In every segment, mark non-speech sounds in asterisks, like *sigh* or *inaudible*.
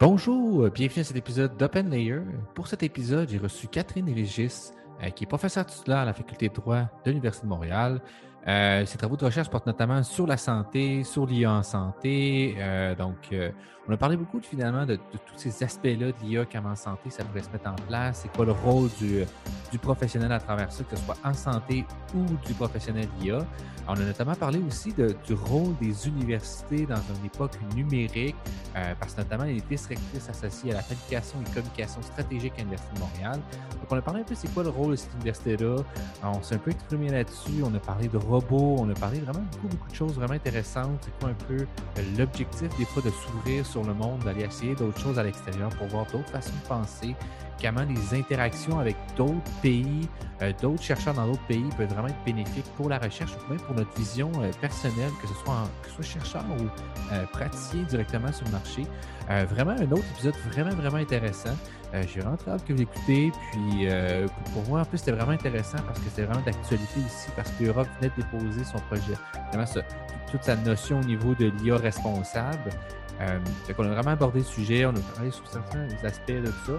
Bonjour, bienvenue à cet épisode d'Open Layer. Pour cet épisode, j'ai reçu Catherine Régis, euh, qui est professeure titulaire à la Faculté de droit de l'Université de Montréal. Euh, ses travaux de recherche portent notamment sur la santé, sur l'IA en santé. Euh, donc, euh, on a parlé beaucoup finalement de, de, tous ces aspects-là de l'IA, comment en santé ça pourrait se mettre en place, c'est quoi le rôle du, professionnel à travers ça, que ce soit en santé ou du professionnel d'IA. On a notamment parlé aussi de, du rôle des universités dans une époque numérique, euh, parce que notamment les directrices associées à la planification et communication stratégique à l'Université de Montréal. Donc, on a parlé un peu c'est quoi le rôle de cette université-là? On s'est un peu exprimé là-dessus. On a parlé de On a parlé vraiment beaucoup, de choses vraiment intéressantes. C'est quoi un peu l'objectif des fois de s'ouvrir sur le monde, d'aller essayer d'autres choses à l'extérieur pour voir d'autres façons de penser, comment les interactions avec d'autres pays, euh, d'autres chercheurs dans d'autres pays peuvent vraiment être bénéfiques pour la recherche ou même pour notre vision euh, personnelle, que ce soit, en, que chercheur ou euh, praticien directement sur le marché. Euh, vraiment un autre épisode vraiment, vraiment intéressant. Euh, J'ai vraiment hâte que vous l'écoutez. Puis euh, pour, moi, en plus, c'était vraiment intéressant parce que c'était vraiment d'actualité ici, parce que l'Europe venait de déposer son projet. Vraiment, toute sa notion au niveau de l'IA responsable. Euh, fait qu'on a vraiment abordé le sujet, on a parlé sur certains aspects de ça.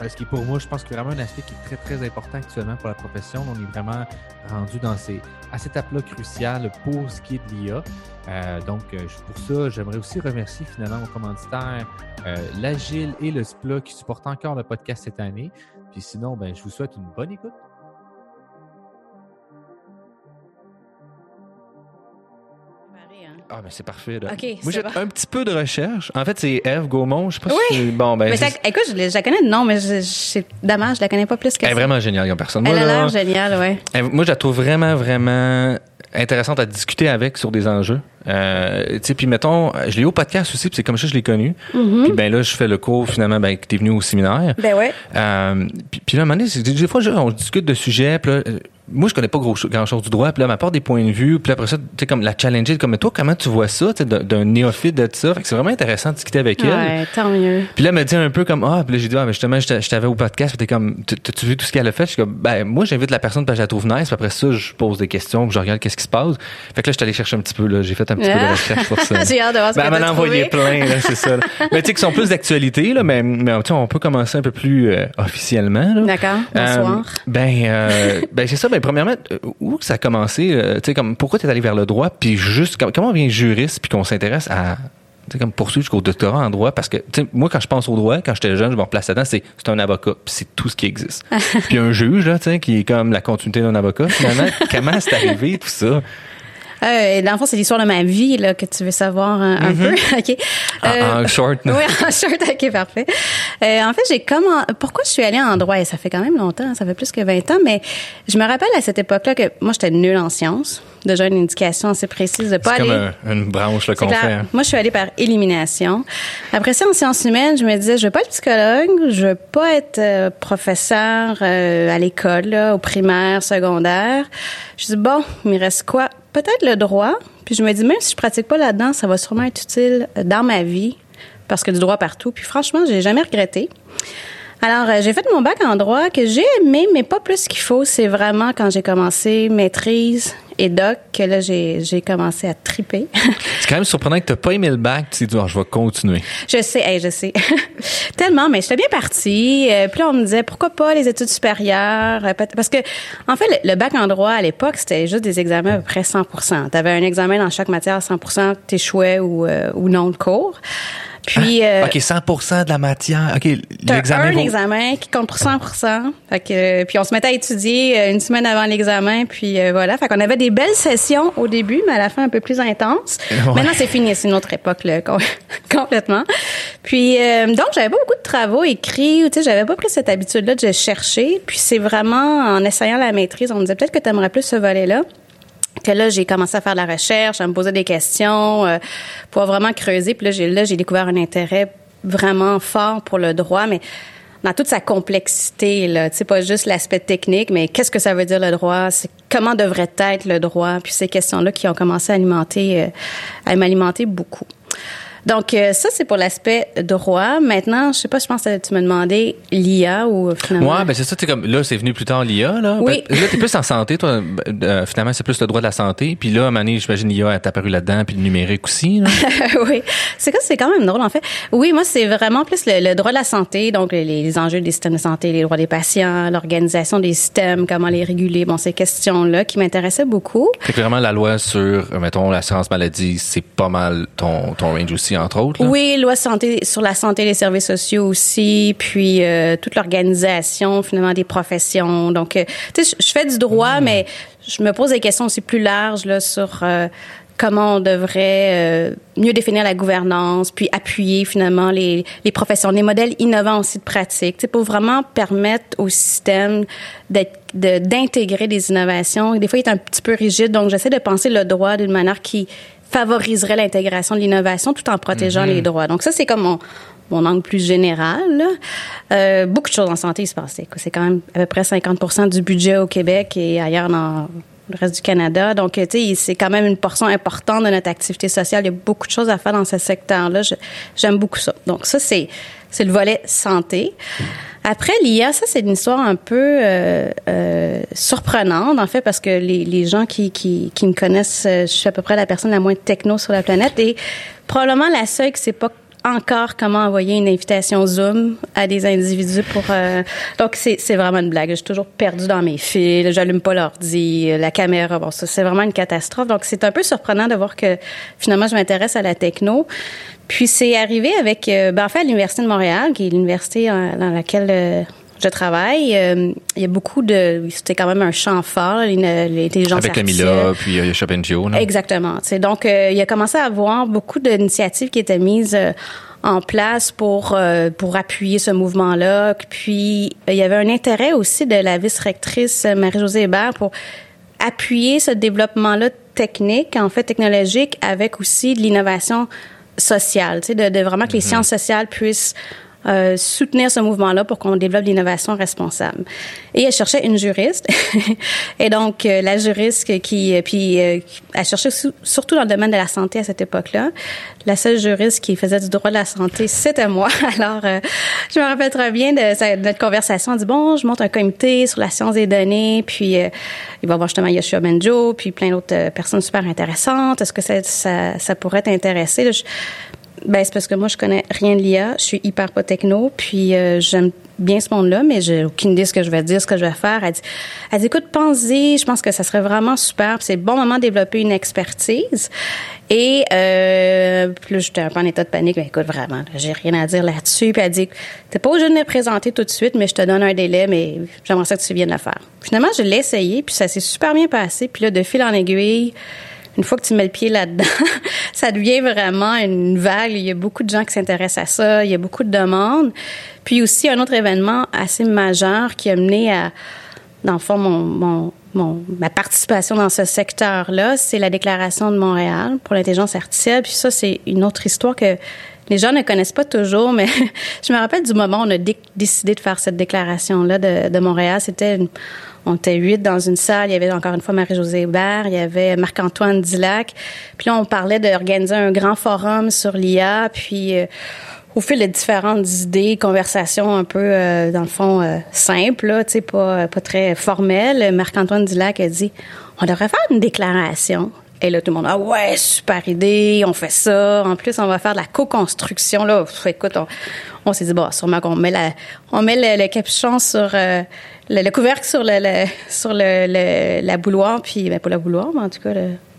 Euh, ce qui pour moi, je pense que vraiment un aspect qui est très, très important actuellement pour la profession. On est vraiment rendu dans ces, à cette étape-là cruciale pour ce qui est de l'IA. Euh, donc, pour ça, j'aimerais aussi remercier finalement mon commanditaire, euh, l'Agile et le SPLA qui supportent encore le podcast cette année. Puis sinon, ben, je vous souhaite une bonne écoute. Ah, mais c'est parfait. Là. Okay, Moi, j'ai bon. un petit peu de recherche. En fait, c'est Eve Gaumont. Je sais pas Oui. si Bon, ben. Mais ça, écoute, je, je la connais de nom, mais je- je- c'est dommage, je la connais pas plus que Elle est ça. vraiment géniale comme personne. Elle Moi, a l'air géniale, ouais. elle- moi, je la trouve vraiment, vraiment intéressante à discuter avec sur des enjeux. Euh, tu sais, puis mettons, je l'ai eu au podcast aussi, puis c'est comme ça que je l'ai connu. Puis ben là, je fais le cours finalement, ben que t'es venu au séminaire. Ben ouais. Euh, puis, là, à un moment donné, c'est- des fois, je- on discute de sujets, puis là, euh, moi, je connais pas gros, grand chose du droit, puis là, m'apporte des points de vue, puis après ça, tu sais, comme la challenger, comme, mais toi, comment tu vois ça, tu sais, d'un néophyte de ça? Fait que c'est vraiment intéressant de discuter avec elle. Ouais, tant mieux. Puis là, elle me dit un peu comme, ah, puis là, j'ai dit, ah, mais justement, je t'a- je t'avais au podcast, puis t'es comme, T'as- t'as-tu vu tout ce qu'elle a fait? Je suis comme, ben, moi, j'invite la personne, puis je la trouve nice, puis après ça, je pose des questions, puis je regarde qu'est-ce qui se passe. Fait que là, je suis allé chercher un petit peu, là, j'ai fait un petit peu de recherche pour ça. *laughs* J'ai hâte de voir ce Ben, que elle m'en envoyé plein, là, c'est ça. là. *laughs* Mais tu sais, qui sont plus d'actualité, là, mais, mais on peut commencer un peu plus euh, officiellement. là. D'accord. Bonsoir. Euh, ben, euh, ben c'est ça. Ben, premièrement, euh, où ça a commencé? euh, tu sais, comme pourquoi tu es allé vers le droit? Puis juste, com- comment on devient juriste puis qu'on s'intéresse à tu sais, comme poursuivre jusqu'au doctorat en droit? Parce que tu sais, moi, quand je pense au droit, quand j'étais jeune, je me replace là-dedans, c'est c'est un avocat. Puis c'est tout ce qui existe. *laughs* puis un juge, là, tu sais, qui est comme la continuité d'un avocat, finalement. *laughs* comment c'est arrivé, tout ça? Euh, dans le fond, c'est l'histoire de ma vie là, que tu veux savoir un, un peu. *laughs* OK. En, Euh, en short, là. *laughs* oui, en short, OK, parfait. Euh, en fait, j'ai comment pourquoi je suis allée en droit? Et ça fait quand même longtemps, ça fait plus que 20 ans, mais je me rappelle à cette époque-là que moi j'étais nulle en sciences, déjà une indication assez précise de pas C'est aller comme un- une branche C'est qu'on fait. hein. Moi, je suis allée par élimination. Après ça, en sciences humaines, je me disais, je veux pas être psychologue, je veux pas être euh, professeur euh, à l'école, là, au primaire, secondaire. Je dis bon, il me reste quoi Peut-être le droit. Puis je me dis même si je pratique pas là-dedans, ça va sûrement être utile dans ma vie parce que du droit partout. Puis franchement, j'ai jamais regretté. Alors, euh, j'ai fait mon bac en droit que j'ai aimé, mais pas plus qu'il faut. C'est vraiment quand j'ai commencé maîtrise et doc que là, j'ai j'ai commencé à triper. *laughs* C'est quand même surprenant que tu pas aimé le bac. Tu dit, Ah, je vais continuer. Je sais, hey, je sais. *laughs* Tellement, mais j'étais bien partie. Euh, puis là, on me disait, pourquoi pas les études supérieures? Euh, Parce que, en fait, le, bac en droit, à l'époque, c'était juste des examens à peu près 100 Tu avais un examen dans chaque matière à 100% t'échouais ou, euh, ou non le cours. Puis, euh, Ah, OK, 100 de la matière. OK, l'examen. un vaut- examen qui compte pour 100 Fait que, euh, puis on se mettait à étudier euh, une semaine avant l'examen, puis voilà. Fait qu'on avait des belles sessions au début, mais à la fin un peu plus intenses. *laughs* Ouais. Maintenant c'est fini, c'est une autre époque là, com- *laughs* complètement. Puis euh, donc j'avais pas beaucoup de travaux écrits, tu sais, j'avais pas pris cette habitude-là de chercher. Puis c'est vraiment en essayant la maîtrise, on me disait peut-être que tu aimerais plus ce volet-là que là j'ai commencé à faire de la recherche, à me poser des questions, euh, pour vraiment creuser. Puis là j'ai là j'ai découvert un intérêt vraiment fort pour le droit, mais dans toute sa complexité là, tu sais pas juste l'aspect technique, mais qu'est-ce que ça veut dire le droit, c'est comment devrait être le droit, puis ces questions-là qui ont commencé à alimenter, euh, à m'alimenter beaucoup. Donc, euh, ça, c'est pour l'aspect droit. Maintenant, je sais pas, je pense que tu me demandais l'IA ou euh, finalement. Ouais, ben c'est ça, tu comme, là, c'est venu plus tard l'IA, là. Oui. Ben, là, t'es plus en santé, toi. Ben, euh, finalement, c'est plus le droit de la santé. Puis là, à un j'imagine l'IA est apparu là-dedans, puis le numérique aussi, là. *laughs* oui, c'est c'est quand même drôle en fait. Oui, moi c'est vraiment plus le, le, droit de la santé, donc les, les, enjeux des systèmes de santé, les droits des patients, l'organisation des systèmes, comment les réguler, bon ces questions là qui m'intéressaient beaucoup. C'est vraiment la loi sur, mettons, l'assurance maladie, c'est pas mal ton ton range aussi entre autres. Là. Oui, loi santé sur la santé et les services sociaux aussi, puis euh, toute l'organisation finalement des professions. Donc, euh, tu sais, je fais du droit, mmh. mais je me pose des questions aussi plus larges là sur euh, comment on devrait mieux définir la gouvernance, puis appuyer finalement les, les professions, des modèles innovants aussi de pratique, pour vraiment permettre au système d'intégrer des innovations. Des fois, il est un petit peu rigide, donc j'essaie de penser le droit d'une manière qui favoriserait l'intégration de l'innovation tout en protégeant mm-hmm. les droits. Donc ça, c'est comme mon, mon angle plus général. Euh, beaucoup de choses en santé se passent. C'est quand même à peu près 50% du budget au Québec et ailleurs dans le reste du Canada. Donc, tu sais, c'est quand même une portion importante de notre activité sociale. Il y a beaucoup de choses à faire dans ce secteur-là. J'aime beaucoup ça. Donc, ça, c'est c'est le volet santé. Après, l'IA, ça, c'est une histoire un peu euh, euh, surprenante, en fait, parce que les, les gens qui, qui, qui me connaissent, je suis à peu près la personne la moins techno sur la planète et probablement la seule qui s'est pas encore comment envoyer une invitation Zoom à des individus pour euh, donc c'est c'est vraiment une blague. Je suis toujours perdue dans mes fils j'allume pas l'ordi la caméra. Bon ça c'est vraiment une catastrophe. Donc c'est un peu surprenant de voir que finalement je m'intéresse à la techno. Puis c'est arrivé avec euh, ben en fait l'université de Montréal qui est l'université dans laquelle euh, je travaille. Euh, il y a beaucoup de. C'était quand même un champ fort, l'intelligence artificielle. Avec Camilla, puis euh, Shop Là. Exactement. Donc, euh, il a commencé à avoir beaucoup d'initiatives qui étaient mises en place pour pour appuyer ce mouvement-là. Puis il y avait un intérêt aussi de la vice-rectrice Marie-Josée Hébert pour appuyer ce développement-là technique, en fait technologique, avec aussi de l'innovation sociale, tu sais, de, de vraiment que les mm-hmm. sciences sociales puissent euh, soutenir ce mouvement-là pour qu'on développe l'innovation responsable. Et elle cherchait une juriste. *laughs* et donc, euh, la juriste qui, euh, puis, elle cherchait surtout dans le domaine de la santé à cette époque-là. La seule juriste qui faisait du droit de la santé, c'était moi. *laughs* Alors, je me rappelle très bien de, notre conversation. Elle dit, bon, je monte un comité sur la science des données, puis il va y avoir justement Yoshua Benjo, puis plein d'autres personnes super intéressantes. Est-ce que ça, ça, ça pourrait t'intéresser? Ben c'est parce que moi je connais rien de l'IA, je suis hyper pas techno, puis euh, j'aime bien ce monde-là, mais j'ai aucune idée ce que je vais dire, ce que je vais faire. Elle dit, elle dit écoute, pense-y, je pense que ça serait vraiment super. C'est le bon moment de développer une expertise. Et euh, plus j'étais un peu en état de panique, mais écoute vraiment, j'ai rien à dire là-dessus. Puis elle dit, t'es pas obligé de me présenter tout de suite, mais je te donne un délai, mais j'aimerais ça que tu viennes le faire. Finalement, je l'ai essayé, puis ça s'est super bien passé. Puis là, de fil en aiguille une fois que tu mets le pied là-dedans, *laughs* ça devient vraiment une vague. Il y a beaucoup de gens qui s'intéressent à ça. Il y a beaucoup de demandes. Puis aussi, un autre événement assez majeur qui a mené à, dans le fond, mon, mon, ma participation dans ce secteur-là, c'est la Déclaration de Montréal pour l'intelligence artificielle. Puis ça, c'est une autre histoire que les gens ne connaissent pas toujours, mais *laughs* je me rappelle du moment où on a décidé de faire cette déclaration-là de, de Montréal. C'était une on était huit dans une salle. Il y avait encore une fois Marie-Josée Hébert, il y avait Marc-Antoine Dillac. Puis là, on parlait d'organiser un grand forum sur l'IA. Puis euh, au fil de différentes idées, conversations un peu, euh, dans le fond, euh, simples, là, pas, pas très formelles, Marc-Antoine Dillac a dit, on devrait faire une déclaration. Et là, tout le monde, ah ouais, super idée, on fait ça. En plus, on va faire de la co-construction. Là, écoute, on, s'est dit, bon, sûrement qu'on met la, on met le, capuchon sur euh, le, couvercle sur le, sur le, la bouloire, puis ben pas la bouloire, mais en tout cas,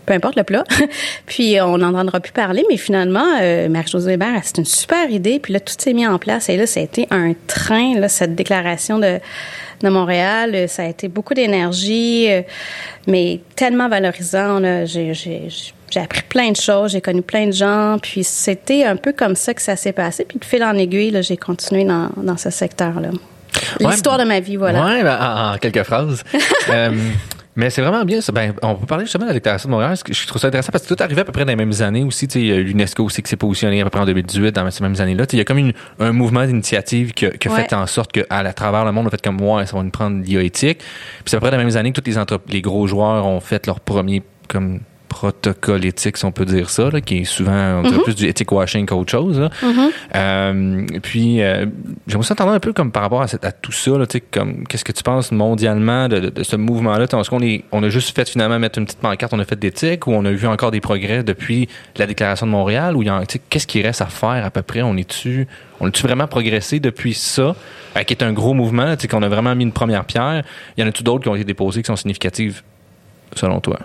peu importe le plat. *laughs* puis on n'entendra plus parler, mais finalement, euh, Marie-Josée Hébert, c'est une super idée. Puis là, tout s'est mis en place. Et là, ça a été un train, là, cette déclaration de de Montréal. Euh, ça a été beaucoup d'énergie, euh, mais tellement valorisant. J'ai appris plein de choses, j'ai connu plein de gens, puis c'était un peu comme ça que ça s'est passé. Puis de fil en aiguille, j'ai continué dans, dans ce secteur-là. L'histoire de ma vie, voilà. Oui, ben, en, quelques phrases. *laughs* euh, mais c'est vraiment bien ça. Ben, on peut parler justement de la déclaration de Montréal. Je trouve ça intéressant? Parce que tout arrivait à peu près dans les mêmes années aussi. A l'UNESCO aussi qui s'est positionné à peu près en 2018 dans ces mêmes années-là. Il y a comme une, un mouvement d'initiative qui a, qui a fait en sorte qu'à à travers le monde, on a fait comme moi, ça va nous prendre l'IA éthique. Puis c'est à peu près dans les mêmes années que tous les, les gros joueurs ont fait leur premier comme protocole éthique, si on peut dire ça, là, qui est souvent on dirait Mhm. plus du ethic washing qu'autre chose. là. Mhm. Euh, puis, euh, j'aimerais s'entendre un peu comme par rapport à, cette- à tout ça, là, tu sais, comme qu'est-ce que tu penses mondialement de, de- de ce mouvement-là? Est-ce qu'on est, on a juste fait finalement mettre une petite pancarte, on a fait d'éthique, ou on a vu encore des progrès depuis la déclaration de Montréal, ou qu'est-ce qui reste à faire à peu près? On est-tu, on a-tu vraiment progressé depuis ça, euh, qui est un gros mouvement, qu'on a vraiment mis une première pierre? Il y en a-tu d'autres qui ont été déposées qui sont significatives, selon toi?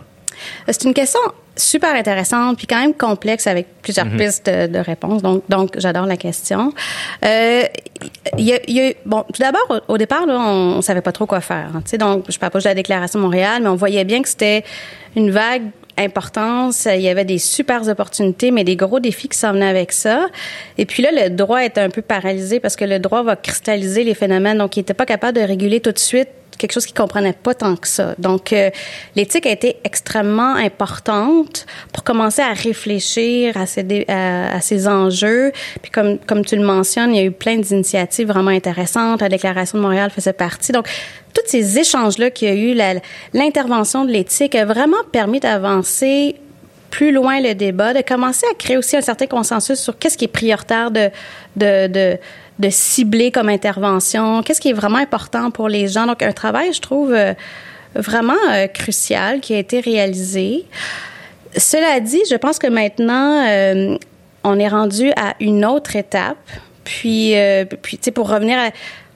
C'est une question super intéressante puis quand même complexe avec plusieurs pistes de, de réponses. Donc, donc j'adore la question. Euh, il y a, il y a- bon, tout d'abord, au, au départ, là, on, on savait pas trop quoi faire. hein. Donc, je parle pas de la déclaration de Montréal, mais on voyait bien que c'était une vague importance. Il y avait des super opportunités, mais des gros défis qui s'en venaient avec ça. Et puis là, le droit était un peu paralysé parce que le droit va cristalliser les phénomènes. Donc, il était pas capable de réguler tout de suite quelque chose qu'il comprenait pas tant que ça. Donc, euh, l'éthique a été extrêmement importante pour commencer à réfléchir à ces, à ces enjeux. Puis comme, comme tu le mentionnes, il y a eu plein d'initiatives vraiment intéressantes. La Déclaration de Montréal faisait partie. Donc, tous ces échanges-là qu'il y a eu, l'intervention de l'éthique a vraiment permis d'avancer plus loin le débat, de commencer à créer aussi un certain consensus sur qu'est-ce qui est prioritaire de, de, de, de cibler comme intervention, qu'est-ce qui est vraiment important pour les gens. Donc, un travail, je trouve, euh, vraiment euh, crucial qui a été réalisé. Cela dit, je pense que maintenant, euh, on est rendu à une autre étape. Puis, puis tu sais, pour revenir à-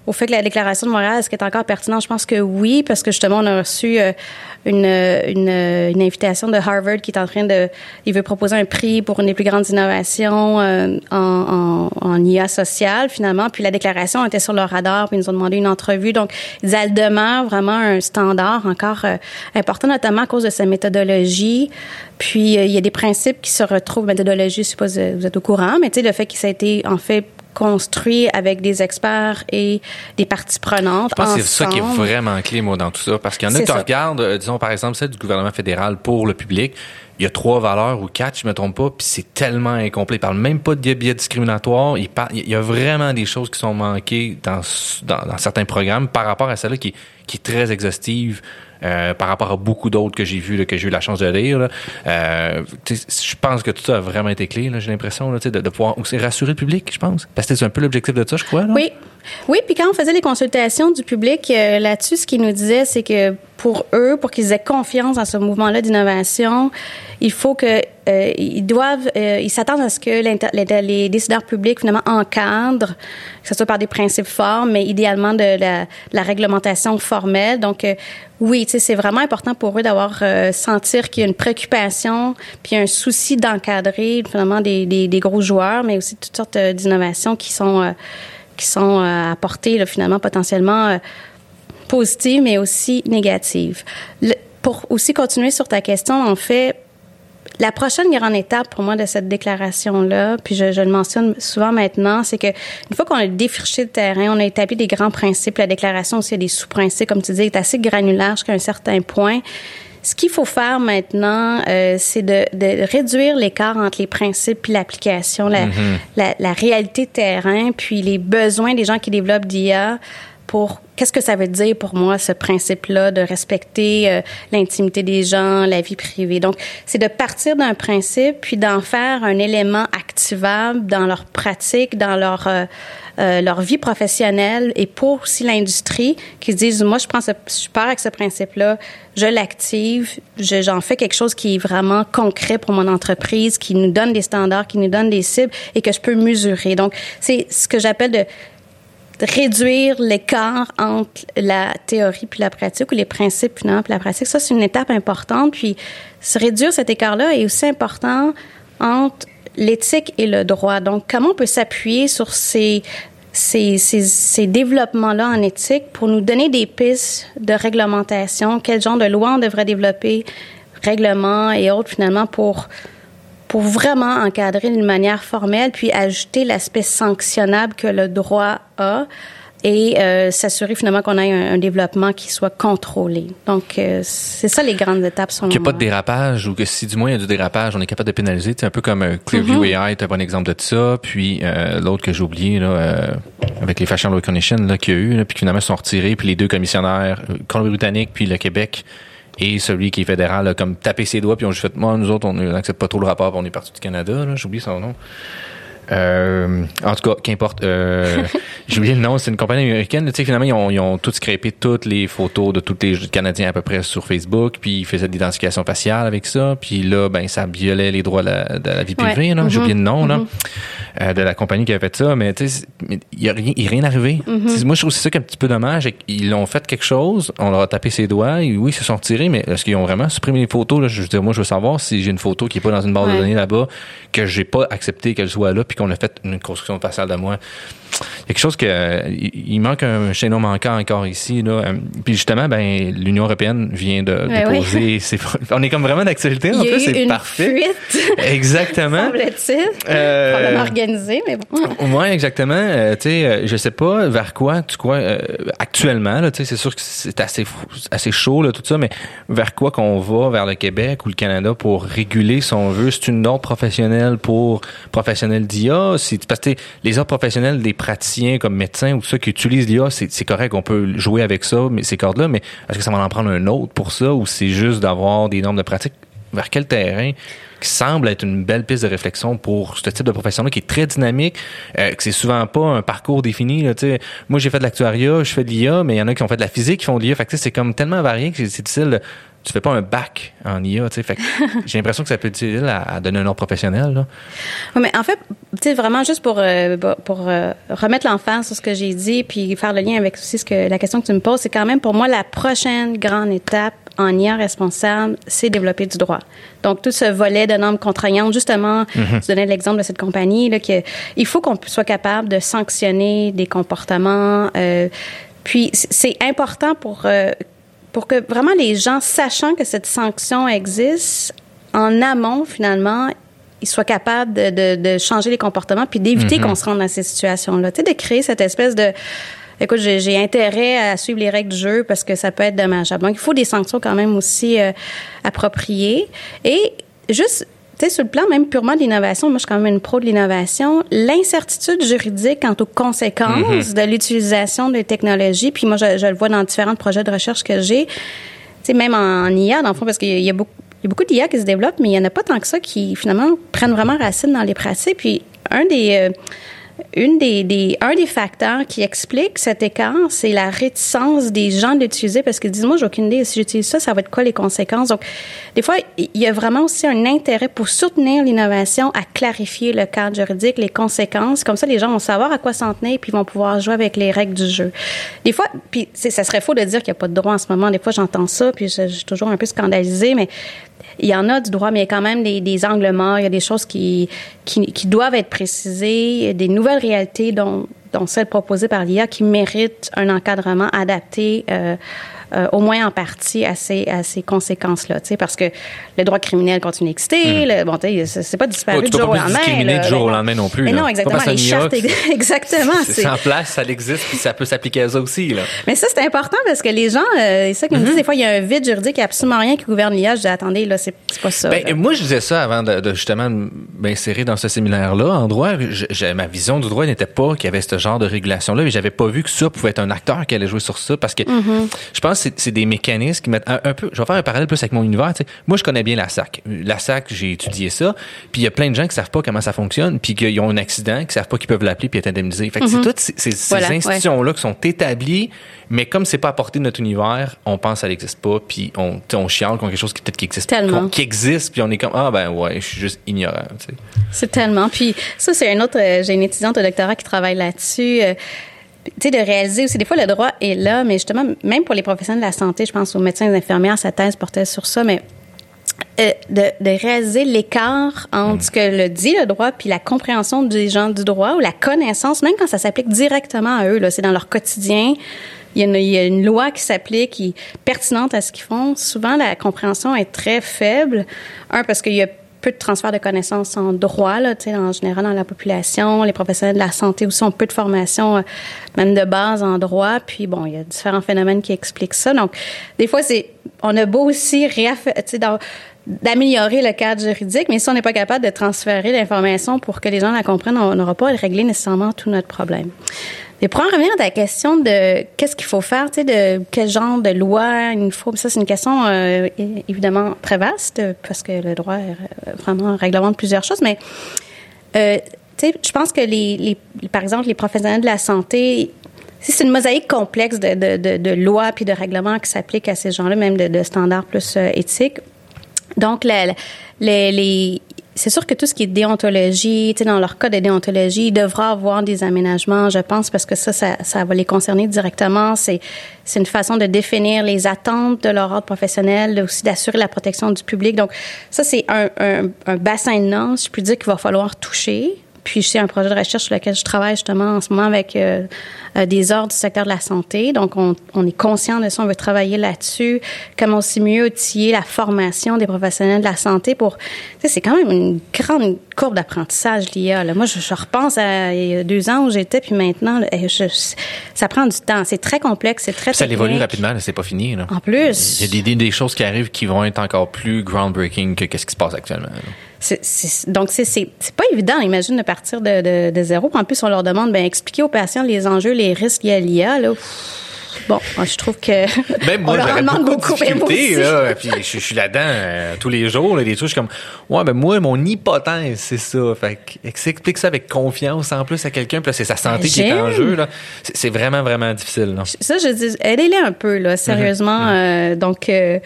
au fait que la déclaration de Montréal, est-ce qu'elle est encore pertinente? Je pense que oui, parce que justement, on a reçu euh, une, invitation de Harvard qui est en train de... Il veut proposer un prix pour une des plus grandes innovations euh, en, IA sociale, finalement. Puis la déclaration était sur leur radar, puis ils nous ont demandé une entrevue. Donc, ils elle demeure vraiment un standard encore euh, important, notamment à cause de sa méthodologie. Puis, il y a des principes qui se retrouvent, méthodologie, je si vous êtes au courant, mais tu sais, le fait que ça a été, en fait, construit avec des experts et des parties prenantes. Je pense que c'est ça qui est vraiment clé, moi, dans tout ça. Parce qu'il y en a qui regardent, euh, disons, par exemple, celle du gouvernement fédéral pour le public. Il y a trois valeurs ou quatre, je me trompe pas, puis c'est tellement incomplet. Ils parlent même pas de biais discriminatoires. Il, parle, il y a vraiment des choses qui sont manquées dans, ce- dans, dans certains programmes par rapport à celle-là qui, qui est très exhaustive. euh, par rapport à beaucoup d'autres que j'ai vus, que j'ai eu la chance de lire. Euh, je pense que tout ça a vraiment été clé, j'ai l'impression, de, pouvoir aussi rassurer le public, je pense. Parce que c'est un peu l'objectif de ça, je crois. Oui. Oui, puis quand on faisait les consultations du public euh, là-dessus, ce qu'ils nous disaient, c'est que pour eux, pour qu'ils aient confiance dans ce mouvement-là d'innovation, il faut que euh, ils doivent, euh, ils s'attendent à ce que les, décideurs publics finalement encadrent, que ce soit par des principes forts, mais idéalement de la, la réglementation formelle. Donc euh, oui, c'est vraiment important pour eux d'avoir euh, sentir qu'il y a une préoccupation, puis un souci d'encadrer finalement des, des, des gros joueurs, mais aussi toutes sortes euh, d'innovations qui sont euh, qui sont apportées là, finalement potentiellement positives, mais aussi négatives. Le- pour aussi continuer sur ta question, en fait, la prochaine grande étape pour moi de cette déclaration-là, puis je, je le mentionne souvent maintenant, c'est que une fois qu'on a défriché le terrain, on a établi des grands principes, la déclaration aussi a des sous-principes, comme tu dis, est assez granulaire jusqu'à un certain point. Ce qu'il faut faire maintenant, euh, c'est de, de réduire l'écart entre les principes et l'application, la, la, la réalité terrain, puis les besoins des gens qui développent d'IA pour qu'est-ce que ça veut dire pour moi ce principe-là de respecter euh, l'intimité des gens, la vie privée? Donc, c'est de partir d'un principe puis d'en faire un élément activable dans leur pratique, dans leur euh, euh, leur vie professionnelle et pour aussi l'industrie qui se disent moi je prends ce, je pars avec ce principe-là, je l'active, je- j'en fais quelque chose qui est vraiment concret pour mon entreprise, qui nous donne des standards, qui nous donne des cibles et que je peux mesurer. Donc, c'est ce que j'appelle de réduire l'écart entre la théorie puis la pratique ou les principes finalement puis la pratique. Ça, c'est une étape importante. Puis, se réduire cet écart-là est aussi important entre l'éthique et le droit. Donc, comment on peut s'appuyer sur ces, ces, ces, ces développements-là en éthique pour nous donner des pistes de réglementation, quel genre de loi on devrait développer, règlements et autres finalement pour pour vraiment encadrer d'une manière formelle, puis ajouter l'aspect sanctionnable que le droit a et euh, s'assurer finalement qu'on ait un, un développement qui soit contrôlé. Donc, euh, c'est ça les grandes étapes. Qu'il n'y a pas de dérapage ou que si du moins il y a du dérapage, on est capable de pénaliser. C'est un peu comme euh, Clearview Mhm. AI, c'est un bon exemple de ça. Puis euh, l'autre que j'ai oublié, là, euh, avec les facial recognition là, qu'il y a eu, là, puis finalement sont retirés, puis les deux commissionnaires, euh, Colombie-Britannique puis le Québec, et celui qui est fédéral a comme tapé ses doigts puis on juste fait moi nous autres on n'accepte pas trop le rapport puis on est parti du Canada là. J'oublie son nom euh, en tout cas, qu'importe. Euh, *laughs* J'ai oublié le nom. C'est une compagnie américaine. Tu sais, finalement, ils ont, ils ont tout scrapé toutes les photos de tous les Canadiens à peu près sur Facebook. Puis ils faisaient de l'identification faciale avec ça. Puis là, ben, ça violait les droits de la, de la vie privée. Ouais. J'ai oublié le nom là, Mhm. euh, de la compagnie qui avait fait ça. Mais tu sais, il n'y a rien, il est rien arrivé. Mhm. Sais, Moi, je trouve ça un petit peu dommage. Ils ont fait quelque chose. On leur a tapé ses doigts. Et oui, ils se sont retirés. Mais est-ce qu'ils ont vraiment supprimé les photos? Là? Je veux dire, moi, je veux savoir si j'ai une photo qui est pas dans une base Ouais. de données là-bas, que j'ai pas accepté qu'elle soit là, puis qu'on a fait une construction faciale de moi. Il y a quelque chose que il manque un chaînon manquant encore ici là. Euh, Puis justement, ben l'Union européenne vient de Ouais, déposer. *laughs* ses- on est comme vraiment d'actualité. En plus, c'est une parfait. fuite, *laughs* Exactement. semble-t-il. Euh, organisée, mais bon. *laughs* Ouais, exactement. Euh, tu sais, euh, je sais pas vers quoi tu crois euh, actuellement. Là, tu sais, c'est sûr que c'est assez fou- assez chaud là, tout ça, mais vers quoi qu'on va vers le Québec ou le Canada pour réguler, si on veut, c'est une ordre professionnelle pour professionnels d'IA. C'est parce que les ordres professionnels des praticiens comme médecins ou ceux qui utilisent l'IA, c'est correct, on peut jouer avec ça, mais ces cordes-là. Mais est-ce que ça va en prendre un autre pour ça ou c'est juste d'avoir des normes de pratique vers quel terrain qui semble être une belle piste de réflexion pour ce type de profession-là qui est très dynamique, euh, que c'est souvent pas un parcours défini. Là, moi, j'ai fait de l'actuariat, je fais de l'IA, mais il y en a qui ont fait de la physique, qui font de l'IA. Fait c'est comme tellement varié que c'est c'est difficile. Tu fais pas un bac en IA. tu sais. *laughs* J'ai l'impression que ça peut être utile à, à donner un nom professionnel. Là. Ouais, mais en fait, tu sais, vraiment juste pour, euh, pour euh, remettre l'emphase sur ce que j'ai dit, puis faire le lien avec aussi ce que la question que tu me poses, c'est quand même pour moi la prochaine grande étape en IA responsable, c'est développer du droit. Donc, tout ce volet de normes contraignantes, justement, tu donnais l'exemple de cette compagnie, là, que il faut qu'on soit capable de sanctionner des comportements. euh, puis, c'est important pour euh, pour que vraiment les gens, sachant que cette sanction existe, en amont, finalement, ils soient capables de, de, de changer les comportements puis d'éviter qu'on se rende dans ces situations-là. Tu sais, de créer cette espèce de... Écoute, j'ai j'ai intérêt à suivre les règles du jeu parce que ça peut être dommageable. Donc, il faut des sanctions quand même aussi euh, appropriées. Et juste, tu sais, sur le plan même purement de l'innovation, moi, je suis quand même une pro de l'innovation, l'incertitude juridique quant aux conséquences de l'utilisation des technologies, puis moi, je, je le vois dans différents projets de recherche que j'ai, tu sais, même en, en IA, dans le fond, parce qu'il y a- il y a beaucoup, il y a beaucoup d'IA qui se développent, mais il y en a pas tant que ça qui, finalement, prennent vraiment racine dans les pratiques. Puis, un des... euh, une des, des, un des facteurs qui explique cet écart, c'est la réticence des gens de l'utiliser parce qu'ils disent, moi, j'ai aucune idée. Si j'utilise ça, ça va être quoi les conséquences? Donc, des fois, il y a vraiment aussi un intérêt pour soutenir l'innovation à clarifier le cadre juridique, les conséquences. Comme ça, les gens vont savoir à quoi s'en tenir puis vont pouvoir jouer avec les règles du jeu. Des fois, puis ça serait faux de dire qu'il n'y a pas de droit en ce moment. Des fois, j'entends ça puis je, je suis toujours un peu scandalisée, mais il y en a du droit, mais il y a quand même des, des angles morts, il y a des choses qui, qui, qui doivent être précisées, des nouvelles réalités dont, dont celles proposées par l'IA qui méritent un encadrement adapté, euh, euh, au moins en partie, à ces, à ces conséquences-là. Tu sais, parce que le droit criminel continue d'exister, le, bon, tu sais, c'est pas disparu Oh, du jour au lendemain. discriminer là. du jour au lendemain non plus. Mais là. non, exactement. Les chartes, *laughs* *laughs* exactement. C'est en place, ça existe, puis ça peut s'appliquer à ça aussi. Là. mais ça, c'est important parce que les gens, euh, c'est ça qu'ils me Mm-hmm. disent, des fois, il y a un vide juridique, il n'y a absolument rien qui gouverne l'IA. Je dis, attendez, là, c'est pas ça. Ben, moi, je disais ça avant de, de justement m'insérer dans ce séminaire-là. En droit, je- ma vision du droit n'était pas qu'il y avait ce genre de régulation-là, mais j'avais pas vu que ça pouvait être un acteur qui allait jouer sur ça, parce que je pense c'est- des mécanismes qui mettent un, un peu. Je vais faire un parallèle plus avec mon univers. Moi, je connais bien la SAC. La SAC, j'ai étudié ça, puis il y a plein de gens qui savent pas comment ça fonctionne, puis qu'ils ont un accident, qui savent pas qu'ils peuvent l'appeler puis être indemnisés. Fait que c'est toutes ces, ces- ces Voilà, ouais. institutions-là qui sont établies, mais comme c'est pas à portée de notre univers, on pense qu'elle n'existe pas, puis on, on chiale quelque chose qui peut-être qui existe, Tellement. qu'on- qui existe, puis on est comme ah ben ouais, je suis juste ignorant. C'est tellement. Puis ça, c'est un autre. euh, J'ai une étudiante au doctorat qui travaille là-dessus. euh, tu sais, de réaliser aussi, des fois, le droit est là, mais justement, même pour les professionnels de la santé, je pense aux médecins et infirmières, sa thèse portait sur ça, mais euh, de, de réaliser l'écart entre ce que le dit le droit puis la compréhension des gens du droit ou la connaissance, même quand ça s'applique directement à eux, là, c'est dans leur quotidien. Il y, a une, il y a une loi qui s'applique, qui est pertinente à ce qu'ils font. Souvent, la compréhension est très faible. Un, parce qu'il y a peu de transfert de connaissances en droit, là, en général dans la population. Les professionnels de la santé aussi ont peu de formation, euh, même de base en droit. Puis bon, il y a différents phénomènes qui expliquent ça. Donc, des fois, c'est, on a beau aussi d'améliorer le cadre juridique, mais si on n'est pas capable de transférer l'information pour que les gens la comprennent, on n'aura pas à régler nécessairement tout notre problème. Mais pour en revenir à ta question de qu'est-ce qu'il faut faire, tu sais, de quel genre de loi il faut, ça c'est une question euh, évidemment très vaste parce que le droit est vraiment réglemente plusieurs choses, mais euh, tu sais, je pense que les, par exemple, les professionnels de la santé, c'est une mosaïque complexe de, de, de, de lois puis de règlements qui s'appliquent à ces gens-là, même de, de standards plus euh, éthiques. Donc, les, c'est sûr que tout ce qui est déontologie, tu sais, dans leur code de déontologie, il devra avoir des aménagements, je pense, parce que ça, ça, ça va les concerner directement. C'est, c'est une façon de définir les attentes de leur ordre professionnel, aussi d'assurer la protection du public. Donc, ça, c'est un, un, un bassin de normes, je peux dire, qu'il va falloir toucher. Puis c'est un projet de recherche sur lequel je travaille justement en ce moment avec euh, euh, des ordres du secteur de la santé. Donc on, on est conscient de ça, on veut travailler là-dessus. Comment aussi mieux outiller la formation des professionnels de la santé pour. Tu sais, c'est quand même une grande courbe d'apprentissage l'IA. Là. Moi, je, je, repense à il y a deux ans où j'étais, puis maintenant, là, je, ça prend du temps. C'est très complexe, c'est très. Ça évolue rapidement, c'est pas fini. Là. En plus, il y a des, des, choses qui arrivent qui vont être encore plus groundbreaking que qu'est-ce qui se passe actuellement. Là. Donc, c'est, c'est, pas évident, imagine, de partir de, de, de, zéro. En plus, on leur demande, ben, expliquer aux patients les enjeux, les risques liés à l'IA, là. Bon, je trouve que. *laughs* Même moi, j'aurais beaucoup, beaucoup de là. Puis je, je, suis là-dedans euh, tous les jours, là, des trucs comme, ouais, ben moi, mon hypothèse, c'est ça. Fait que, explique ça avec confiance en plus à quelqu'un, puis c'est sa santé qui est en jeu, là. C'est, vraiment, vraiment difficile, là. Ça, je dis, aidez-les un peu, là, sérieusement. Mm-hmm. Euh, donc, euh,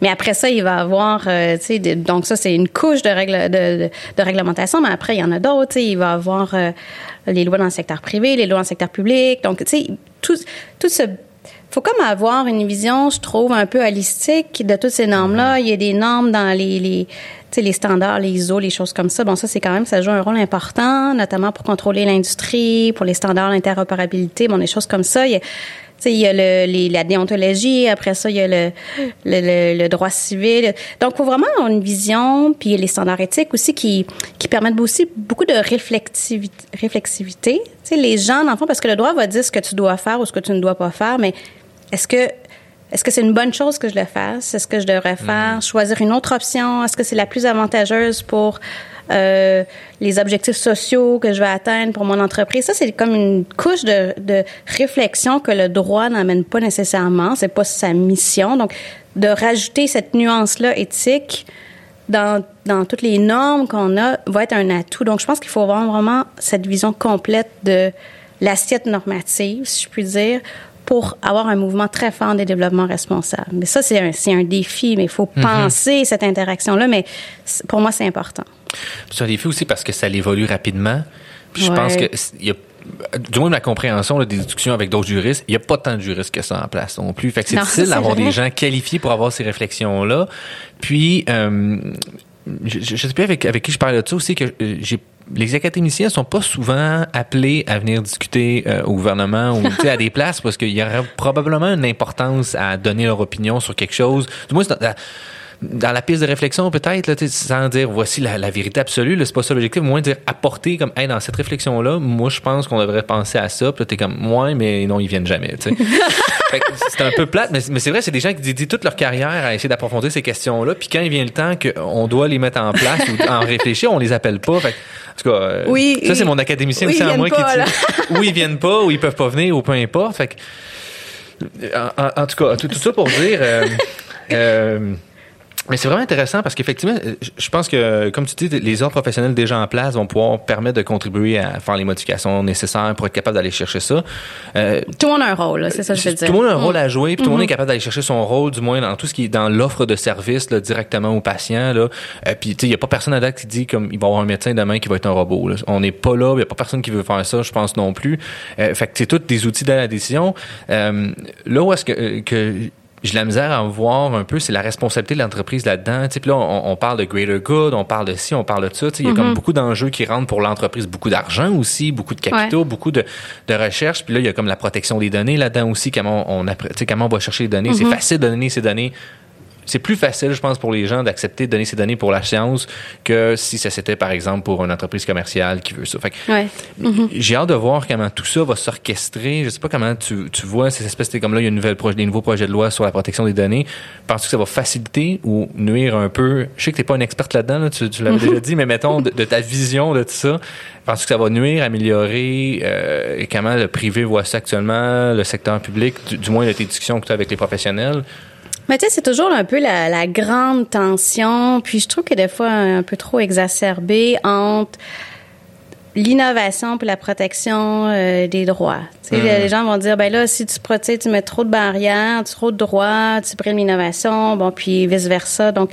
mais après ça, il va avoir, euh, tu sais, donc ça, c'est une couche de, règle, de, de, de, réglementation, mais après, il y en a d'autres, tu sais, il va avoir euh, les lois dans le secteur privé, les lois dans le secteur public. Donc, tu sais, tout, tout ce faut comme avoir une vision, je trouve, un peu holistique de toutes ces normes-là. Il y a des normes dans les, les, les standards, les ISO, les choses comme ça. Bon, ça, c'est quand même, ça joue un rôle important, notamment pour contrôler l'industrie, pour les standards d'interopérabilité, bon, des choses comme ça. Il y a, il y a le, les, la déontologie, après ça, il y a le, le, le, droit civil. Donc, il faut vraiment avoir une vision, puis les standards éthiques aussi qui, qui permettent aussi beaucoup de réflexivité. les gens, dans le fond, parce que le droit va dire ce que tu dois faire ou ce que tu ne dois pas faire, mais est-ce que est-ce que c'est une bonne chose que je le fasse? Est-ce que je devrais faire? Mmh. Choisir une autre option? Est-ce que c'est la plus avantageuse pour euh, les objectifs sociaux que je vais atteindre pour mon entreprise. Ça, c'est comme une couche de, de réflexion que le droit n'amène pas nécessairement. C'est pas sa mission. Donc, de rajouter cette nuance-là éthique dans, dans toutes les normes qu'on a va être un atout. Donc, je pense qu'il faut avoir vraiment cette vision complète de l'assiette normative, si je puis dire, pour avoir un mouvement très fort de développement responsable. Mais ça, c'est un, un défi, mais il faut mm-hmm. penser cette interaction-là, mais pour moi, c'est important. C'est un défi aussi parce que ça évolue rapidement. Puis je ouais. pense que y a du moins ma compréhension là, des discussions avec d'autres juristes, il n'y a pas tant de juristes que ça en place non plus. Fait que c'est difficile d'avoir des gens qualifiés pour avoir ces réflexions-là. Puis, euh, je, je, sais plus avec, avec qui je parlais de ça aussi, que euh, j'ai les académiciens sont pas souvent appelés à venir discuter euh, au gouvernement ou à des *laughs* places parce qu'il y aurait probablement une importance à donner leur opinion sur quelque chose. Du moins, dans la piste de réflexion peut-être sans dire voici la, la vérité absolue c'est pas ça l'objectif moins dire apporter comme hey, dans cette réflexion là moi je pense qu'on devrait penser à ça puis t'es comme moi mais non ils viennent jamais *laughs* c'est un peu plate mais, mais c'est vrai c'est des gens qui dédient toute leur carrière à essayer d'approfondir ces questions là puis quand il vient le temps qu'on doit les mettre en place ou en réfléchir on les appelle pas fait, en tout cas, euh, oui, ça c'est mon académicien oui, aussi à moi pas, qui dit *laughs* ou ils viennent pas ou ils peuvent pas venir ou peu importe. Fait que, en, en, en tout cas, tout, tout ça pour dire. Euh, euh, mais c'est vraiment intéressant parce qu'effectivement, je pense que, comme tu dis, les ordres professionnels déjà en place vont pouvoir permettre de contribuer à faire les modifications nécessaires pour être capable d'aller chercher ça. Euh, tout le monde a un rôle, c'est ça que je veux dire. Tout le monde a un rôle à jouer, puis tout le monde est capable d'aller chercher son rôle, du moins dans tout ce qui est dans l'offre de service là, directement aux patients. Là. Euh, puis, tu sais, il n'y a pas personne à date qui dit comme il va y avoir un médecin demain qui va être un robot. Là. On n'est pas là, il n'y a pas personne qui veut faire ça, je pense non plus. Euh, fait que c'est tous des outils de la décision. Euh, là où est-ce que, que j'ai la misère à voir un peu, c'est la responsabilité de l'entreprise là-dedans. Tu sais, là, on, on, parle de greater good, on parle de ci, on parle de ça. Tu sais, il y a mm-hmm. comme beaucoup d'enjeux qui rentrent pour l'entreprise, beaucoup d'argent aussi, beaucoup de capitaux, ouais. beaucoup de, de recherche. Puis là, il y a comme la protection des données là-dedans aussi, comment on, tu sais, comment on va chercher les données. Mm-hmm. C'est facile de donner ces données c'est plus facile, je pense, pour les gens d'accepter de donner ces données pour la science que si ça c'était, par exemple, pour une entreprise commerciale qui veut ça. Fait Ouais. J'ai hâte de voir comment tout ça va s'orchestrer. Je sais pas comment tu, tu vois ces espèces de comme là, il y a une nouvelle projet, des nouveaux projets de loi sur la protection des données. Penses-tu que ça va faciliter ou nuire un peu? Je sais que t'es pas une experte là-dedans, là, tu, tu l'avais déjà *laughs* dit, mais mettons de, de ta vision de tout ça. Penses-tu que ça va nuire, améliorer, euh, et comment le privé voit ça actuellement, le secteur public, du, du moins de tes discussions que tu as avec les professionnels? Mais tu sais, c'est toujours un peu la, la grande tension, puis je trouve que des fois un peu trop exacerbée entre l'innovation puis la protection euh, des droits. Tu sais, Les gens vont dire, ben là, si tu protèges, tu mets trop de barrières, trop de droits, tu primes l'innovation, bon, puis vice-versa. Donc,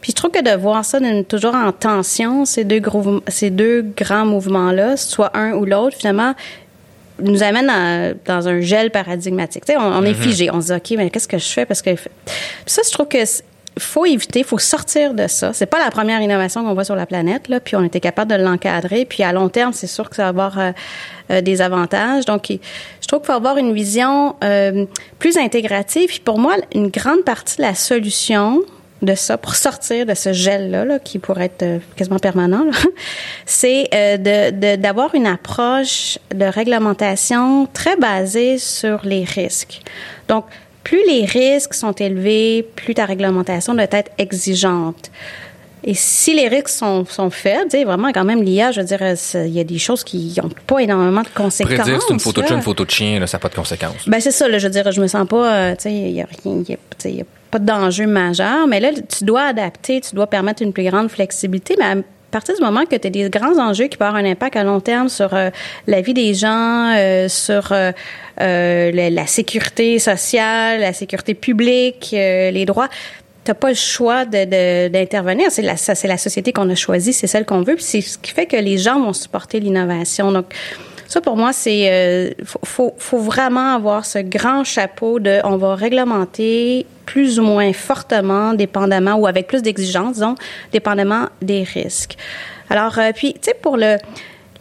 puis je trouve que de voir ça toujours en tension, ces deux, gros, ces deux grands mouvements-là, soit un ou l'autre, finalement, nous amène à- dans un gel paradigmatique. Tu sais, on, on est figé. On se dit, OK, mais qu'est-ce que je fais? Parce que Puis ça, je trouve que faut éviter, faut sortir de ça. C'est pas la première innovation qu'on voit sur la planète, là, puis on était capable de l'encadrer. Puis à long terme, c'est sûr que ça va avoir euh, euh, des avantages. Donc, je trouve qu'il faut avoir une vision euh, plus intégrative. Puis pour moi, une grande partie de la solution de ça pour sortir de ce gel-là, là, qui pourrait être euh, quasiment permanent, *laughs* c'est euh, de- de- d'avoir une approche de réglementation très basée sur les risques. Donc, plus les risques sont élevés, plus ta réglementation doit être exigeante. Et si les risques sont, sont faibles, tu sais, vraiment, quand même, l'IA, je veux dire, euh, il y a des choses qui n'ont pas énormément de conséquences. Prédire c'est une photo de chat, une photo de chien, là, ça n'a pas de conséquences. Ben c'est ça, là, je veux dire, je me sens pas, euh, tu sais, il y a rien, il y a, tu sais, il y a pas d'enjeu majeur, mais là, tu dois adapter, tu dois permettre une plus grande flexibilité, mais à partir du moment que tu as des grands enjeux qui peuvent avoir un impact à long terme sur euh, la vie des gens, euh, sur euh, euh, la, la sécurité sociale, la sécurité publique, euh, les droits, t'as pas le choix de- de- d'intervenir. C'est la, c'est la société qu'on a choisie, c'est celle qu'on veut, puis c'est ce qui fait que les gens vont supporter l'innovation. Donc, ça, pour moi, c'est euh, faut, faut, vraiment avoir ce grand chapeau de on va réglementer plus ou moins fortement, dépendamment ou avec plus d'exigences, disons, dépendamment des risques. Alors, euh, puis, tu sais, pour le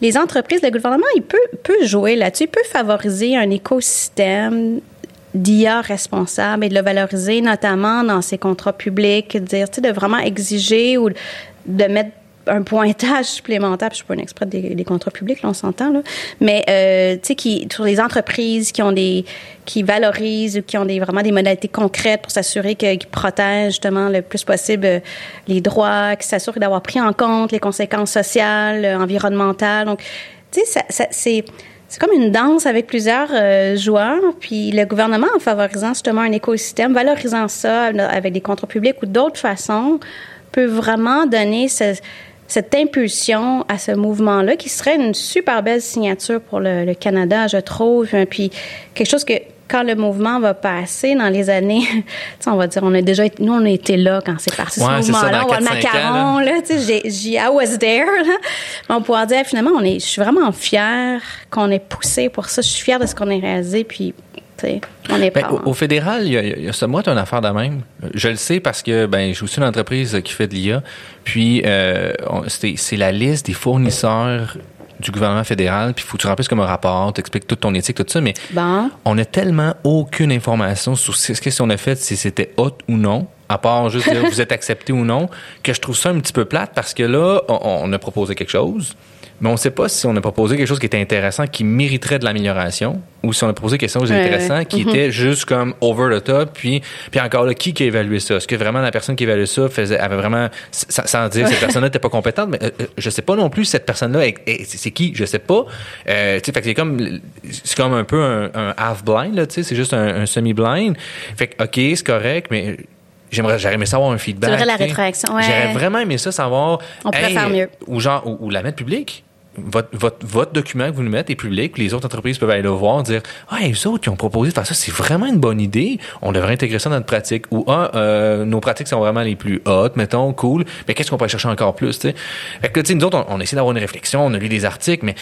les entreprises, le gouvernement, il peut, peut jouer là-dessus, il peut favoriser un écosystème d'IA responsable et de le valoriser, notamment dans ses contrats publics, dire, tu sais, de vraiment exiger ou de mettre un pointage supplémentaire. Puis je suis pas une experte des, des contrats publics, là, on s'entend, là. Mais, euh, tu sais, qui, sur les entreprises qui ont des, qui valorisent ou qui ont des, vraiment des modalités concrètes pour s'assurer qu'ils protègent justement le plus possible euh, les droits, qui s'assurent d'avoir pris en compte les conséquences sociales, euh, environnementales. Donc, tu sais, ça, ça, c'est, c'est comme une danse avec plusieurs euh, joueurs, puis le gouvernement, en favorisant justement un écosystème, valorisant ça avec des contrats publics ou d'autres façons, peut vraiment donner ce- cette impulsion à ce mouvement-là, qui serait une super belle signature pour le, le Canada, je trouve. Puis quelque chose que quand le mouvement va passer dans les années, *laughs* tu sais, on va dire, on a déjà, été- nous, on a été là quand c'est parti Ouais, ce mouvement-là. On voit le 4-5 ans, macaron, là, tu sais, I was there, là. Mais on pourra dire, finalement, on est, je suis vraiment fière qu'on ait poussé pour ça. Je suis fière de ce qu'on a réalisé, puis, on est Ben, au, au fédéral, il y a, il y a ça, moi, tu une affaire de même. Je le sais parce que ben, j'ai aussi une entreprise qui fait de l'IA. Puis, euh, c'est la liste des fournisseurs du gouvernement fédéral. Puis, il faut que tu remplisses comme un rapport, t'expliques toute ton éthique, tout ça. Mais Bon. on a tellement aucune information sur ce ce qu'on a fait, si c'était hot ou non, à part juste dire *laughs* vous êtes accepté ou non, que je trouve ça un petit peu plate parce que là, on, on a proposé quelque chose, mais on ne sait pas si on a proposé quelque chose qui était intéressant, qui mériterait de l'amélioration, ou si on a proposé quelque chose Ouais, d'intéressant ouais. qui était juste comme over the top. Puis, puis encore là, qui qui a évalué ça? Est-ce que vraiment la personne qui évaluait ça faisait, avait vraiment, sans, dire que cette personne-là n'était pas compétente, mais euh, euh, je sais pas non plus si cette personne-là, est- est- c'est qui? Je sais pas. Euh, tu sais, fait que c'est comme, c'est comme un peu un, un half-blind, là, tu sais, c'est juste un, un semi-blind. Fait que, OK, c'est correct, mais j'aimerais, j'aurais aimé savoir un feedback. Voudrais la rétroaction, ouais. J'aurais vraiment aimé ça savoir. On pourrait faire mieux. Ou genre, ou, ou la mettre publique. Votre, votre, votre document que vous nous mettez est public, les autres entreprises peuvent aller le voir, dire Ah, les autres qui ont proposé de faire ça, c'est vraiment une bonne idée. On devrait intégrer ça dans notre pratique. Ou Ah, euh, nos pratiques sont vraiment les plus hautes, mettons, cool. Mais qu'est-ce qu'on pourrait chercher encore plus, tu sais? Fait que, tu sais, nous autres, on, on essaie d'avoir une réflexion, on a lu des articles, mais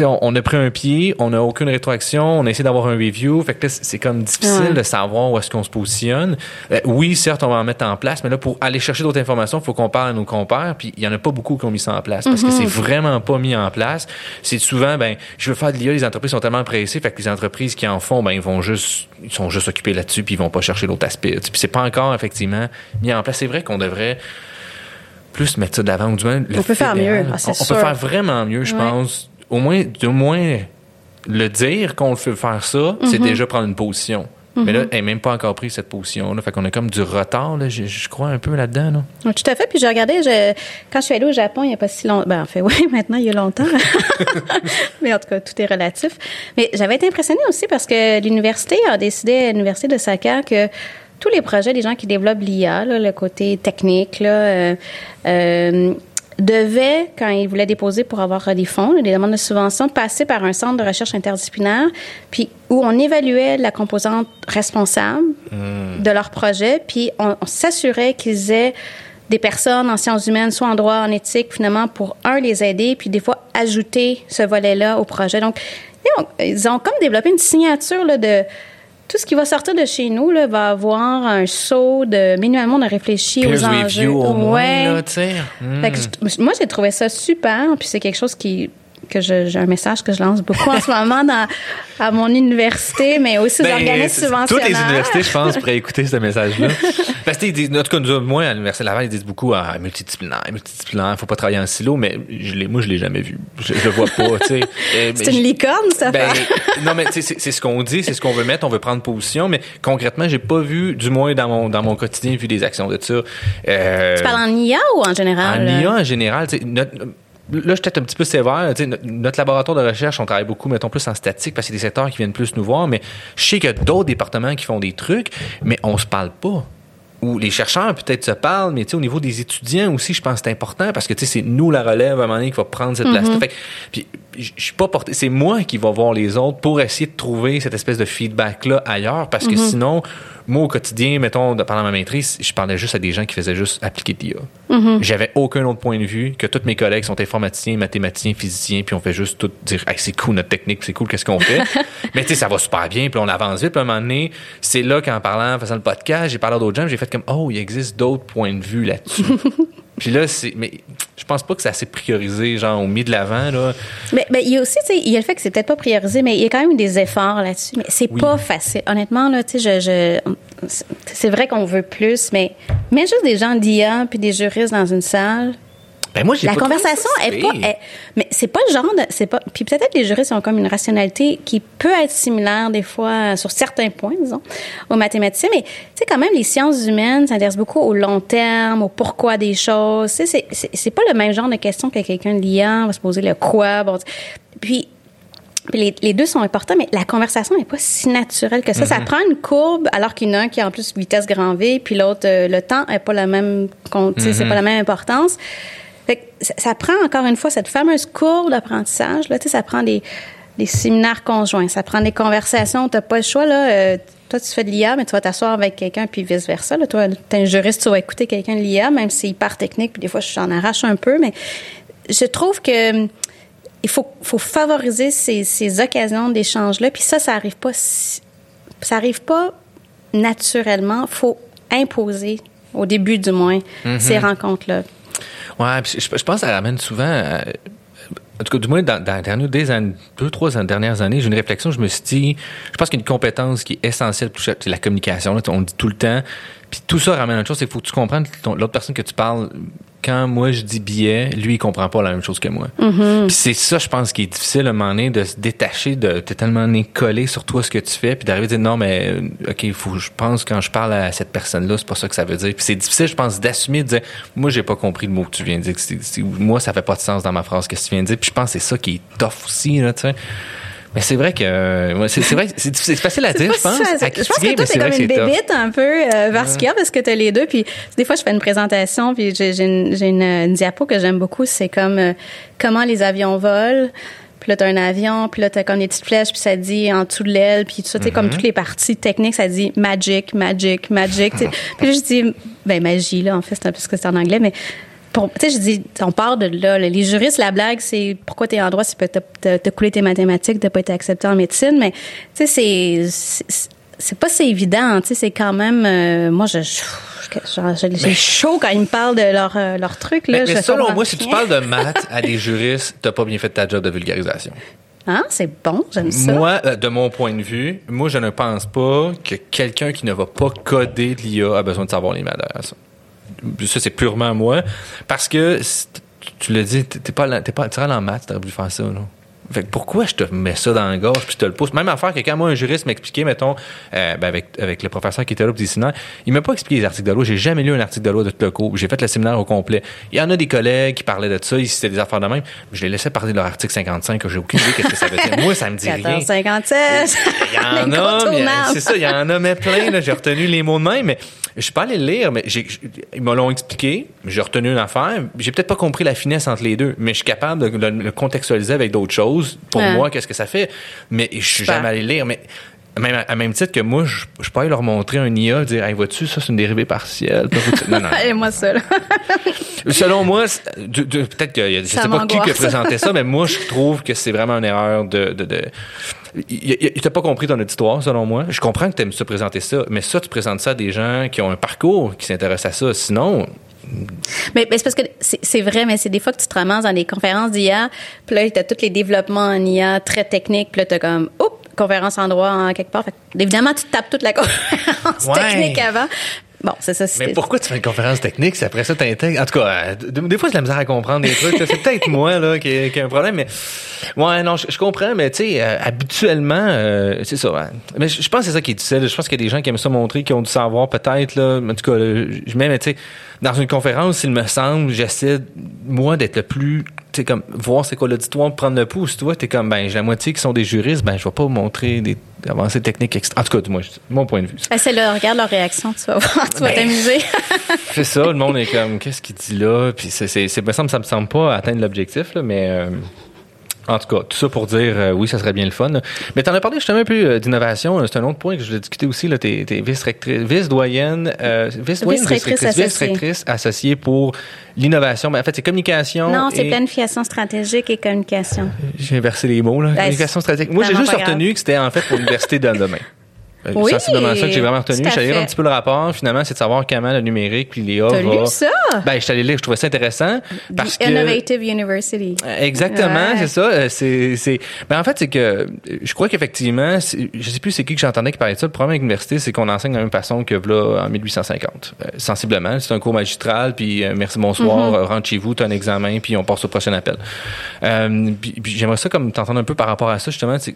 on, on a pris un pied, on n'a aucune rétroaction, on a essayé d'avoir un review. Fait que là, c'est comme difficile Ouais. de savoir où est-ce qu'on se positionne. Euh, oui, certes, on va en mettre en place, mais là, pour aller chercher d'autres informations, il faut qu'on parle à nos compères, puis il y en a pas beaucoup qui ont mis ça en place, parce que c'est vraiment vraiment pas mis en place. C'est souvent, ben, je veux faire de l'IA, les entreprises sont tellement pressées, fait que les entreprises qui en font, ben, ils vont juste, ils sont juste occupés là-dessus, puis ils vont pas chercher l'autre aspect. Puis c'est pas encore, effectivement, mis en place. C'est vrai qu'on devrait plus mettre ça d'avant, ou du moins, On peut faire mieux, ah, on, peut faire vraiment mieux, je Ouais. pense. Au moins, du moins, le dire qu'on veut faire ça, c'est Mhm. déjà prendre une position. Mais là, elle n'est même pas encore pris cette position-là. Fait qu'on a comme du retard, là, je, je crois, un peu là-dedans. Là. Oui, Tout à fait. Puis j'ai regardé, je, quand je suis allée au Japon, il n'y a pas si longtemps. Ben, en fait, *laughs* oui, maintenant, il y a longtemps. *laughs* Mais en tout cas, tout est relatif. Mais j'avais été impressionnée aussi parce que l'université a décidé, l'université de Saka, que tous les projets des gens qui développent l'IA, le côté technique, là, euh, euh, devaient, quand ils voulaient déposer pour avoir des fonds, des demandes de subvention, passer par un centre de recherche interdisciplinaire, puis où on évaluait la composante responsable de leur projet, puis on, on s'assurait qu'ils aient des personnes en sciences humaines, soit en droit, en éthique, finalement, pour, un, les aider, puis des fois, ajouter ce volet-là au projet. Donc, ils ont, ils ont comme développé une signature là, de tout ce qui va sortir de chez nous là, va avoir un saut de minimalement on a réfléchi aux enjeux. review au moins, Ouais. là, sais. Hmm. Fait que je- moi, j'ai trouvé ça super. Puis c'est quelque chose qui que j'ai un message que je lance beaucoup en ce moment dans, à mon université, mais aussi aux Ben, organismes subventionnaires. Toutes les universités, je pense, pourraient écouter ce message-là. *laughs* Parce que, ils disent, en tout cas, nous, moi, à l'Université Laval, ils disent beaucoup ah, multidisciplinaire, multidisciplinaire, faut pas travailler en silo, mais je l'ai, moi, je l'ai jamais vu. Je, je le vois pas, tu sais. *laughs* Euh, C'est une licorne, ça Ben, fait. non, mais tu sais, c'est, ce qu'on dit, c'est ce qu'on veut mettre, on veut prendre position, mais concrètement, j'ai pas vu, du moins dans mon, dans mon quotidien, vu des actions de ça. Euh, Tu parles en IA ou en général? en? IA en général, tu sais, notre- là, je suis peut-être un petit peu sévère. Notre, laboratoire de recherche, on travaille beaucoup, mettons, plus en statique parce que c'est des secteurs qui viennent plus nous voir. Mais je sais qu'il y a d'autres départements qui font des trucs, mais on se parle pas. Ou les chercheurs peut-être se parlent, mais tu sais, au niveau des étudiants aussi, je pense que c'est important parce que tu sais, c'est nous la relève à un moment donné qui va prendre cette place-là. Fait que, puis, je suis pas porté, c'est moi qui va voir les autres pour essayer de trouver cette espèce de feedback-là ailleurs parce que sinon, moi au quotidien, mettons, pendant ma maîtrise, je parlais juste à des gens qui faisaient juste appliquer de l'IA. J'avais aucun autre point de vue que tous mes collègues sont informaticiens, mathématiciens, physiciens, puis on fait juste tout dire hey, c'est cool notre technique, c'est cool, qu'est-ce qu'on fait? *laughs* Mais tu sais, ça va super bien, puis on avance vite. Puis à un moment donné, c'est là qu'en parlant, en faisant le podcast, j'ai parlé à d'autres gens, j'ai fait comme oh, il existe d'autres points de vue là-dessus. *laughs* puis là, c'est. Mais je pense pas que c'est assez priorisé, genre au milieu de l'avant, là. Mais, mais il y a aussi, tu sais, il y a le fait que c'est peut-être pas priorisé, mais il y a quand même des efforts là-dessus. Mais c'est Oui. pas facile. Honnêtement, là, tu sais, je, je, c'est vrai qu'on veut plus, mais mais juste des gens d'IA puis des juristes dans une salle. Ben moi, j'ai La pas conversation est pas, est- mais c'est pas le genre de, c'est pas, puis peut-être que les juristes ont comme une rationalité qui peut être similaire des fois sur certains points, disons, aux mathématiciens, mais tu sais quand même les sciences humaines s'intéressent beaucoup au long terme, au pourquoi des choses. Tu sais, c'est, c'est, c'est pas le même genre de question que quelqu'un de l'IA va se poser le quoi. Bon, puis puis les, les deux sont importants, mais la conversation n'est pas si naturelle que ça. Ça prend une courbe, alors qu'il y en a un qui a en plus vitesse grand V, puis l'autre, euh, le temps n'est pas la même, tu sais, c'est pas la même importance. Fait que ça, ça prend encore une fois cette fameuse courbe d'apprentissage. Là, tu sais, ça prend des, des séminaires conjoints, ça prend des conversations. T'as pas le choix là. euh, toi, tu fais de l'IA, mais tu vas t'asseoir avec quelqu'un, puis vice versa. Là, toi, t'es un juriste, tu vas écouter quelqu'un de l'IA, même si c'est hyper technique. Puis des fois, j'en arrache un peu, mais je trouve que hum, il faut, faut favoriser ces, ces occasions d'échange-là. Puis ça, ça arrive pas, ça arrive pas naturellement. faut imposer, au début du moins, ces rencontres-là. Ouais, je, je pense que ça ramène souvent. à- en tout cas, du moins, dans, dans dernières des années, deux, trois dernières années, j'ai une réflexion. Je me suis dit, je pense qu'il y a une compétence qui est essentielle pour c'est la communication. On le dit tout le temps. Puis tout ça ramène à une chose, c'est qu'il faut que tu comprennes l'autre personne que tu parles. Quand moi je dis billet, lui il comprend pas la même chose que moi. Puis c'est ça, je pense, qui est difficile à un moment donné de se détacher de t'es tellement né collé sur toi ce que tu fais, puis d'arriver à dire non mais euh, ok, faut, je pense quand je parle à cette personne-là, c'est pas ça que ça veut dire. Puis c'est difficile, je pense, d'assumer de dire moi j'ai pas compris le mot que tu viens de dire. C'est- moi ça fait pas de sens dans ma phrase que tu viens de dire. Puis je pense que c'est ça qui est tough aussi là, tu sais. Mais c'est vrai que euh, ouais, c'est vrai, c'est facile à dire, je pense. à Je pense que toi, t'es comme une bébite un peu euh, vers ce qu'il y a parce que t'as les deux. Puis des fois, je fais une présentation, puis j'ai une, une, une diapo que j'aime beaucoup. C'est comme euh, comment les avions volent. Puis là, t'as un avion, puis là, t'as comme des petites flèches, puis ça dit en dessous de l'aile, puis tout ça, tu sais, comme toutes les parties techniques, ça dit magic, magic, magic. *laughs* puis là, je dis, ben, magie, là, en fait, c'est un peu ce que c'est en anglais, mais tu sais, je dis, on part de là. Les juristes, la blague, c'est pourquoi t'es en droit, c'est que t'as- coulé tes mathématiques, t'as pas été accepté en médecine, mais, tu sais, c'est, c'est- pas si évident, tu sais, c'est quand même euh, moi je, j'ai chaud quand ils me parlent de leur euh, leur truc là. Mais, mais je selon moi, si tu parles de *laughs* maths à des juristes, t'as pas bien fait ta job de vulgarisation. Hein, c'est bon, j'aime ça. Moi, euh, de mon point de vue, moi, je ne pense pas que quelqu'un qui ne va pas coder de l'IA a besoin de savoir les maths ça. C'est purement moi. Parce que, tu l'as dit, t'es pas, t'es pas, tu en maths, t'aurais voulu faire ça, là. Fait que pourquoi je te mets ça dans la gorge puis je te le pousse? Même affaire que quand moi, un juriste m'expliquait, mettons, euh, ben avec, avec le professeur qui était là séminaires, il m'a pas expliqué les articles de loi. J'ai jamais lu un article de loi de tout le cours. J'ai fait le séminaire au complet. Il y en a des collègues qui parlaient de ça, ils citaient des affaires de même. Je les laissais parler de leur article 55, que j'ai aucune idée qu'est-ce que ça veut dire. Moi, ça me dit rien. 1457. Il y en *laughs* a, c'est ça, il y en a mais plein, là. J'ai retenu les mots de même, mais je suis pas allé le lire, mais j'ai, ils me l'ont expliqué. J'ai retenu une affaire. J'ai peut-être pas compris la finesse entre les deux, mais je suis capable de le, le contextualiser avec d'autres choses. Pour Ouais. moi, qu'est-ce que ça fait? Mais je suis jamais allé lire, mais même, à même titre que moi, je, je peux pas aller leur montrer un IA, dire, hey, vois-tu, ça, c'est une dérivée partielle. Tu- Non, non. *laughs* Allez, moi ça là. *laughs* Selon moi, peut-être que je sais pas qui qui a présenté ça, mais moi je trouve que c'est vraiment une erreur de. de, de T'as pas compris ton auditoire, selon moi. Je comprends que t'aimes ça présenter ça, mais ça, tu présentes ça à des gens qui ont un parcours, qui s'intéressent à ça. Sinon, Mais, mais c'est parce que c'est vrai, mais c'est des fois que tu te ramasses dans des conférences d'IA, puis là, t'as tous les développements en IA très techniques, puis là, t'as comme, oups, conférence en droit en quelque part. Fait évidemment, tu tapes toute la *laughs* conférence Ouais. technique avant. Bon, c'est ça. c'est- mais pourquoi tu fais une conférence technique si après ça t'intègres? En tout cas, euh, de- des fois, j'ai de la misère à comprendre des trucs. C'est peut-être *laughs* moi là qui ai, un problème, mais ouais, non, je, je comprends, mais tu sais, euh, habituellement, euh, c'est ça. Mais je, je pense que c'est ça qui est difficile. Je pense qu'il y a des gens qui aiment ça montrer, qui ont du savoir peut-être là. En tout cas, je mets, mais tu sais, dans une conférence, il me semble, j'essaie moi d'être le plus tu sais comme voir c'est quoi l'auditoire prendre le pouls tu vois t'es comme ben j'ai la moitié qui sont des juristes ben je vais pas montrer des avancées techniques extra en tout cas moi mon point de vue Ah, c'est là, regarde leur réaction, tu vas voir, tu vas Ben, t'amuser. *laughs* c'est ça, le monde est comme, qu'est-ce qu'il dit là? Puis c'est, c'est, semble, ça me semble pas atteindre l'objectif, là, mais euh, en tout cas, tout ça pour dire, euh, oui, ça serait bien le fun. Mais t'en as parlé justement un peu euh, d'innovation. C'est un autre point que je voulais discuter aussi. T'es vice-rectrice, vice-doyenne, euh, vice-doyenne, Vice-rectrice associée. vice-rectrice associée pour l'innovation. Mais en fait, c'est communication. Non, c'est et- planification stratégique et communication. J'ai inversé les mots, là. Ben, communication stratégique. Moi, j'ai juste retenu que c'était en fait pour l'université de demain. *laughs* Euh, Oui, sensiblement ça que j'ai vraiment retenu. allé lire un petit peu le rapport. Finalement, c'est de savoir comment le numérique puis l'IA T'as va... lu ça? Ben, je suis allé lire, je trouvais ça intéressant parce The que Innovative University. exactement, Ouais. c'est ça. euh, C'est, c'est. Ben en fait, c'est que euh, je crois qu'effectivement, c'est- je sais plus c'est qui que j'entendais qui parlait de ça. Le problème avec l'université, c'est qu'on enseigne de la même façon que là en 1850, Euh, sensiblement. C'est un cours magistral, puis euh, merci bonsoir, euh, rentre chez vous, t'as un examen, puis on passe au prochain appel. Euh, puis, puis j'aimerais ça comme t'entendre un peu par rapport à ça justement. C'est,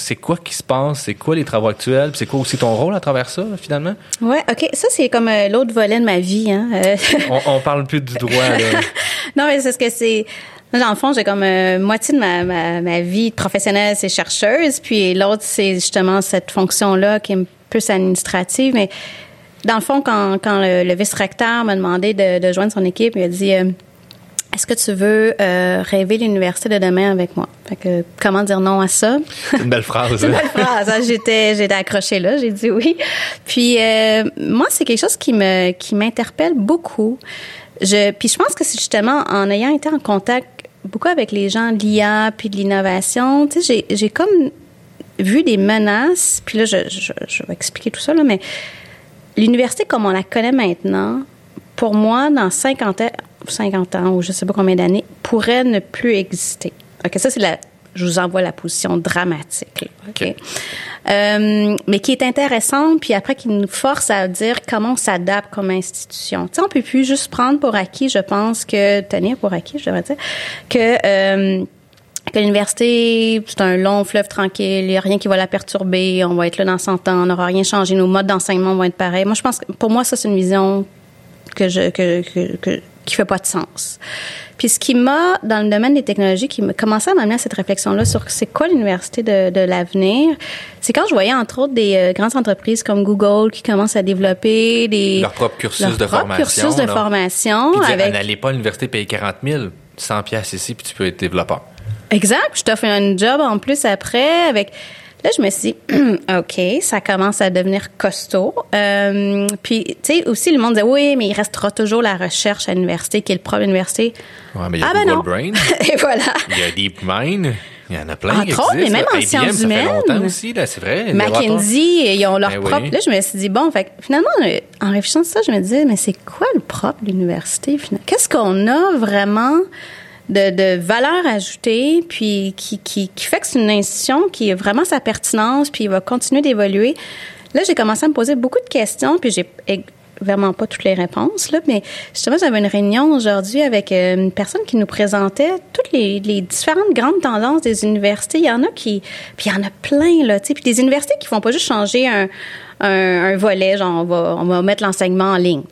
c'est quoi qui se passe, c'est quoi les travaux actuels, c'est quoi aussi ton rôle à travers ça finalement? Ouais, ok. Ça c'est comme euh, l'autre volet de ma vie. Hein. Euh, *laughs* On, on parle plus du droit là. *laughs* non, mais c'est ce que c'est. Dans le fond, j'ai comme euh, moitié de ma, ma, ma vie professionnelle, c'est chercheuse, puis l'autre, c'est justement cette fonction-là qui est plus administrative. Mais dans le fond, quand, quand le, le vice-recteur m'a demandé de, de joindre son équipe, il a dit euh, Est-ce que tu veux euh, rêver l'université de demain avec moi? Fait que comment dire non à ça? C'est une belle phrase. *laughs* une hein? belle phrase. hein? J'étais, j'étais accrochée là. J'ai dit oui. Puis euh, moi, c'est quelque chose qui me, qui m'interpelle beaucoup. Je, puis je pense que c'est justement en ayant été en contact beaucoup avec les gens de l'IA puis de l'innovation, tu sais, j'ai, j'ai comme vu des menaces. Puis là, je, je, je vais expliquer tout ça là, mais l'université comme on la connaît maintenant, pour moi, dans 50 ans, 50 ans ou je sais pas combien d'années, pourrait ne plus exister. OK, ça, c'est la, je vous envoie la position dramatique. là, OK? OK. Euh, mais qui est intéressante, puis après qui nous force à dire comment on s'adapte comme institution. Tu sais, on peut plus juste prendre pour acquis, je pense que, tenir pour acquis, je devrais dire, que... euh, que l'université, c'est un long fleuve tranquille, il n'y a rien qui va la perturber, on va être là dans 100 ans, on n'aura rien changé, nos modes d'enseignement vont être pareils. Moi, je pense que pour moi, ça, c'est une vision que je, que, que, que- qui fait pas de sens. Puis ce qui m'a, dans le domaine des technologies, qui m'a commencé à m'amener à cette réflexion-là sur c'est quoi l'université de, de l'avenir, c'est quand je voyais entre autres des euh, grandes entreprises comme Google qui commencent à développer des Leur propre cursus leur de propre formation. cursus de là. formation Puis avec n'allez pas à l'université payer 40 000, 100 pièces ici, puis tu peux être développeur. Exact. Je t'offre un job en plus après avec. Là, je me suis dit, *clears throat* OK, ça commence à devenir costaud. Euh, puis, tu sais, aussi, le monde disait, oui, mais il restera toujours la recherche à l'université, qui est le propre. Ouais, mais il y a ah, ben non. Brain, *laughs* Et voilà. il y a DeepMind. Il y en a plein Entre autres, mais même en IBM, sciences humaines. aussi, là, c'est vrai. Mackenzie, ils ont leur Ben oui. propre. Là, je me suis dit, bon, fait, finalement, euh, en réfléchissant à ça, je me disais, mais c'est quoi le propre de l'université? finalement? Qu'est-ce qu'on a vraiment de, valeur ajoutée, puis qui, qui, qui fait que c'est une institution qui a vraiment sa pertinence, puis va continuer d'évoluer? Là, j'ai commencé à me poser beaucoup de questions, puis j'ai vraiment pas toutes les réponses, là, mais justement, j'avais une réunion aujourd'hui avec euh, une personne qui nous présentait toutes les, les différentes grandes tendances des universités. Il y en a qui, puis il y en a plein, là, tu sais, puis des universités qui font pas juste changer un, un, un volet, genre on va, on va mettre l'enseignement en ligne.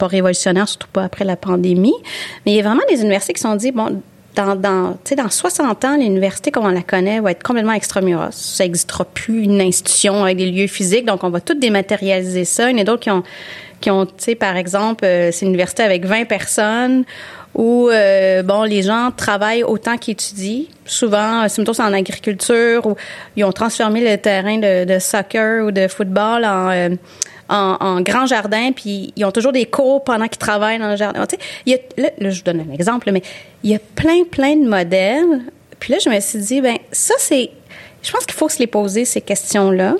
Pas révolutionnaire, surtout pas après la pandémie, mais il y a vraiment des universités qui se sont dit, bon, dans, dans, dans 60 ans, l'université comme on la connaît va être complètement extramuros. Ça n'existera plus une institution avec des lieux physiques, donc on va tout dématérialiser ça. Il y en a d'autres qui ont, qui ont, tu sais, par exemple, euh, c'est une université avec 20 personnes où, euh, bon, les gens travaillent autant qu'ils étudient. Souvent, euh, c'est plutôt en agriculture où ils ont transformé le terrain de, de soccer ou de football en... euh, en, grand jardin, puis ils ont toujours des cours pendant qu'ils travaillent dans le jardin. Tu sais, il y a, là, là, je vous donne un exemple, mais il y a plein, plein de modèles. Puis là, je me suis dit, ben ça, c'est... Je pense qu'il faut se les poser, ces questions-là.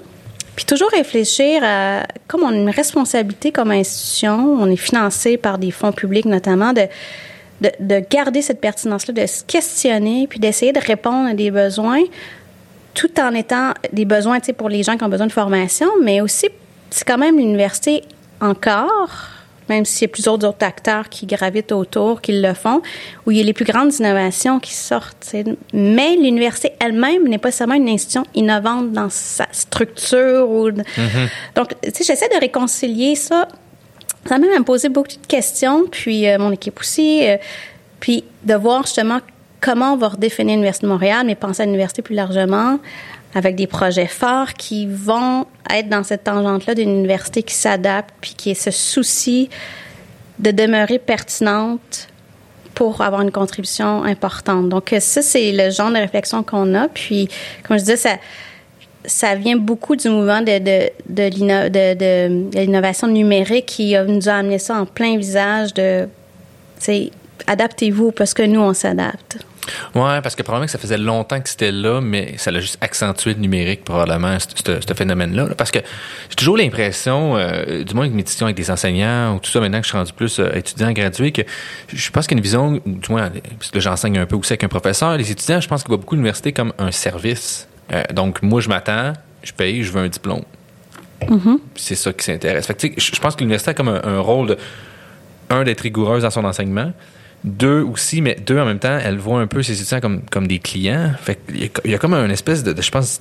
Puis toujours réfléchir à... Comme on a une responsabilité comme institution, on est financé par des fonds publics notamment, de, de, de garder cette pertinence-là, de se questionner, puis d'essayer de répondre à des besoins tout en étant des besoins tu sais, pour les gens qui ont besoin de formation, mais aussi, c'est quand même l'université encore, même s'il y a plusieurs autres acteurs qui gravitent autour, qui le font, où il y a les plus grandes innovations qui sortent. Mais l'université elle-même n'est pas seulement une institution innovante dans sa structure. Ou Donc, tu sais, j'essaie de réconcilier ça. Ça m'a même posé beaucoup de questions, puis euh, mon équipe aussi, euh, puis de voir justement comment on va redéfinir l'Université de Montréal, mais penser à l'université plus largement, avec des projets forts qui vont être dans cette tangente-là d'une université qui s'adapte, puis qui se soucie de demeurer pertinente pour avoir une contribution importante. Donc, euh, ça, c'est le genre de réflexion qu'on a. Puis, comme je disais, ça, vient beaucoup du mouvement de, de, de, l'inno- de- de- de l'innovation numérique qui nous a amené ça en plein visage de, adaptez-vous parce que nous, on s'adapte. Ouais, parce que probablement que ça faisait longtemps que c'était là, mais ça l'a juste accentué le numérique, probablement, ce- phénomène-là. là. Parce que j'ai toujours l'impression, euh, du moins avec mes discussions avec des enseignants ou tout ça, maintenant que je suis rendu plus euh, étudiant gradué, que je pense qu'il y a une vision, ou du moins, parce que j'enseigne un peu aussi avec un professeur, les étudiants, je pense qu'ils voient beaucoup l'université comme un service. Euh, donc, moi, je m'attends, je paye, je veux un diplôme. C'est ça qui s'intéresse. Fait que, je pense que l'université a comme un, un rôle de, un, d'être rigoureuse dans son enseignement. Deux aussi, mais deux en même temps, elle voit un peu ses étudiants comme, des clients. Fait il y a comme une espèce de, je pense,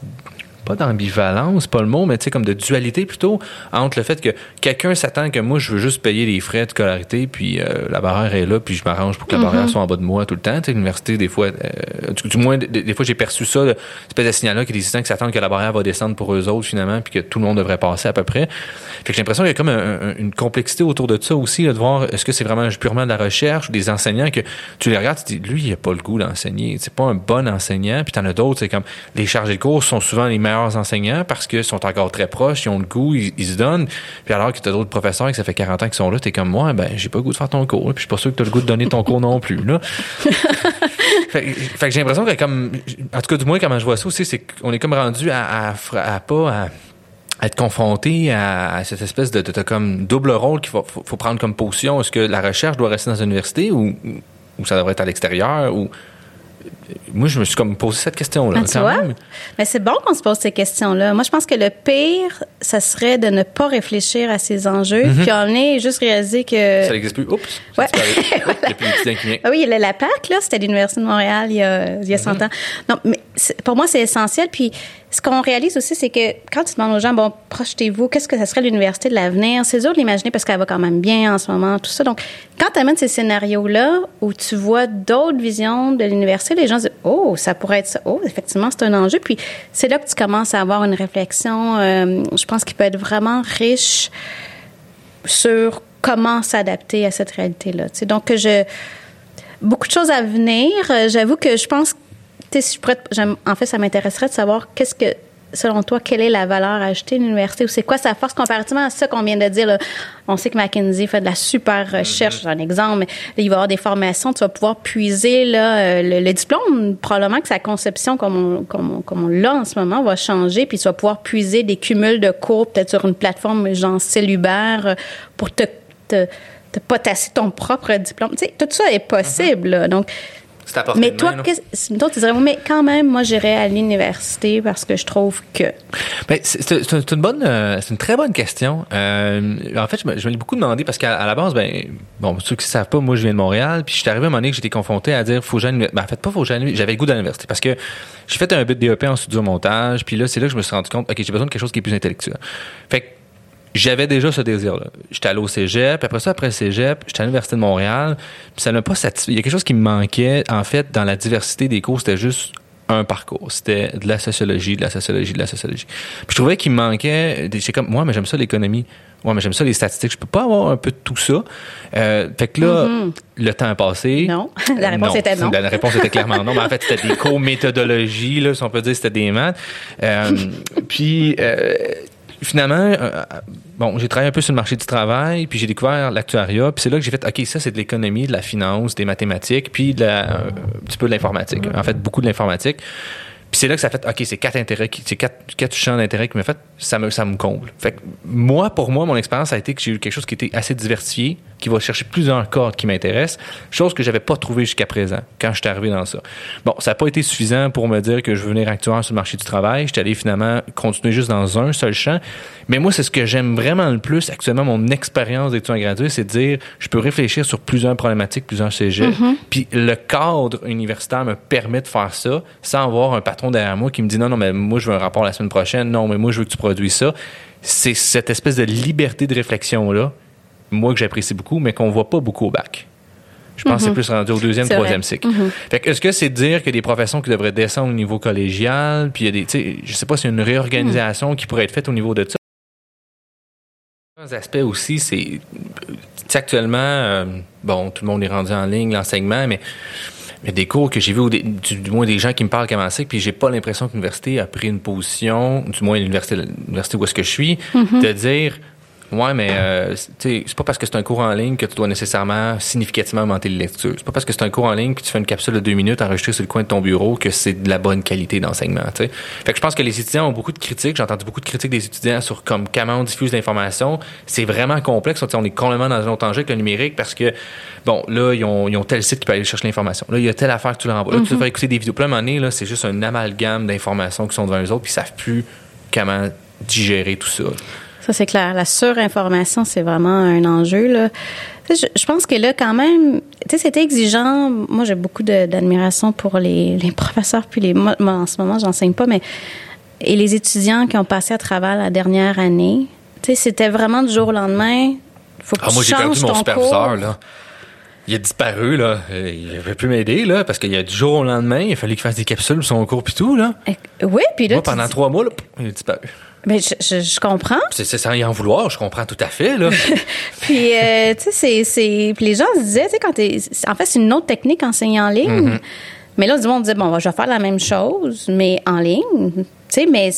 pas d'ambivalence, pas le mot, mais tu sais, comme de dualité plutôt, entre le fait que quelqu'un s'attend que moi, je veux juste payer les frais de scolarité, puis euh, la barrière est là, puis je m'arrange pour que la barrière soit en bas de moi tout le temps. Tu sais, l'université, des fois, euh, du, du moins, des, des fois, j'ai perçu ça, le- cette espèce de signal-là, qu'il y a des étudiants qui s'attendent que la barrière va descendre pour eux autres, finalement, puis que tout le monde devrait passer à peu près. Fait que j'ai l'impression qu'il y a comme un- un- une complexité autour de ça aussi, là, de voir est-ce que c'est vraiment purement de la recherche ou des enseignants que tu les regardes, tu te dis, lui, il a pas le goût d'enseigner. C'est pas un bon enseignant. Puis t'en as d'autres, c'est comme les chargés de cours sont souvent les meilleurs enseignants parce qu'ils sont encore très proches, ils ont le goût, ils, ils se donnent. Puis alors que t'as d'autres professeurs que ça fait 40 ans qu'ils sont là, t'es comme moi, ben j'ai pas le goût de faire ton cours. Puis je suis pas sûr que t'as le goût de donner ton cours non plus. Là. *laughs* fait, fait que j'ai l'impression que comme en tout cas du moins comment je vois ça aussi, c'est qu'on est comme rendu à, à, pas à être confronté à, à cette espèce de, de, de comme double rôle qu'il faut, faut, faut prendre comme position. Est-ce que la recherche doit rester dans une université ou, ou ça devrait être à l'extérieur ou moi je me suis comme posé cette question là Ah, tu vois? Mais c'est bon qu'on se pose ces questions-là. Moi, je pense que le pire, ça serait de ne pas réfléchir à ces enjeux, puis on est juste réaliser que... ça n'existe plus oups Ouais. *laughs* Oups, il y a plus. Ah oui, la, PAC, là, c'était l'Université de Montréal il y a, il y a 100 Mm-hmm. ans. Non, mais pour moi, c'est essentiel. Puis, ce qu'on réalise aussi, c'est que quand tu demandes aux gens, bon, projetez-vous, qu'est-ce que ça serait l'université de l'avenir? C'est dur de l'imaginer parce qu'elle va quand même bien en ce moment, tout ça. Donc, quand tu amènes ces scénarios-là où tu vois d'autres visions de l'université, les gens oh, ça pourrait être ça. Oh, effectivement, c'est un enjeu. Puis, c'est là que tu commences à avoir une réflexion, euh, je pense, qui peut être vraiment riche sur comment s'adapter à cette réalité-là. Tu sais, donc, je beaucoup de choses à venir. Euh, J'avoue que je pense, si je en fait, ça m'intéresserait de savoir qu'est-ce que selon toi, quelle est la valeur ajoutée de l'université ou c'est quoi sa force comparativement à ça qu'on vient de dire? Là? On sait que McKinsey fait de la super recherche, j'ai un exemple, mais il va y avoir des formations, tu vas pouvoir puiser là, euh, le, diplôme, probablement que sa conception comme on, comme comme on l'a en ce moment va changer, puis tu vas pouvoir puiser des cumuls de cours peut-être sur une plateforme genre Cellubert euh, pour te, te, te potasser ton propre diplôme. Tu sais, tout ça est possible. là. Donc, mais toi, toi, tu dirais, mais quand même, moi, j'irais à l'université parce que je trouve que. Ben, c'est une bonne, euh, c'est une très bonne question. Euh, en fait, je me, je me l'ai beaucoup demandé parce qu'à la base, ben, bon, ceux qui ne savent pas, moi, je viens de Montréal, puis je suis arrivé à un moment donné que j'étais confronté à dire, faut que ben, en fait, pas faut que j'avais le goût de l'université parce que j'ai fait un but de DEP en studio montage, puis là, c'est là que je me suis rendu compte, ok, j'ai besoin de quelque chose qui est plus intellectuel. Fait que j'avais déjà ce désir-là. J'étais allé au cégep, après ça, après le cégep, j'étais à l'Université de Montréal, puis ça n'a pas satisfait. Il y a quelque chose qui me manquait, en fait, dans la diversité des cours, c'était juste un parcours. C'était de la sociologie, de la sociologie, de la sociologie. Puis je trouvais qu'il me manquait, j'ai comme, moi, mais j'aime ça l'économie. Ouais, mais j'aime ça les statistiques. Je peux pas avoir un peu de tout ça. Euh, fait que là, mm-hmm. le temps a passé. Non. *laughs* La réponse était non. La réponse était clairement non. Mais en fait, c'était des cours méthodologie, là, si on peut dire, c'était des maths. Euh, *laughs* puis, euh, finalement, euh, euh, bon, j'ai travaillé un peu sur le marché du travail, puis j'ai découvert l'actuariat, puis c'est là que j'ai fait, OK, ça, c'est de l'économie, de la finance, des mathématiques, puis de un petit peu de l'informatique. En fait, beaucoup de l'informatique. Puis c'est là que ça fait, OK, c'est quatre intérêts, c'est quatre, quatre champs d'intérêt qui me fait, ça me, ça me comble. Fait que moi, pour moi, mon expérience a été que j'ai eu quelque chose qui était assez diversifié, qui va chercher plusieurs cordes qui m'intéressent, chose que j'avais pas trouvé jusqu'à présent quand je suis arrivé dans ça. Bon, ça n'a pas été suffisant pour me dire que je veux venir actuaire sur le marché du travail. J'étais allé finalement continuer juste dans un seul champ. Mais moi, c'est ce que j'aime vraiment le plus actuellement, mon expérience d'étudiant gradué, c'est de dire, je peux réfléchir sur plusieurs problématiques, plusieurs sujets. Mm-hmm. Puis le cadre universitaire me permet de faire ça sans avoir un patron derrière moi qui me dit, non, non, mais moi, je veux un rapport la semaine prochaine. Non, mais moi, je veux que tu produises ça. C'est cette espèce de liberté de réflexion-là, moi, que j'apprécie beaucoup, mais qu'on voit pas beaucoup au bac. Je pense que c'est mm-hmm. plus rendu au deuxième, troisième cycle. Mm-hmm. Fait que est-ce que c'est dire qu'il y a des professions qui devraient descendre au niveau collégial, puis il y a des, tu sais, je sais pas a une réorganisation qui pourrait être faite au niveau de ça. Un aspect aussi, c'est actuellement, euh, bon, tout le monde est rendu en ligne, l'enseignement, mais a des cours que j'ai vus, du, moins des gens qui me parlent comment c'est, puis j'ai pas l'impression que l'université a pris une position, du moins l'université, l'université où est-ce que je suis, mm-hmm. de dire Ouais, mais euh, c'est pas parce que c'est un cours en ligne que tu dois nécessairement significativement augmenter les lectures. C'est pas parce que c'est un cours en ligne que tu fais une capsule de deux minutes enregistrée sur le coin de ton bureau que c'est de la bonne qualité d'enseignement. Fait que je pense que les étudiants ont beaucoup de critiques. J'ai entendu beaucoup de critiques des étudiants sur comme comment on diffuse l'information. C'est vraiment complexe. On est complètement dans un autre enjeu que le numérique parce que bon, là, ils ont, ils ont tel site qui peut aller chercher l'information. Là, il y a telle affaire que tu leur envoies. Là, tu mm-hmm. vas écouter des vidéos. Plein de moment là, c'est juste un amalgame d'informations qui sont devant eux autres, puis ils savent plus comment digérer tout ça. Ça, c'est clair. La surinformation, c'est vraiment un enjeu. Là. Je, pense que là, quand même, tu sais, c'était exigeant. Moi, j'ai beaucoup d'admiration pour les, les, *laughs* professeurs, puis les. Moi, en ce moment, j'enseigne pas, mais. Et les étudiants qui ont passé à travers la dernière année. Tu sais, c'était vraiment du jour au lendemain. Faut que ah, moi, j'ai perdu mon superviseur, là. Il a disparu, là. Il ne veut plus m'aider, là, parce qu'il y a du jour au lendemain, il a fallu qu'il fasse des capsules sur son cours puis tout, là. Oui, puis là. Moi, pendant trois mois, là, il a disparu. Mais je, je, comprends. C'est sans y en vouloir, je comprends tout à fait là. *laughs* puis euh, tu sais c'est puis les gens se disaient tu sais quand t'es en fait c'est une autre technique enseigner en ligne. Mm-hmm. Mais là, du monde disait, bon, je vais faire la même chose, mais en ligne. Tu sais, mais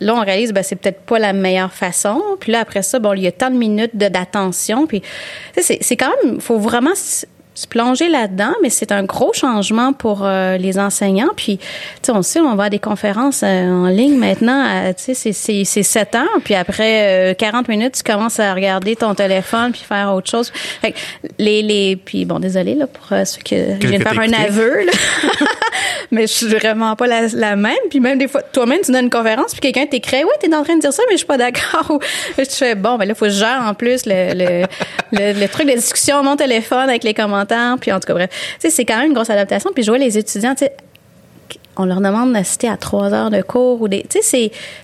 là, on réalise, ben, c'est peut-être pas la meilleure façon. Puis là, après ça, bon, il y a tant de minutes d'attention. Puis, c'est quand même, faut vraiment se plonger là-dedans, mais c'est un gros changement pour euh, les enseignants. Puis, tu sais, on sait, on va à des conférences euh, en ligne maintenant, tu sais, c'est, c'est 7 ans, puis après 40 euh, minutes, tu commences à regarder ton téléphone puis faire autre chose. Fait que les, les, puis bon, désolé là pour ceux qui viennent faire un aveu, là. *laughs* mais je suis vraiment pas la, la, même. Puis même des fois, toi-même, tu donnes une conférence, puis quelqu'un t'écrit, ouais, t'es en train de dire ça, mais je suis pas d'accord. *laughs* je fais, bon, ben là, faut que je gère en plus le, le, *laughs* le, le truc de discussion, mon téléphone avec les commentaires puis en tout cas, bref. Tu sais, c'est quand même une grosse adaptation. Puis je vois les étudiants, tu sais, on leur demande d'assister à trois heures de cours ou des, tu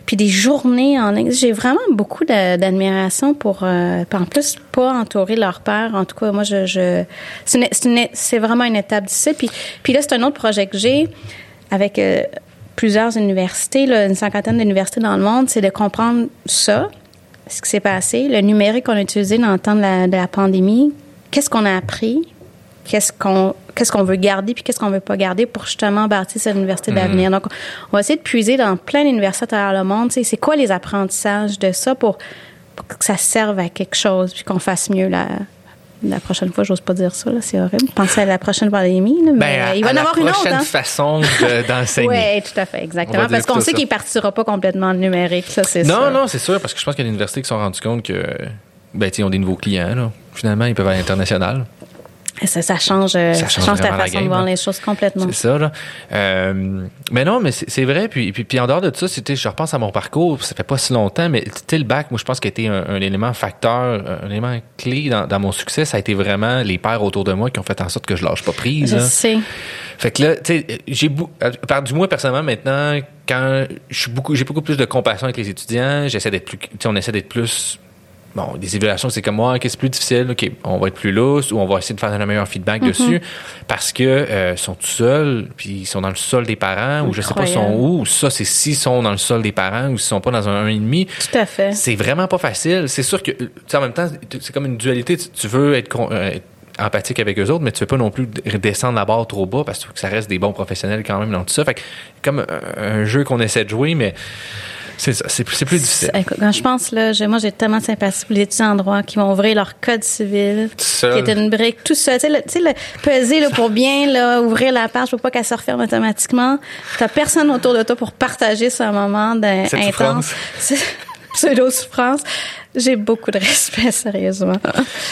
puis des journées en J'ai vraiment beaucoup d'admiration pour, euh, en plus, pas entourer leur père. En tout cas, moi, c'est vraiment une étape d'ici. Puis, puis là, c'est un autre projet que j'ai avec euh, plusieurs universités, une cinquantaine d'universités dans le monde, c'est de comprendre ça, ce qui s'est passé, le numérique qu'on a utilisé dans le temps de la pandémie, qu'est-ce qu'on a appris, qu'est-ce qu'on qu'est-ce qu'on veut garder puis qu'est-ce qu'on veut pas garder pour justement bâtir cette université d'avenir. Donc, on va essayer de puiser dans plein d'universités à travers le monde. C'est quoi les apprentissages de ça pour, pour, que ça serve à quelque chose puis qu'on fasse mieux la, la prochaine fois, j'ose pas dire ça, c'est horrible. Pensez à la prochaine pandémie, mais ben, il va y en avoir une autre. Prochaine hein? façon *laughs* d'enseigner. oui, tout à fait, exactement. Parce qu'on sait qu'il partira pas complètement numérique, ça, c'est Non, non, c'est sûr, parce que je pense qu'il y a des universités qui se sont rendues compte que, ben, ils ont des nouveaux clients, là. Finalement, ils peuvent aller international. Ça, ça, change, euh, ça, change, ta façon de voir les choses complètement. C'est ça, là. Euh, mais non, mais c'est vrai. Puis, puis, puis, en dehors de ça, c'était, je repense à mon parcours, ça fait pas si longtemps, mais le bac, moi, je pense qu'il a été un, élément facteur, un élément clé dans, dans, mon succès. Ça a été vraiment les pères autour de moi qui ont fait en sorte que je lâche pas prise. Je sais. Fait que là, tu sais, j'ai, par du moins personnellement, maintenant, quand je suis beaucoup, j'ai beaucoup plus de compassion avec les étudiants, j'essaie d'être plus, tu sais, on essaie d'être plus bon, des évaluations, c'est comme moi, qu'est-ce plus difficile? OK, on va être plus lousse ou on va essayer de faire un meilleur feedback mhm. dessus parce que euh, sont tout seuls, puis ils sont dans le sol des parents ou je sais pas sont où, ou ça, c'est s'ils sont dans le sol des parents ou s'ils sont pas dans un 1,5. Tout à fait. C'est vraiment pas facile. C'est sûr que, tu sais, en même temps, c'est comme une dualité. Tu veux être, euh, empathique avec eux autres, mais tu veux pas non plus descendre la barre trop bas parce que ça reste des bons professionnels quand même dans tout ça. Fait que, comme un jeu qu'on essaie de jouer, mais c'est ça, c'est plus, plus difficile. quand je pense, là, moi, j'ai tellement de sympathie pour les étudiants en droit qui vont ouvrir leur code civil, qui est une brique, tout ça. Tu sais, le, peser là, pour bien là, ouvrir la page pour pas qu'elle se referme automatiquement. T'as personne autour de toi pour partager ce moment intense. *laughs* Pseudo-souffrance. J'ai beaucoup de *laughs* respect, sérieusement.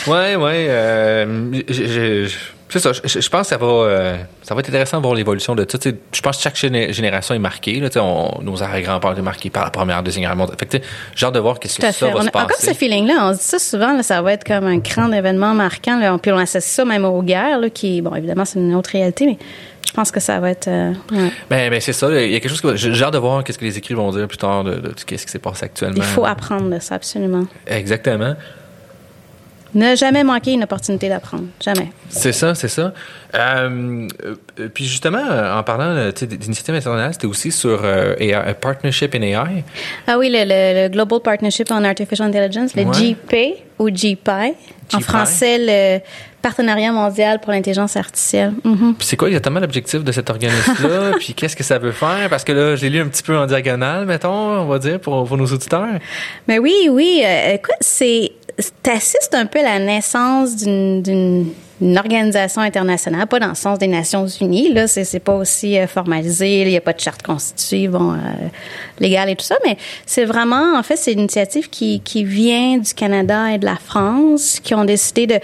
Ouais, ouais. Euh, c'est ça. Je, pense que ça va, euh, ça va être intéressant de voir l'évolution de tout. Je pense que chaque génération est marquée. Là, on, nos arrière-grands-pères sont marqués par la première, deuxième guerre mondiale. Fait que, hâte de voir qu'est-ce que ça va se passer. Encore ce feeling-là, on se dit ça souvent, là, ça va être comme un grand événement marquant. Là, puis on associe ça même aux guerres, là, qui, bon, évidemment, c'est une autre réalité, mais je pense que ça va être. Euh, ben, ben, c'est ça. Il y a quelque chose que j'ai hâte de voir qu'est-ce que les écrits vont dire plus tard de, de, qu'est-ce qui s'est passé actuellement. Il faut apprendre de ça, absolument. Exactement. Ne jamais manquer une opportunité d'apprendre. Jamais. C'est ça, c'est ça. Euh, euh, puis justement, en parlant d'initiative internationale, c'était aussi sur euh, AI, Partnership in AI. Ah oui, le, Global Partnership on Artificial Intelligence, le GP ou GPI. En français, le Partenariat mondial pour l'intelligence artificielle. Mm-hmm. Puis c'est quoi exactement l'objectif de cet organisme-là? *laughs* puis qu'est-ce que ça veut faire? Parce que là, j'ai lu un petit peu en diagonale, mettons, on va dire, pour, pour nos auditeurs. Mais oui, oui. écoute, c'est t'assistes un peu à la naissance d'une organisation internationale, pas dans le sens des Nations Unies, là, c'est pas aussi euh, formalisé, il n'y a pas de charte constitutive, bon, euh, légale et tout ça, mais c'est vraiment, en fait, c'est une initiative qui, qui vient du Canada et de la France, qui ont décidé de,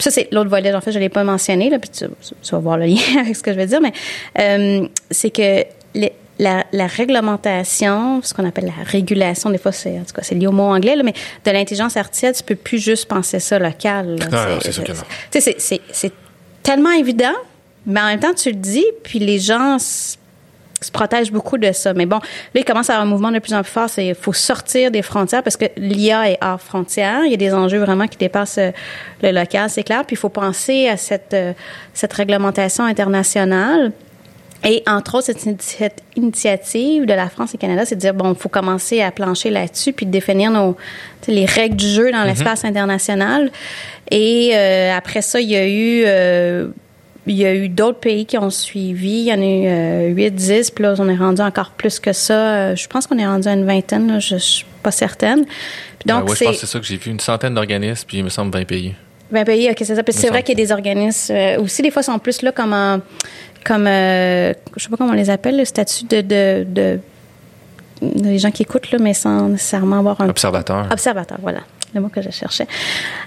ça c'est l'autre volet, en fait, je l'ai pas mentionné, là, puis tu, vas voir le lien *laughs* avec ce que je veux dire, mais euh, c'est que les, la, la, réglementation, ce qu'on appelle la régulation, des fois c'est en tout cas c'est lié au mot anglais, là, mais de l'intelligence artificielle, tu peux plus juste penser ça local. c'est tellement évident, mais en même temps tu le dis, puis les gens se, protègent beaucoup de ça. Mais bon, là il commence à avoir un mouvement de plus en plus fort, c'est il faut sortir des frontières parce que l'IA est hors frontières. Il y a des enjeux vraiment qui dépassent euh, le local, c'est clair. Puis il faut penser à cette euh, cette réglementation internationale. Et entre autres, cette, initiative de la France et Canada, c'est de dire, bon, il faut commencer à plancher là-dessus, puis de définir nos, les règles du jeu dans mhm. l'espace international. Et euh, après ça, il y a eu... Euh, il y a eu d'autres pays qui ont suivi. Il y en a eu euh, 8, 10, puis là, on est rendu encore plus que ça. Euh, je pense qu'on est rendu à une vingtaine, là, je, suis pas certaine. Puis donc, ouais, je pense que c'est ça que j'ai vu, une centaine d'organismes, puis il me semble 20 pays. 20 pays, ok, c'est ça. c'est vrai qu'il y a des organismes aussi, des fois, sont plus là comme en comme, euh, je sais pas comment on les appelle, le statut de, de, de, des gens qui écoutent, là, mais sans nécessairement avoir un... Observateur. Observateur, voilà le mot que je cherchais.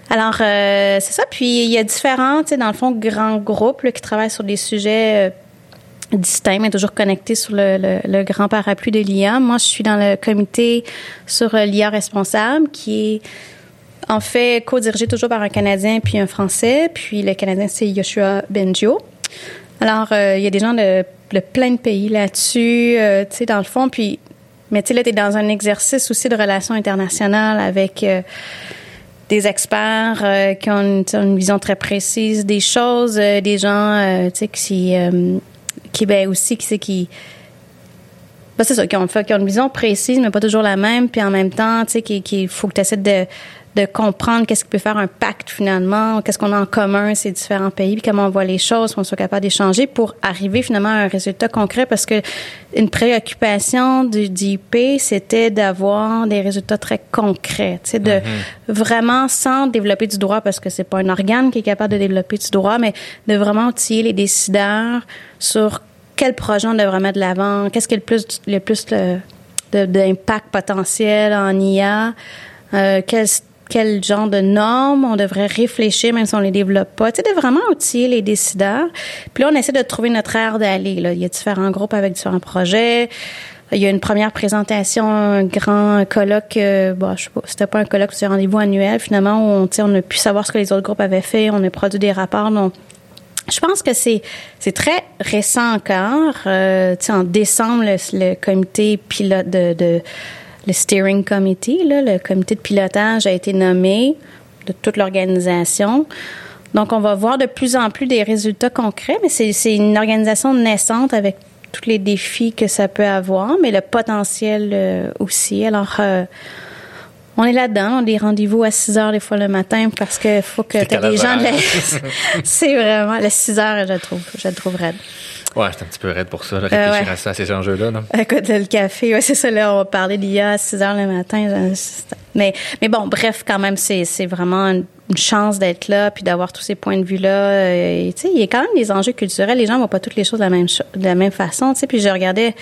Alors, euh, c'est ça. Puis, il y a différents, tu sais, dans le fond, grands groupes qui travaillent sur des sujets euh, distincts, mais toujours connectés sur le, le, grand parapluie de l'IA. Moi, je suis dans le comité sur euh, l'IA responsable, qui est en fait co-dirigé toujours par un Canadien puis un Français. Puis, le Canadien, c'est Yoshua Benjo. Alors, euh, il y a des gens de, plein de pays là-dessus, euh, tu sais, dans le fond. Puis, mais tu sais, là, tu es dans un exercice aussi de relations internationales avec euh, des experts qui ont une, vision très précise des choses, des gens, tu sais, qui, qui ben aussi, qui, qui Ben, c'est ça, qui ont, qui ont une vision précise, mais pas toujours la même. Puis en même temps, tu sais, qu'il faut que tu essaies de, de comprendre qu'est-ce qui peut faire un pacte finalement, qu'est-ce qu'on a en commun ces différents pays, puis comment on voit les choses, qu'on soit capable d'échanger pour arriver finalement à un résultat concret. Parce que une préoccupation du DIP, c'était d'avoir des résultats très concrets, tu sais, de Mm-hmm. vraiment sans développer du droit, parce que c'est pas un organe qui est capable de développer du droit, mais de vraiment outiller les décideurs sur quel projet on devrait mettre de l'avant, qu'est-ce qui est le plus le plus d'impact potentiel en IA, euh, quel genre de normes on devrait réfléchir même si on les développe pas, tu sais, de vraiment outiller les décideurs. Puis là, on essaie de trouver notre aire d'aller. Il y a différents groupes avec différents projets. Il y a une première présentation, un grand colloque, euh, bon, je sais pas, c'était pas un colloque, c'était un rendez-vous annuel finalement où on, on a pu savoir ce que les autres groupes avaient fait, on a produit des rapports, donc je pense que c'est c'est très récent encore. Euh, en décembre, le, le comité pilote de, de le steering committee, là, le comité de pilotage a été nommé de toute l'organisation. Donc, on va voir de plus en plus des résultats concrets, mais c'est une organisation naissante avec tous les défis que ça peut avoir, mais le potentiel euh, aussi. Alors, euh, on est là-dedans, on a des rendez-vous à 6 heures des fois le matin parce que faut que tu des gens de la... *laughs* C'est vraiment, le 6 heures, je trouve, je trouve raide. Ouais, j'étais un petit peu raide pour ça, là, réfléchir ouais. à ça, à ces enjeux-là. là. Écoute, le café, ouais, c'est ça, là, on va parler d'IA à 6 heures le matin. là, c'est- Mais, mais bon, bref, quand même, c'est, c'est vraiment une une chance d'être là, puis d'avoir tous ces points de vue-là. Euh, tu sais, il y a quand même des enjeux culturels. Les gens voient pas toutes les choses de la même, de la même façon, tu sais. Puis je regardais,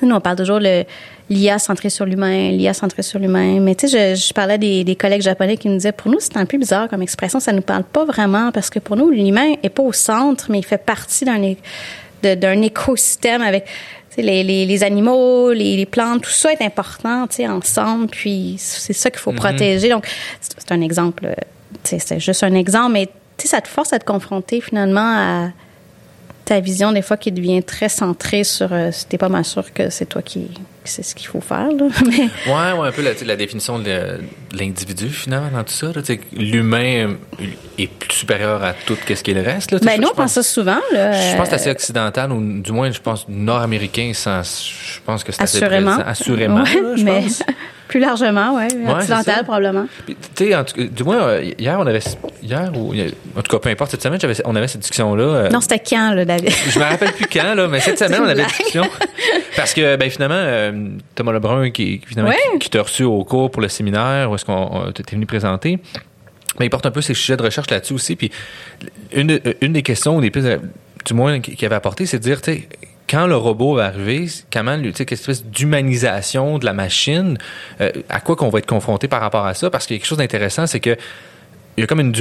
nous, on parle toujours le l'IA centré sur l'humain, l'IA centré sur l'humain. Mais tu sais, je, je parlais des, des collègues japonais qui nous disaient, pour nous, c'est un peu bizarre comme expression, ça nous parle pas vraiment, parce que pour nous, l'humain est pas au centre, mais il fait partie d'un d'un écosystème avec les, les, les animaux, les, les plantes, tout ça est important, tu sais, ensemble. Puis c'est ça qu'il faut protéger. Donc c'est un exemple, euh, c'est juste un exemple, mais tu sais, ça te force à te confronter finalement à ta vision des fois qui devient très centrée sur. Euh, t'es pas mal sûr que c'est toi qui, sais ce qu'il faut faire, là. *laughs* Mais Ouais, ouais, un peu la, la définition de, l'individu, finalement, dans tout ça. L'humain est plus supérieur à tout ce qui est le reste. Là, ben nous on pense ça souvent, là. Je pense que c'est assez euh, occidental, ou du moins, je pense nord-américain, sans- je pense que c'est assez Assurément. présent. Assurément, Ouais, là, je mais pense. Plus largement, ouais, c'est occidental probablement. Tu sais, en tout cas, du moins, euh, hier, on avait, hier, ou, en tout cas, peu importe, cette semaine, on avait cette discussion-là. euh, Non, c'était quand, là, David? je me rappelle plus quand, là, mais cette *laughs* semaine, on avait une discussion. Parce que, ben, finalement, euh, Thomas Lebrun, qui, finalement, Ouais. qui, qui t'a reçu au cours pour le séminaire, où est-ce qu'on t'es venu présenter, mais il porte un peu ses sujets de recherche là-dessus aussi. Puis, une, une des questions, des plus, du moins, qu'il avait apporté, c'est de dire, tu sais, quand le robot va arriver, comment, tu sais, quelle espèce d'humanisation de la machine, euh, à quoi qu'on va être confronté par rapport à ça? Parce qu'il y a quelque chose d'intéressant, c'est que il y a comme une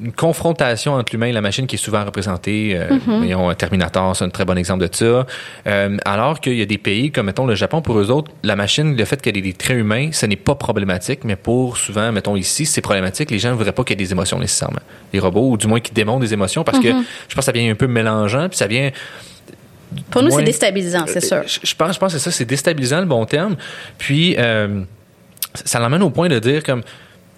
une confrontation entre l'humain et la machine qui est souvent représentée. Euh, voyons, Terminator, c'est un très bon exemple de ça. Euh, alors qu'il y a des pays comme, mettons, le Japon, pour eux autres, la machine, le fait qu'elle ait des traits humains, ce n'est pas problématique, mais pour souvent, mettons ici, c'est problématique. Les gens ne voudraient pas qu'il y ait des émotions nécessairement. Les robots, ou du moins qui démontrent des émotions, parce que je pense que ça vient un peu mélangeant, puis ça vient Pour nous, c'est déstabilisant, c'est sûr. euh, je, je pense, je pense que c'est ça, c'est déstabilisant le bon terme. Puis euh, ça l'amène au point de dire comme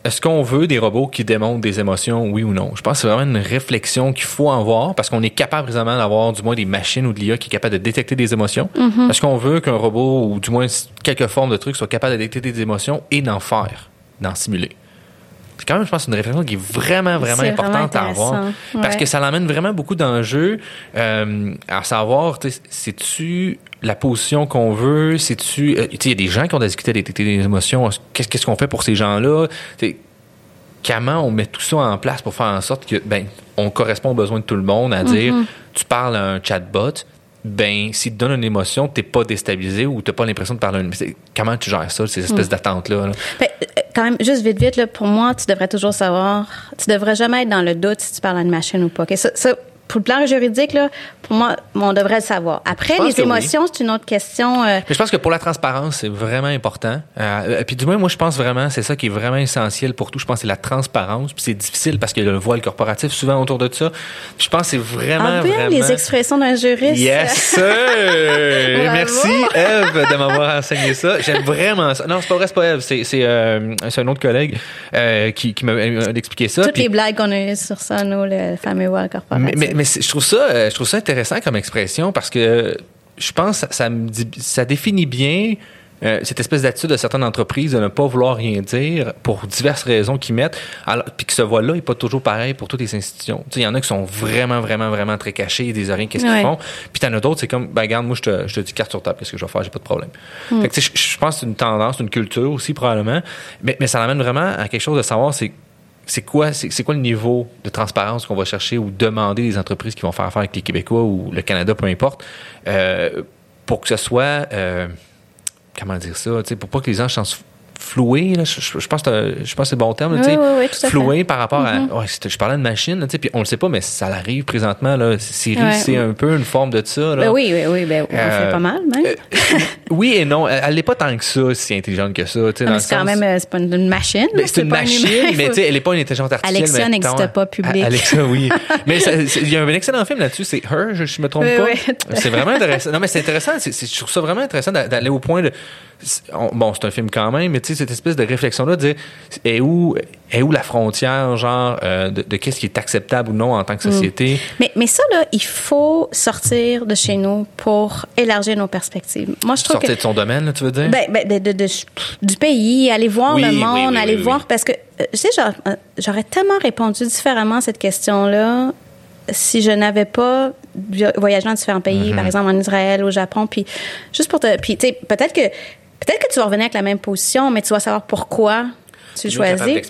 est-ce qu'on veut des robots qui démontrent des émotions, oui ou non? Je pense que c'est vraiment une réflexion qu'il faut avoir parce qu'on est capable présentement d'avoir du moins des machines ou de l'IA qui est capable de détecter des émotions. Est-ce qu'on veut qu'un robot ou du moins quelques formes de trucs soit capable de détecter des émotions et d'en faire, d'en simuler? C'est quand même, je pense, une réflexion qui est vraiment, vraiment importante vraiment à avoir. Parce que ça l'amène vraiment beaucoup d'enjeux, euh, à savoir, tu sais, c'est-tu la position qu'on veut, c'est-tu, euh, tu sais, il y a des gens qui ont discuté de détecter des émotions, qu'est-ce qu'on fait pour ces gens-là, comment on met tout ça en place pour faire en sorte que, ben, on correspond aux besoins de tout le monde, à dire, Mm-hmm. tu parles à un chatbot, ben, s'il te donne une émotion, t'es pas déstabilisé ou t'as pas l'impression de parler à une... Comment tu gères ça, ces Mm. espèces d'attentes-là? là? Ben, euh, quand même, juste vite, vite, là, pour moi, tu devrais toujours savoir, tu devrais jamais être dans le doute si tu parles à une machine ou pas. Ok, Ça, ça, pour le plan juridique, là, pour moi, on devrait le savoir. Après, les oui. émotions, c'est une autre question. euh, Mais je pense que pour la transparence, c'est vraiment important. Euh, puis du moins, moi, je pense vraiment, c'est ça qui est vraiment essentiel pour tout. Je pense que c'est la transparence. Puis c'est difficile parce qu'il y a le voile corporatif souvent autour de ça. Puis je pense que c'est vraiment, en bien vraiment... les expressions d'un juriste. Yes. *laughs* Merci, Eve, de m'avoir enseigné ça. J'aime vraiment ça. Non, c'est pas vrai, c'est pas Eve. C'est, c'est, euh, c'est un autre collègue euh, qui, qui m'a euh, expliqué ça. Toutes Puis- les blagues qu'on a eues sur ça, nous, le fameux voile corporatif. mais, mais, mais je trouve ça, euh, je trouve ça intéressant comme expression parce que je pense que ça, me dit- ça définit bien euh, cette espèce d'attitude de certaines entreprises de ne pas vouloir rien dire pour diverses raisons qu'ils mettent, alors- puis que ce voile-là n'est pas toujours pareil pour toutes les institutions. Il y en a qui sont vraiment, vraiment, vraiment très cachés, ils disent rien, qu'est-ce qu'ils Ouais. font? Puis t'en as d'autres, c'est comme, ben regarde, moi, je te, je te dis carte sur table, qu'est-ce que je vais faire, j'ai pas de problème. Fait que, tu sais, je, pense que c'est une tendance, une culture aussi, probablement. Mais, mais ça l'amène vraiment à quelque chose de savoir, c'est c'est quoi, le niveau de transparence qu'on va chercher ou demander des entreprises qui vont faire affaire avec les Québécois ou le Canada, peu importe, euh, pour que ce soit, euh, comment dire ça, pour pas que les gens floués, là, je, pense que c'est- je pense c'est le bon terme, là, tu Oui, sais, oui, oui, tout à fait. floués par rapport à, ouais, c'était- je parlais de machine, là, tu sais, puis on le sait pas, mais ça arrive présentement, là, Siri, Ouais. c'est un peu une forme de ça, là. Ben oui, oui, oui, ben, on Euh, fait pas mal, même. Euh, oui et non, elle n'est pas tant que ça, si intelligente que ça, mais le c'est quand même, euh, c'est pas une, une machine. ben, c'est une pas machine, humain. mais tu sais, elle n'est pas une intelligence artificielle. Alexa n'existe pas public. A- Alexa, oui. *laughs* mais il y a un excellent film là-dessus, c'est Her, je, je me trompe pas. oui. C'est vraiment intéressant. Non, mais c'est intéressant. je trouve ça vraiment intéressant d'a- d'aller au point de. Bon, c'est un film quand même, mais tu sais, cette espèce de réflexion-là, de dire, est où, est où la frontière, genre, euh, de, de qu'est-ce qui est acceptable ou non en tant que société? Mais, mais ça, là, il faut sortir de chez nous pour élargir nos perspectives. Moi, je trouve Sortir que... de son domaine, là, tu veux dire? Ben, ben, de, de- de- du pays, aller voir Oui, le monde, oui, aller voir, parce que, euh, tu sais, euh, j'aurais tellement répondu différemment à cette question-là si je n'avais pas voyagé dans différents pays, par exemple en Israël, au Japon, puis juste pour te, puis tu sais, peut-être que peut-être que tu vas revenir avec la même position, mais tu vas savoir pourquoi tu capable choisis.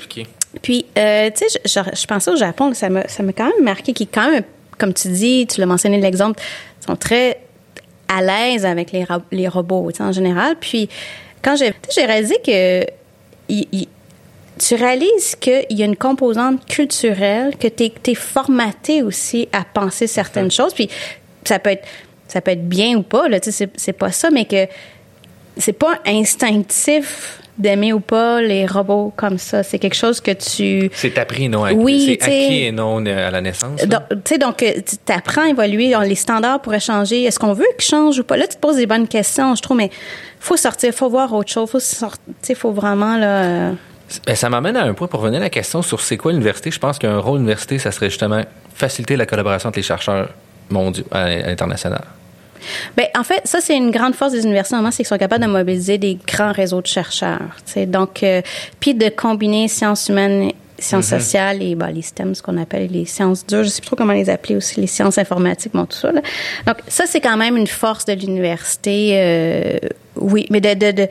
Puis, euh, tu sais, je, je- je pensais au Japon, ça m'a, ça m'a quand même marqué, qui quand même, comme tu dis, tu l'as mentionné l'exemple, sont très à l'aise avec les, ro- les robots, tu sais, en général. Puis, quand j'ai, tu sais, j'ai réalisé que tu réalises qu'il y a une composante culturelle, que tu es, formaté aussi à penser certaines choses. Puis, ça peut être, ça peut être bien ou pas, là, tu sais, c'est pas ça, mais que c'est pas instinctif d'aimer ou pas les robots comme ça. C'est quelque chose que tu... C'est appris, non acquis. Oui, c'est acquis et non euh, à la naissance. là. Donc, tu sais, donc, euh, tu apprends à évoluer. Les standards pourraient changer. Est-ce qu'on veut qu'ils changent ou pas? Là, tu te poses des bonnes questions, je trouve, mais faut sortir, faut voir autre chose. Faut sortir, faut vraiment, là... euh, Ben, ça m'amène à un point pour revenir à la question sur c'est quoi l'université. Je pense qu'un rôle d'université, ça serait justement faciliter la collaboration entre les chercheurs mondiaux à l'international. Ben, en fait, ça, c'est une grande force des universités, c'est qu'ils sont capables de mobiliser des grands réseaux de chercheurs. Donc, euh, puis de combiner sciences humaines, sciences sociales et ben, les STEM, ce qu'on appelle les sciences dures, je sais plus trop comment les appeler aussi, les sciences informatiques, bon, tout ça. Là. Donc, ça, c'est quand même une force de l'université, euh, oui, mais de... de, de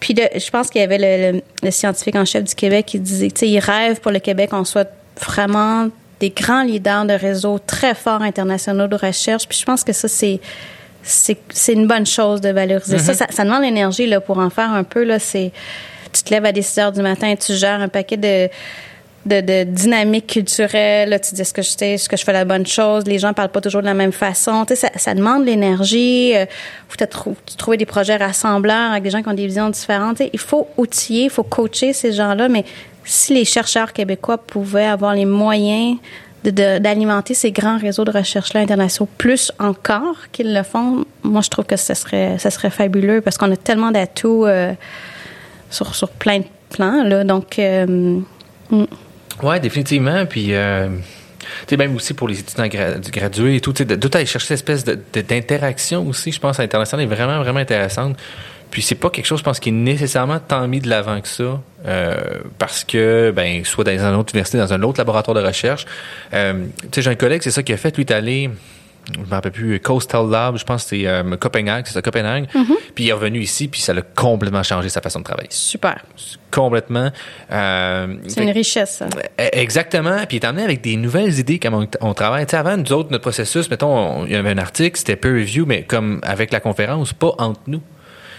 puis de, je pense qu'il y avait le, le- le scientifique en chef du Québec qui disait, tu sais, il rêve pour le Québec qu'on soit vraiment des grands leaders de réseaux très forts internationaux de recherche. Puis je pense que ça, c'est c'est une bonne chose de valoriser ça. ça. Ça demande l'énergie là pour en faire un peu là. C'est tu te lèves à des 6 heures du matin, tu gères un paquet de de, de dynamique culturelle. Là, tu dis est-ce que je est-ce que je fais la bonne chose? Les gens parlent pas toujours de la même façon. Tu sais, ça, ça demande l'énergie. Euh, faut trou- trouver des projets rassembleurs avec des gens qui ont des visions différentes. Tu sais, il faut outiller, il faut coacher ces gens-là. Mais si les chercheurs québécois pouvaient avoir les moyens de- de- d'alimenter ces grands réseaux de recherche-là internationaux plus encore qu'ils le font, moi, je trouve que ce serait, ça serait fabuleux parce qu'on a tellement d'atouts euh, sur, sur plein de plans. Là, donc, euh, mm. Oui, définitivement. Puis, euh, même aussi pour les étudiants gra- du gradués et tout, sais, de, de aller chercher cette espèce de- de- d'interaction aussi, je pense, à l'international est vraiment, vraiment intéressante. Puis c'est pas quelque chose, je pense, qui est nécessairement tant mis de l'avant que ça, euh, parce que, ben, soit dans une autre université, dans un autre laboratoire de recherche. Euh, tu sais, j'ai un collègue, c'est ça qu'il a fait. Lui, est allé, je me rappelle plus, Coastal Lab, je pense que c'est euh, Copenhague, c'est ça, Copenhague. Puis il est revenu ici, puis ça l'a complètement changé sa façon de travailler. super. Complètement. Euh, C'est une richesse, ça. Eh, Exactement. Puis il est amené avec des nouvelles idées comment on, on travaille. Tu sais, avant, nous autres, notre processus, mettons, on- il y avait un article, c'était peer review, mais comme avec la conférence, pas entre nous.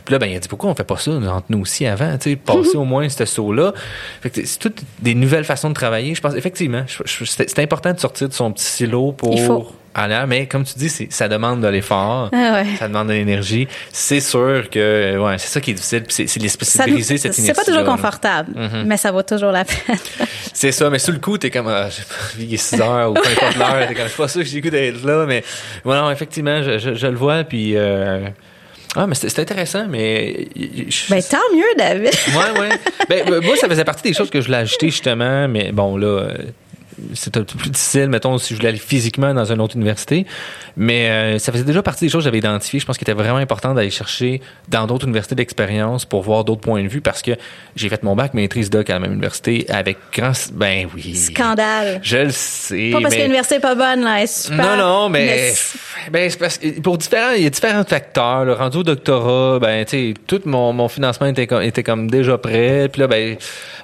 Puis là, ben, il a dit pourquoi on fait pas ça entre nous aussi avant, tu sais, passer *laughs* au moins ce saut-là? Fait que c'est toutes des nouvelles façons de travailler. Je pense, effectivement, je- je- c'est important de sortir de son petit silo pour Il faut. aller, mais comme tu dis, ça demande de l'effort, Ah ouais. ça demande de l'énergie. C'est sûr que, ouais, c'est ça qui est difficile, puis c'est de briser cette C'est pas toujours confortable, mais ça vaut toujours la peine. *laughs* C'est ça, mais sur le coup, t'es comme, ah, j'ai pas envie, il est 6 heures ou peu importe l'heure, t'es comme, c'est pas sûr que j'ai le goût d'être là, mais voilà, effectivement, je, je, je le vois, puis euh, ah, mais c'est c'est intéressant, mais je- ben, tant mieux, David. ouais, ouais. Ben, ben, moi, ça faisait partie des choses que je voulais ajouter justement, mais bon, là, euh, c'est un peu plus difficile, mettons, si je voulais aller physiquement dans une autre université. Mais euh, ça faisait déjà partie des choses que j'avais identifiées. Je pense qu'il était vraiment important d'aller chercher dans d'autres universités d'expérience pour voir d'autres points de vue parce que j'ai fait mon bac maîtrise doc à la même université avec grand... Ben oui. Scandale. Je le sais. Pas parce mais- que l'université est pas bonne, là, elle est super. non, non, mais, ben, c'est parce que pour différents, il y a différents facteurs. Le rendu au doctorat, ben, tu sais, tout mon, mon financement était comme, était comme déjà prêt. Puis là, ben,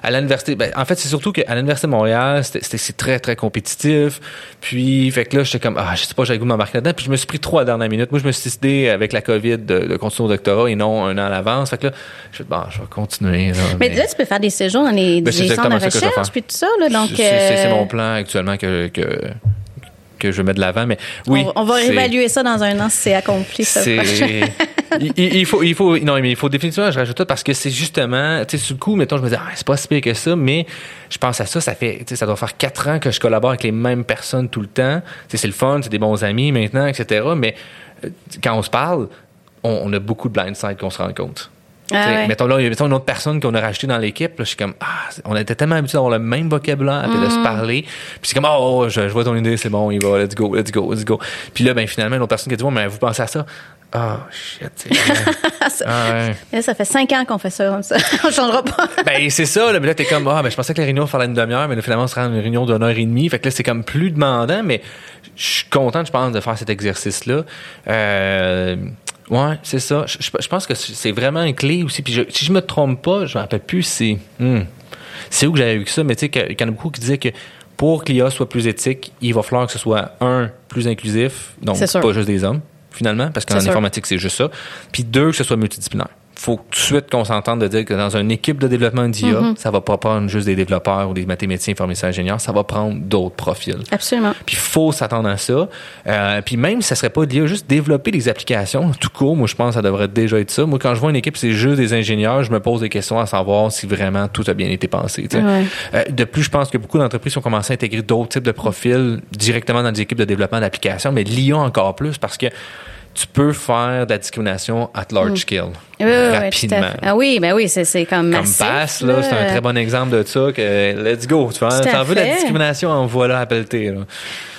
à l'université, ben, en fait, c'est surtout qu'à l'université de Montréal, c'était, c'est très, très compétitif. Puis, fait que là, j'étais comme, ah, je sais pas, j'avais goût de m'embarquer là-dedans. Puis je me suis pris trois à la dernière minute. Moi, je me suis décidé avec la COVID de, de continuer au doctorat et non un an à l'avance. Fait que là, je bon, je vais continuer. Là, Mais là, tu peux faire des séjours dans les, Ben, des centres de recherche puis tout ça, là. Donc, c'est, euh, mon plan actuellement que, que, que je mets de l'avant. Mais oui. on, on va réévaluer ça dans un an si c'est accompli, ça. *laughs* Il, faut il faut non mais il faut définitivement je rajoute ça parce que c'est justement tu sais sur le coup mettons je me dis ah, c'est pas si pire que ça mais je pense à ça ça fait tu sais ça doit faire quatre ans que je collabore avec les mêmes personnes tout le temps tu sais c'est le fun c'est des bons amis maintenant etc mais euh, quand on se parle on, on a beaucoup de blind side qu'on se rend compte Ah ouais. Mettons là, il y a mettons une autre personne qu'on a racheté dans l'équipe. Là, je suis comme, ah, on était tellement habitués d'avoir le même vocabulaire, puis de Mm. se parler. Puis c'est comme, oh, oh, je, je vois ton idée, c'est bon, il va, let's go, let's go, let's go. Puis là, ben finalement, une autre personne qui a dit, bon, mais vous pensez à ça? Ah, shit. vrai. *laughs* ah, ouais. Ça fait cinq ans qu'on fait ça comme ça. *laughs* on changera pas. Ben, c'est ça, là. Mais là, t'es comme, ah, ben, je pensais que la réunion ferait une demi-heure, mais là, finalement, on se rend à une réunion d'une heure et demie. Fait que là, c'est comme plus demandant, mais je suis content, je pense, de faire cet exercice-là. Euh, ouais, c'est ça. Je, pense que c'est vraiment une clé aussi. Puis je- si je me trompe pas, je me rappelle plus, c'est, hmm, c'est où que j'avais vu ça, mais tu sais, qu'il y en a beaucoup qui disaient que pour que l'IA soit plus éthique, il va falloir que ce soit, un, plus inclusif. Donc, pas juste des hommes, finalement, parce qu'en informatique, c'est juste ça. Puis deux, que ce soit multidisciplinaire. Faut tout de suite qu'on s'entende de dire que dans une équipe de développement d'IA, Mm-hmm. ça va pas prendre juste des développeurs ou des mathématiciens, informaticiens, ingénieurs, ça va prendre d'autres profils. Absolument. Puis faut s'attendre à ça. Euh, puis même si ça serait pas de l'IA, juste développer des applications, tout court, moi je pense que ça devrait déjà être ça. Moi quand je vois une équipe, c'est juste des ingénieurs, je me pose des questions à savoir si vraiment tout a bien été pensé. Ouais. Euh, de plus, je pense que beaucoup d'entreprises ont commencé à intégrer d'autres types de profils directement dans des équipes de développement d'applications, mais l'IA encore plus parce que tu peux faire de la discrimination at large scale Mm. Oui, oui, rapidement. Ah oui, ben oui, c'est, c'est comme Comme massif. passe, là, c'est un très bon exemple de ça. Que let's go. Tu vois, t'en veux de la discrimination, en voilà. Là.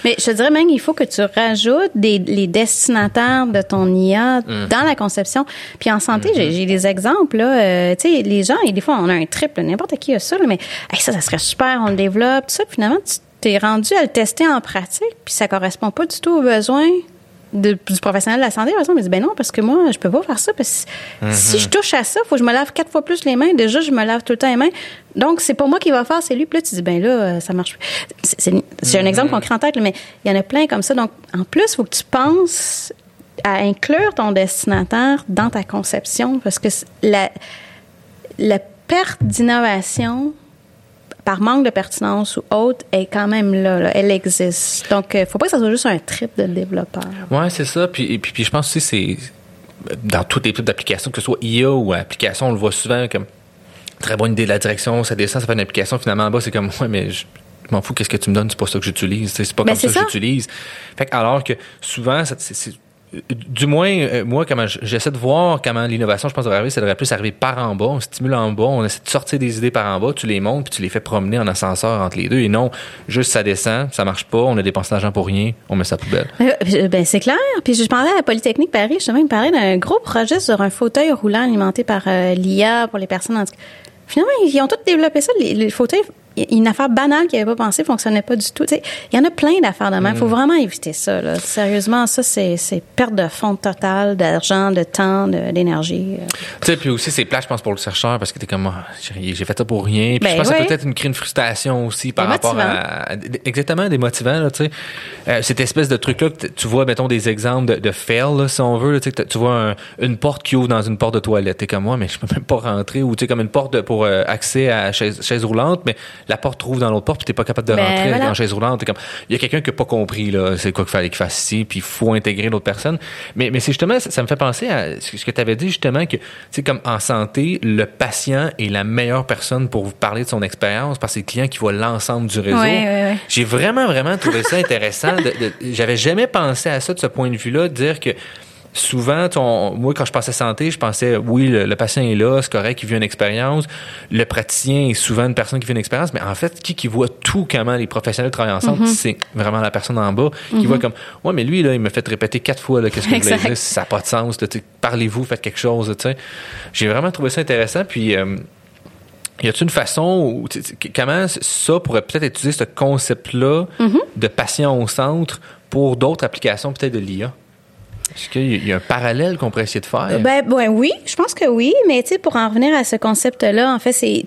Mais je te dirais même qu'il faut que tu rajoutes des, les destinataires de ton IA Mm. dans la conception. Puis en santé, Mm-hmm. j'ai, j'ai des exemples. Là, euh, tu sais, les gens, et des fois, on a un trip, là, n'importe qui a ça, là, mais hey, ça, ça serait super, on le développe, tout ça. Puis finalement, tu t'es rendu à le tester en pratique, puis ça correspond pas du tout aux besoins de- du professionnel de la santé. Par exemple, il dit, ben non, parce que moi, je peux pas faire ça, parce que si je touche à ça, faut que je me lave quatre fois plus les mains. Déjà, je me lave tout le temps les mains. Donc, c'est pas moi qui va faire, c'est lui. Puis là, tu dis, ben là, euh, ça marche. plus. C'est, c'est- j'ai un exemple concret en tête, mais il y en a plein comme ça. Donc, en plus, faut que tu penses à inclure ton destinataire dans ta conception, parce que la, la perte d'innovation par manque de pertinence ou autre est quand même là, là. elle existe. Donc, il faut pas que ça soit juste un trip de développeur. Ouais, c'est ça. Puis, puis, puis je pense aussi c'est dans tous les types d'applications, que ce soit IA ou application, on le voit souvent comme très bonne idée de la direction, ça descend, ça fait une application, finalement en bas, c'est comme ouais, mais je, je m'en fous, qu'est-ce que tu me donnes, c'est pas ça que j'utilise, c'est pas Ben, comme ça que j'utilise. Fait que, alors que souvent, c'est- du moins, euh, moi, comment j'essaie de voir comment l'innovation, je pense, devrait arriver, ça devrait plus arriver par en bas. On stimule en bas, on essaie de sortir des idées par en bas, tu les montes, puis tu les fais promener en ascenseur entre les deux. Et non, juste ça descend, ça marche pas, on a dépensé l'argent pour rien, on met ça à poubelle. Euh, Ben, c'est clair. Puis je parlais à la Polytechnique Paris, justement, il me parlait d'un gros projet sur un fauteuil roulant alimenté par euh, l'IA pour les personnes en Finalement, ils ont tous développé ça. Les, les fauteuils, une affaire banale qu'ils n'avaient pas pensé, fonctionnait pas du tout. Il y en a plein d'affaires de même. Il faut vraiment éviter ça. Là. Sérieusement, ça, c'est c'est perte de fonds totale, d'argent, de temps, de- d'énergie. euh. Tu sais, puis aussi, c'est plat, je pense, pour le chercheur, parce que t'es comme, ah, j'ai j'ai fait ça pour rien. Puis Ben je pense que ça peut être une, créer une frustration aussi par rapport à, à- Exactement, démotivant, tu sais. Euh, cette espèce de truc-là, que tu vois, mettons, des exemples de, de fail, là, si on veut, là, tu vois un- une porte qui ouvre dans une porte de toilette. T'es comme moi, mais je peux même pas rentrer. Ou tu sais, comme une porte de- pour euh, accès à chaise, chaise roulante, mais la porte trouve dans l'autre porte, puis t'es pas capable de Ben, rentrer voilà. dans la chaise roulante. T'es comme, il y a quelqu'un qui a pas compris, là, c'est quoi qu'il fallait qu'il fasse ici, puis il faut intégrer l'autre personne. Mais, mais c'est justement, ça, ça me fait penser à ce que- ce que tu avais dit, justement, que, tu sais, comme en santé, le patient est la meilleure personne pour vous parler de son expérience parce que c'est le client qui voit l'ensemble du réseau. Ouais, ouais, ouais. J'ai vraiment, vraiment trouvé ça *laughs* intéressant. de- de- J'avais jamais pensé à ça de ce point de vue-là, de dire que souvent, moi, quand je pensais santé, je pensais, oui, le, patient est là, c'est correct, il vit une expérience. Le praticien est souvent une personne qui vit une expérience, mais en fait, qui, qui voit tout comment les professionnels travaillent ensemble, mm-hmm. c'est vraiment la personne en bas qui mm-hmm. voit comme, ouais, mais lui, là, il me fait répéter quatre fois, qu'est-ce que vous voulez dire, ça n'a pas de sens, parlez-vous, faites quelque chose, tu sais. J'ai vraiment trouvé ça intéressant, puis, euh, y a-t-il une façon où, comment ça pourrait peut-être utiliser ce concept-là mm-hmm. de patient au centre pour d'autres applications peut-être de l'IA? Est-ce qu'il y a un parallèle qu'on pourrait essayer de faire? Ben, ben oui, je pense que oui, mais pour en revenir à ce concept-là, en fait, c'est,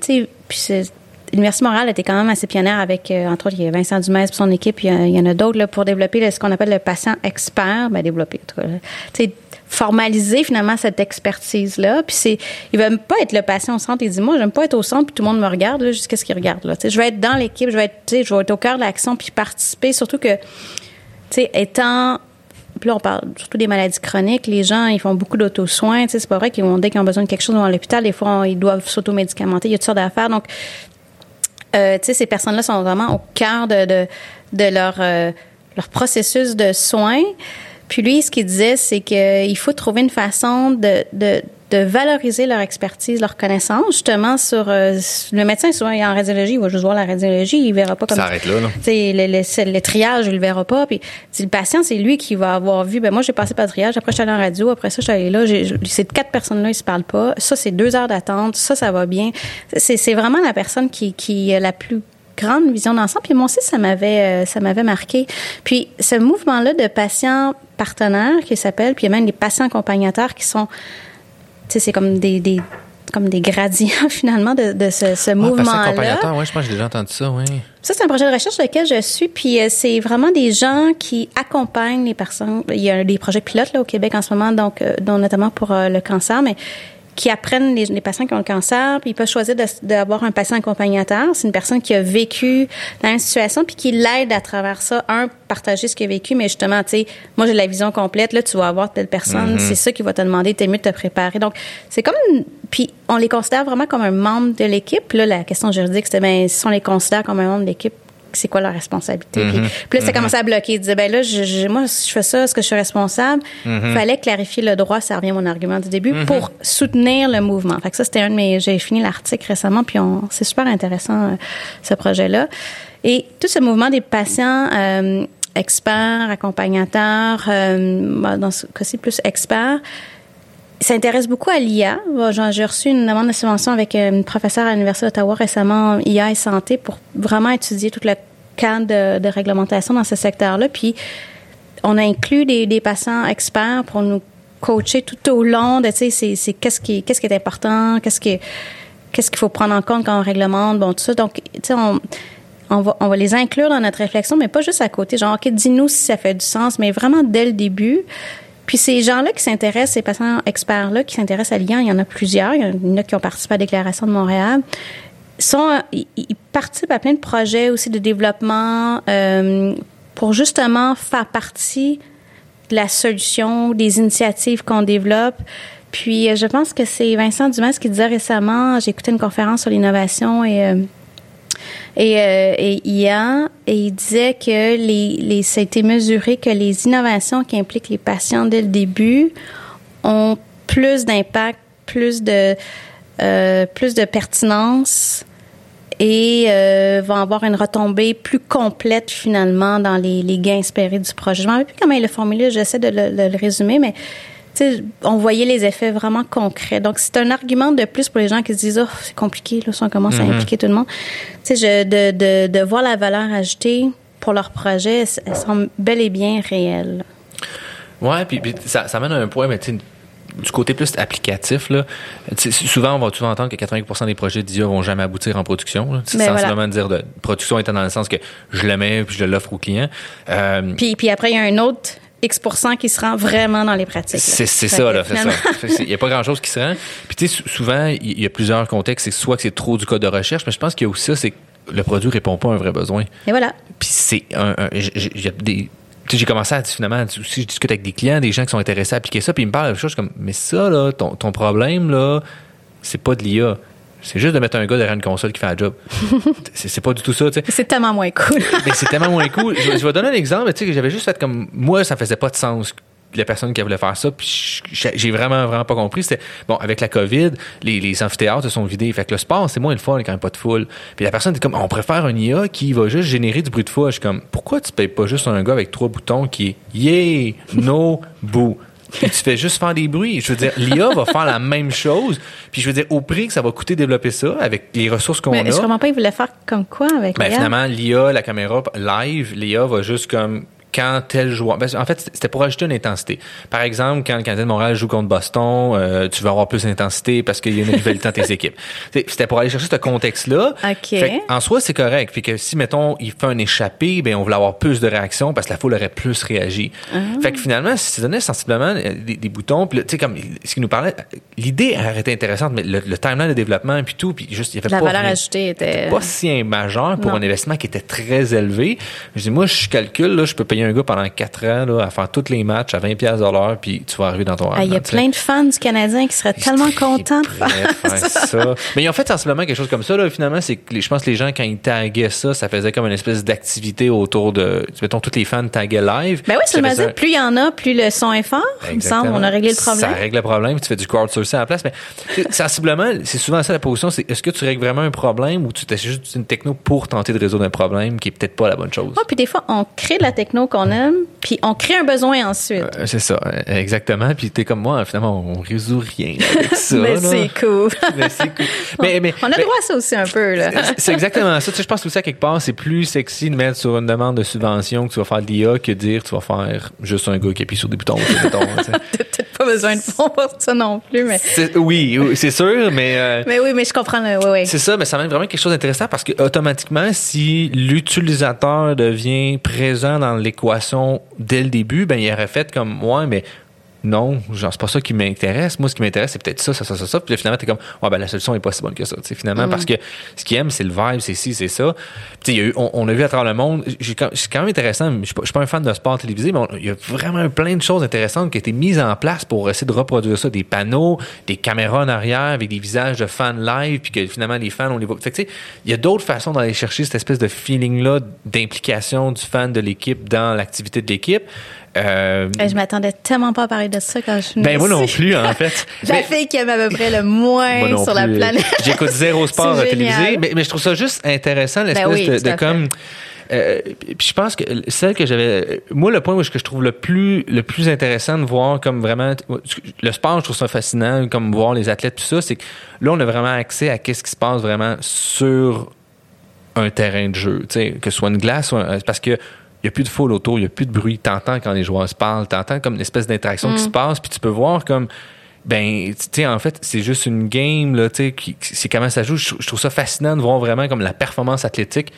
L'Université Montréal était quand même assez pionnière avec, euh, entre autres, il y a Vincent Dumais pour son équipe, il y, en a d'autres là, pour développer ce qu'on appelle le patient expert, ben développer, formaliser finalement cette expertise-là. Puis c'est, il veut pas être le patient au centre. Il dit, moi, j'aime pas être au centre puis tout le monde me regarde, là, jusqu'à ce qu'il regarde, là. Je vais être dans l'équipe, je vais être, je être au cœur de l'action puis participer, surtout que, tu sais, étant puis là, on parle surtout des maladies chroniques. Les gens, ils font beaucoup d'auto-soins. C'est pas vrai qu'ils vont, dès qu'ils ont besoin de quelque chose, ils vont à l'hôpital. Des fois, ils doivent s'auto-médicamenter. Il y a toutes sortes d'affaires. Donc, euh, tu sais, ces personnes-là sont vraiment au cœur de, de, de leur, euh, leur processus de soins. Puis lui, ce qu'il disait, c'est qu'il faut trouver une façon de, de valoriser leur expertise, leur connaissance, justement sur euh, le médecin souvent il est en radiologie, il va juste voir la radiologie, il verra pas comme ça arrête là, là. Le, le, le, triage, il le verra pas. Puis le patient, c'est lui qui va avoir vu. Ben moi, j'ai passé par le triage, après je suis allé en radio, après ça je suis allé là. Ces quatre personnes-là, ils se parlent pas. Ça, c'est deux heures d'attente. Ça, ça va bien. C'est vraiment la personne qui qui est la plus grande vision d'ensemble. Puis moi aussi, ça m'avait euh, ça m'avait marqué. Puis ce mouvement-là de patients partenaires qui s'appelle, puis il y a même des patients accompagnateurs qui sont c'est comme des, des comme des gradients *laughs* finalement de, de ce, ce mouvement-là. Oui, je pense que j'ai déjà entendu ça, oui. Ça, c'est un projet de recherche sur lequel je suis, puis euh, c'est vraiment des gens qui accompagnent les personnes. Il y a des projets pilotes là, au Québec en ce moment, donc euh, dont notamment pour euh, le cancer, mais qui apprennent les, les, patients qui ont le cancer, puis ils peuvent choisir d'avoir un patient accompagnateur. C'est une personne qui a vécu la même situation, puis qui l'aide à travers ça. Un, partager ce qu'il a vécu, mais justement, tu sais, moi j'ai la vision complète. Là, tu vas avoir telle personne, mm-hmm. c'est ça qui va te demander. T'es mieux de te préparer. Donc, c'est comme, puis on les considère vraiment comme un membre de l'équipe. Là, la question juridique, c'était, ben, si on les considère comme un membre de l'équipe, c'est quoi leur responsabilité. puis, mm-hmm. là, ça mm-hmm. commençait à bloquer. Il disait, ben là, je, moi, si je fais ça, est-ce que je suis responsable? Il mm-hmm. fallait clarifier le droit, ça revient à mon argument du début, pour soutenir le mouvement. Fait que ça, c'était un de mes... J'ai fini l'article récemment, puis on, c'est super intéressant, euh, ce projet-là. Et tout ce mouvement des patients... Euh, experts, accompagnateurs, euh, dans ce cas-ci plus experts, s'intéresse beaucoup à l'IA. J'ai reçu une demande de subvention avec euh, une professeure à l'Université d'Ottawa récemment, IA et santé, pour vraiment étudier tout le cadre de, réglementation dans ce secteur-là. Puis, on a inclus des, des, patients experts pour nous coacher tout au long de, tu sais, c'est qu'est-ce qui, est important, qu'est-ce qui, qu'est-ce qu'il faut prendre en compte quand on réglemente, bon, tout ça. Donc, tu sais, on, on va, on va les inclure dans notre réflexion, mais pas juste à côté. Genre, OK, dis-nous si ça fait du sens, mais vraiment dès le début. Puis ces gens-là qui s'intéressent, ces patients experts-là qui s'intéressent à l'IA, il y en a plusieurs. Il y en a qui ont participé à la Déclaration de Montréal. Sont, ils, participent à plein de projets aussi de développement euh, pour justement faire partie de la solution, des initiatives qu'on développe. Puis euh, je pense que c'est Vincent Dumas qui disait récemment, j'ai écouté une conférence sur l'innovation et euh, et, euh, IA, il disait que les, les, ça a été mesuré que les innovations qui impliquent les patients dès le début ont plus d'impact, plus de, euh, plus de pertinence et euh, vont avoir une retombée plus complète finalement dans les, les gains espérés du projet. Je ne me plus comment il le formulé, j'essaie de le, le résumer, mais on voyait les effets vraiment concrets. Donc, c'est un argument de plus pour les gens qui se disent, oh, c'est compliqué, là, si on commence à mm-hmm. impliquer tout le monde. Tu sais, de, de, de voir la valeur ajoutée pour leur projet, elles sont bel et bien réelles. Ouais, puis, ça, ça mène à un point, mais tu du côté plus applicatif, là, souvent, on va toujours entendre que 80% des projets d'IA vont jamais aboutir en production. C'est sensiblement dire de production étant dans le sens que je le mets puis je l'offre au client. Euh, puis, puis après, il y a un autre X qui se rend vraiment dans les pratiques. C'est ça, là, c'est ça. Il n'y a pas grand-chose qui se rend. Puis, tu sais, souvent, il y a plusieurs contextes. C'est soit que c'est trop du code de recherche, mais je pense qu'il y a aussi ça, c'est que le produit répond pas à un vrai besoin. Et voilà. Puis, c'est un. des j'ai commencé à finalement aussi je discute avec des clients des gens qui sont intéressés à appliquer ça puis ils me parlent de choses comme mais ça là ton, ton problème là c'est pas de l'IA c'est juste de mettre un gars derrière une console qui fait un job. *laughs* c'est pas du tout ça, tu sais. C'est tellement moins cool. *laughs* mais c'est tellement moins cool. Je, vais donner un exemple, tu sais, que j'avais juste fait comme, moi, ça faisait pas de sens la personne qui voulait faire ça, puis j'ai vraiment, vraiment pas compris. C'était, bon, avec la COVID, les, les amphithéâtres se sont vidés. Fait que le sport, c'est moins le fun quand même pas de foule. Puis la personne dit comme, on préfère un IA qui va juste générer du bruit de foule. Je suis comme, pourquoi tu payes pas juste un gars avec trois boutons qui est yeah, no, boo? Puis tu fais juste faire des bruits. Je veux dire, l'IA va faire la même chose. Puis je veux dire, au prix que ça va coûter développer ça, avec les ressources qu'on a. Mais je comprends pas, ils voulaient faire comme quoi avec ben, l'IA? finalement, l'IA, la caméra live, l'IA va juste comme quand tel joueur. Ben, en fait, c'était pour ajouter une intensité. Par exemple, quand le Canadien de Montréal joue contre Boston, euh, tu vas avoir plus d'intensité parce qu'il y a une rivalité entre tes *laughs* équipes. C'était pour aller chercher ce contexte-là. OK. en soi, c'est correct. Puis que si, mettons, il fait un échappé, ben on voulait avoir plus de réactions parce que la foule aurait plus réagi. Ah. Fait que finalement, si tu donnais sensiblement euh, des, des boutons, puis tu sais, comme ce qu'il nous parlait, l'idée été intéressante, mais le, le timeline de développement, puis tout, puis juste, il y avait La pas valeur rien- ajoutée était. pas si majeur pour Non. un investissement qui était très élevé. Je dis, moi, je calcule, là, je peux payer un gars pendant 4 ans là, à faire tous les matchs à 20 pièces l'heure, puis tu vas arriver dans ton Il y a plein de fans du Canadien qui seraient tellement contents de faire *laughs* ça. ça. Mais ils ont fait sensiblement quelque chose comme ça. Là, finalement, c'est que je pense que les gens, quand ils taguaient ça, ça faisait comme une espèce d'activité autour de... Mettons, tous les fans taguaient live. Ben oui, faisait dit, plus il y en a, plus le son est fort. Il me semble, on a réglé le problème. Ça règle le problème, tu fais du crowdsourcing à la place. Mais sensiblement, c'est souvent ça la position, c'est est-ce que tu règles vraiment un problème ou tu t'achètes juste une techno pour tenter de résoudre un problème qui est peut-être pas la bonne chose? Ouais, puis des fois, on crée de la techno qu'on aime, puis on crée un besoin ensuite. Euh, C'est ça, exactement. Puis t'es comme moi, finalement, on résout rien avec *laughs* ça. *laughs* mais c'est cool. Mais c'est cool. Mais, mais, on a mais- droit à ça aussi un peu, là. c'est- exactement ça. Tu sais, je pense aussi à quelque part, c'est plus sexy de mettre sur une demande de subvention que tu vas faire de l'IA que de dire tu vas faire juste un gars qui appuie sur des boutons. tu sais. *laughs* T'as peut-être pas besoin de fonds pour ça non plus, mais. Oui, oui, c'est sûr, mais euh, Mais oui, mais je comprends le. Oui, oui. c'est ça, mais ça amène vraiment quelque chose d'intéressant parce que automatiquement, si l'utilisateur devient présent dans l'équation dès le début, ben il aurait fait comme moi, mais non, genre c'est pas ça qui m'intéresse. Moi, ce qui m'intéresse, c'est peut-être ça, ça, ça, ça, ça. Puis là, finalement, t'es comme, ouais, ben la solution est pas si bonne que ça. Tu finalement, parce que ce qu'il aime, c'est le vibe, c'est ci, c'est ça. Puis tu sais, il y a eu, on, on a vu à travers le monde. C'est quand même intéressant. Je suis pas, je suis pas un fan de sport télévisé, mais il y a vraiment plein de choses intéressantes qui ont été mises en place pour essayer de reproduire ça. Des panneaux, des caméras en arrière avec des visages de fans live, puis que finalement les fans on les voit. Fait tu sais, il y a d'autres façons d'aller chercher cette espèce de feeling là d'implication du fan de l'équipe dans l'activité de l'équipe. Euh, Je m'attendais tellement pas à parler de ça quand je suis ben moi non plus en *laughs* fait. La Mais- fille qui aime à peu près le moi moins sur la planète. J'écoute zéro *laughs* sport télévisé, mais, mais je trouve ça juste intéressant l'espèce Ben oui, de, comme. euh, puis je pense que celle que j'avais, moi le point où je- que je trouve le plus le plus intéressant de voir comme vraiment le sport, je trouve ça fascinant, comme voir les athlètes tout ça, c'est que là on a vraiment accès à qu'est-ce qui se passe vraiment sur un terrain de jeu, tu sais, que ce soit une glace, ou un- parce que il y a plus de foule autour, il y a plus de bruit, t'entends quand les joueurs se parlent, t'entends comme une espèce d'interaction Mm. qui se passe, puis tu peux voir comme ben tu sais en fait c'est juste une game là tu sais c'est comment ça joue je, je trouve ça fascinant de voir vraiment comme la performance athlétique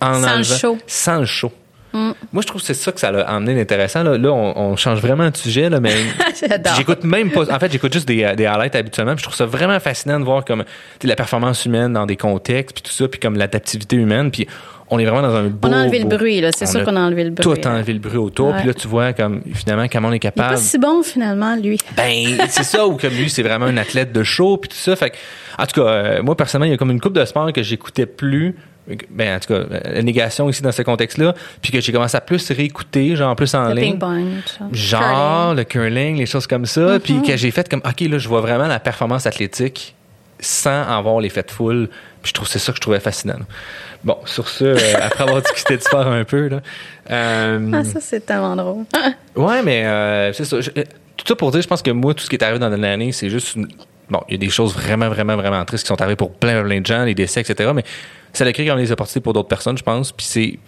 en Sans le show. sans le show moi je trouve que c'est ça que ça a amené d'intéressant là, là on, on change vraiment de sujet là mais *laughs* J'adore. J'écoute même pas. En fait, j'écoute juste des, des highlights habituellement. Puis je trouve ça vraiment fascinant de voir comme la performance humaine dans des contextes, puis tout ça, puis comme l'adaptivité humaine. Puis on est vraiment dans un beau. On a enlevé le bruit, là. C'est sûr a qu'on a enlevé le bruit. Tout enlevé le bruit autour. Puis là, tu vois comme finalement comment on est Il est capable. pas si bon, finalement, lui. Ben, c'est ça, ou comme lui, c'est vraiment un athlète de show, puis tout ça. Fait que, en tout cas, euh, moi, personnellement, il y a comme une coupe de sport que j'écoutais plus. Ben, en tout cas, la négation ici dans ce contexte-là, puis que j'ai commencé à plus réécouter, genre plus en Le ligne. ping-pong. Genre, le curling, les choses comme ça. Mm-hmm. Puis que j'ai fait comme, OK, là, je vois vraiment la performance athlétique sans avoir l'effet de foule. Puis je trouve c'est ça que je trouvais fascinant. Bon, sur ce, euh, *laughs* après avoir discuté de sport un peu, là. euh, Ah, ça, c'est tellement drôle. *laughs* Ouais, mais euh, c'est ça. Je- euh, tout ça pour dire, je pense que moi, tout ce qui est arrivé dans l'année, c'est juste une- Bon, il y a des choses vraiment, vraiment, vraiment tristes qui sont arrivées pour plein, plein de gens, les décès, etc. Mais ça a créé quand même des opportunités pour d'autres personnes, je pense. Puis c'est.